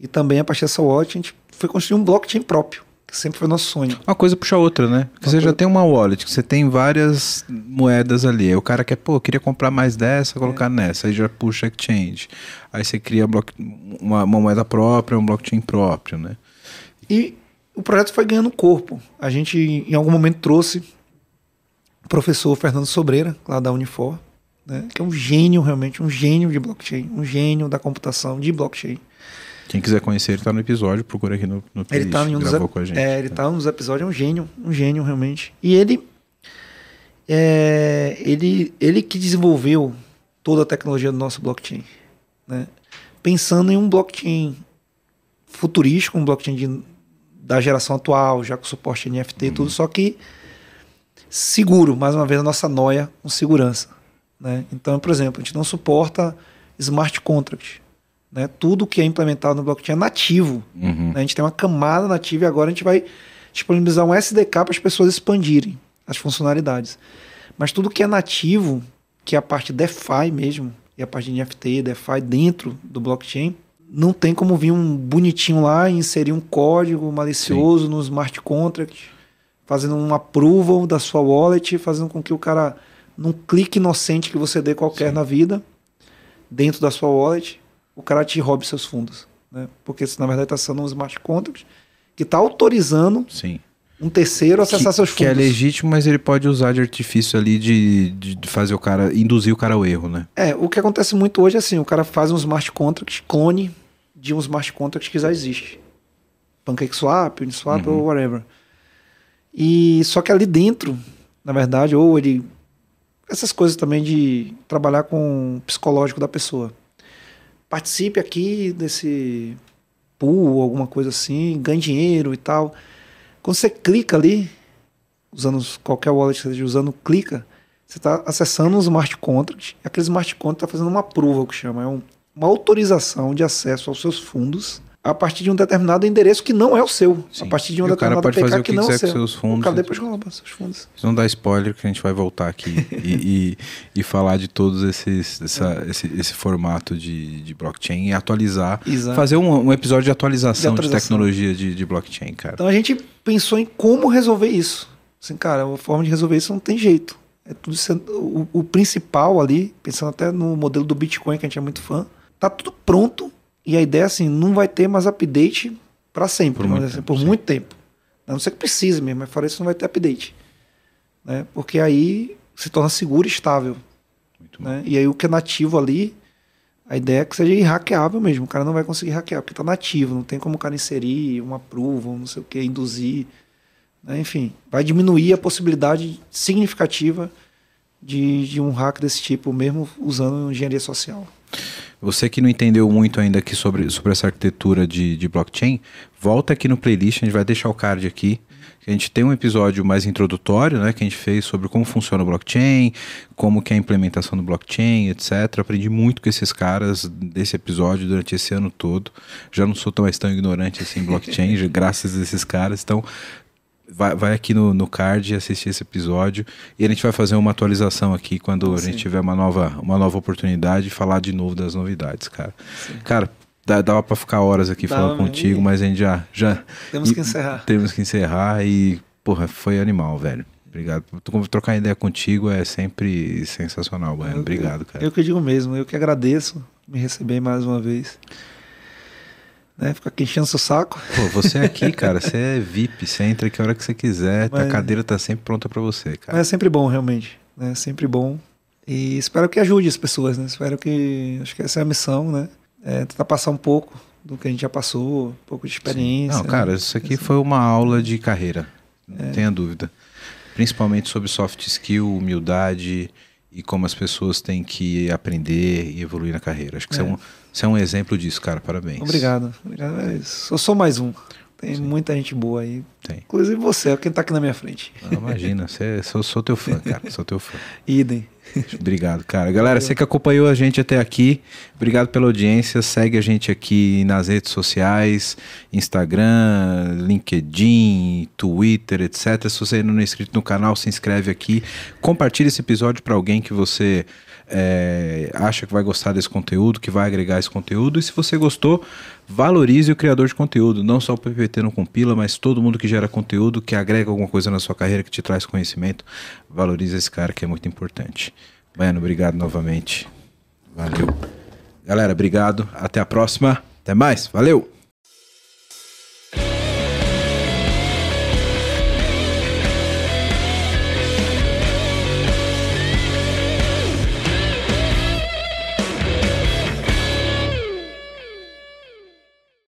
[SPEAKER 1] e também a partir dessa wallet a gente foi construir um blockchain próprio que sempre foi nosso sonho.
[SPEAKER 2] Uma coisa puxa a outra, né? Porque você coisa... já tem uma wallet, que você tem várias moedas ali. Aí o cara quer, pô, queria comprar mais dessa, colocar é. nessa. Aí já puxa exchange. Aí você cria block... uma, uma moeda própria, um blockchain próprio, né?
[SPEAKER 1] E o projeto foi ganhando corpo. A gente, em algum momento, trouxe o professor Fernando Sobreira, lá da Unifor, né? que é um gênio, realmente, um gênio de blockchain, um gênio da computação de blockchain.
[SPEAKER 2] Quem quiser conhecer, ele tá no episódio, procura aqui no, no
[SPEAKER 1] playlist, ele tá em um gravou com a gente. É, ele tá nos episódios, é um gênio, um gênio realmente. E ele é, ele ele que desenvolveu toda a tecnologia do nosso blockchain, né? Pensando em um blockchain futurístico, um blockchain de, da geração atual, já com suporte NFT e tudo, só que seguro, mais uma vez a nossa noia com segurança, né? Então, por exemplo, a gente não suporta smart contract. Né? Tudo que é implementado no blockchain é nativo. Uhum. Né? A gente tem uma camada nativa e agora a gente vai disponibilizar um SDK para as pessoas expandirem as funcionalidades. Mas tudo que é nativo, que é a parte DeFi mesmo, e a parte de NFT, DeFi dentro do blockchain, não tem como vir um bonitinho lá e inserir um código malicioso Sim. no smart contract, fazendo um approval da sua wallet, fazendo com que o cara, num clique inocente que você dê qualquer Sim. na vida, dentro da sua wallet, o cara te roube seus fundos. Né? Porque isso, na verdade, está sendo um smart contract que está autorizando
[SPEAKER 2] Sim.
[SPEAKER 1] um terceiro a acessar
[SPEAKER 2] que,
[SPEAKER 1] seus fundos.
[SPEAKER 2] Que é legítimo, mas ele pode usar de artifício ali de, de fazer o cara, induzir o cara ao erro, né?
[SPEAKER 1] É, o que acontece muito hoje é assim, o cara faz um smart contract, clone de um smart contract que já existe. PancakeSwap, Uniswap uhum. ou whatever. E só que ali dentro, na verdade, ou ele essas coisas também de trabalhar com o psicológico da pessoa participe aqui desse pool, alguma coisa assim, ganhe dinheiro e tal. Quando você clica ali, usando qualquer wallet que você esteja usando, clica, você está acessando um smart contract. Aquele smart contract está fazendo uma prova, que chama, é um, uma autorização de acesso aos seus fundos a partir de um determinado endereço que não é o seu. Sim. A partir de um
[SPEAKER 2] e
[SPEAKER 1] determinado
[SPEAKER 2] o cara pode PK fazer o que, que não é o seu. Seus fundos,
[SPEAKER 1] o cara depois rouba seus fundos.
[SPEAKER 2] Não dá spoiler que a gente vai voltar aqui e, e, e, falar de todos esses essa, é. esse, esse formato de, de blockchain e atualizar, Exato. fazer um, um, episódio de atualização de, atualização. de tecnologia de, de blockchain, cara.
[SPEAKER 1] Então a gente pensou em como resolver isso. Assim, cara, a forma de resolver isso não tem jeito. É tudo sendo, o, o principal ali, pensando até no modelo do Bitcoin que a gente é muito fã, tá tudo pronto e a ideia é assim, não vai ter mais update para sempre, por, muito, assim, tempo, por muito tempo. A não ser que precise mesmo, mas fora isso não vai ter update. Né? Porque aí se torna seguro e estável. Né? E aí o que é nativo ali, a ideia é que seja hackeável mesmo. O cara não vai conseguir hackear, porque está nativo, não tem como o cara inserir uma prova, não sei o que, induzir. Né? Enfim, vai diminuir a possibilidade significativa de, de um hack desse tipo, mesmo usando engenharia social.
[SPEAKER 2] Você que não entendeu muito ainda aqui sobre, sobre essa arquitetura de, de blockchain, volta aqui no playlist, a gente vai deixar o card aqui. A gente tem um episódio mais introdutório, né, que a gente fez sobre como funciona o blockchain, como que é a implementação do blockchain, etc. Aprendi muito com esses caras desse episódio durante esse ano todo. Já não sou tão mais tão ignorante assim em blockchain, graças a esses caras. Então, vai, vai aqui no, no card assistir esse episódio e a gente vai fazer uma atualização aqui quando Sim. a gente tiver uma nova, uma nova oportunidade de falar de novo das novidades, cara. Sim. Cara, dava pra ficar horas aqui dava, falando contigo, e... mas a gente já. já
[SPEAKER 1] temos que encerrar.
[SPEAKER 2] Temos que encerrar e, porra, foi animal, velho. Obrigado. Trocar ideia contigo é sempre sensacional, Bueno. Obrigado, cara.
[SPEAKER 1] Eu que digo mesmo, eu que agradeço me receber mais uma vez. Né? Ficar aqui enchendo seu saco.
[SPEAKER 2] Pô, você é aqui, cara, você é VIP, você entra aqui a hora que você quiser, Mas... a cadeira tá sempre pronta para você, cara.
[SPEAKER 1] Mas é sempre bom, realmente. É sempre bom. E espero que ajude as pessoas, né? Espero que. Acho que essa é a missão, né? É, tentar passar um pouco do que a gente já passou, um pouco de experiência.
[SPEAKER 2] Sim. Não, cara, isso aqui foi uma aula de carreira, não é. tenha dúvida. Principalmente sobre soft skill, humildade e como as pessoas têm que aprender e evoluir na carreira. Acho que é. você, é um, você é um exemplo disso, cara. Parabéns.
[SPEAKER 1] Obrigado. Obrigado. É eu sou mais um. Tem Sim. muita gente boa aí. Tem. Inclusive você, é quem tá aqui na minha frente.
[SPEAKER 2] Não, imagina, você, sou, sou teu fã, cara. Sou teu fã.
[SPEAKER 1] Idem.
[SPEAKER 2] Obrigado, cara. Galera, você que acompanhou a gente até aqui, obrigado pela audiência. Segue a gente aqui nas redes sociais, Instagram, LinkedIn, Twitter, etc. Se você ainda não é inscrito no canal, se inscreve aqui. Compartilhe esse episódio para alguém que você é, acha que vai gostar desse conteúdo, que vai agregar esse conteúdo. E se você gostou, valorize o criador de conteúdo. Não só o PPT não compila, mas todo mundo que gera conteúdo, que agrega alguma coisa na sua carreira, que te traz conhecimento. Valorize esse cara que é muito importante. Baiano, obrigado novamente. Valeu. Galera, obrigado. Até a próxima. Até mais. Valeu!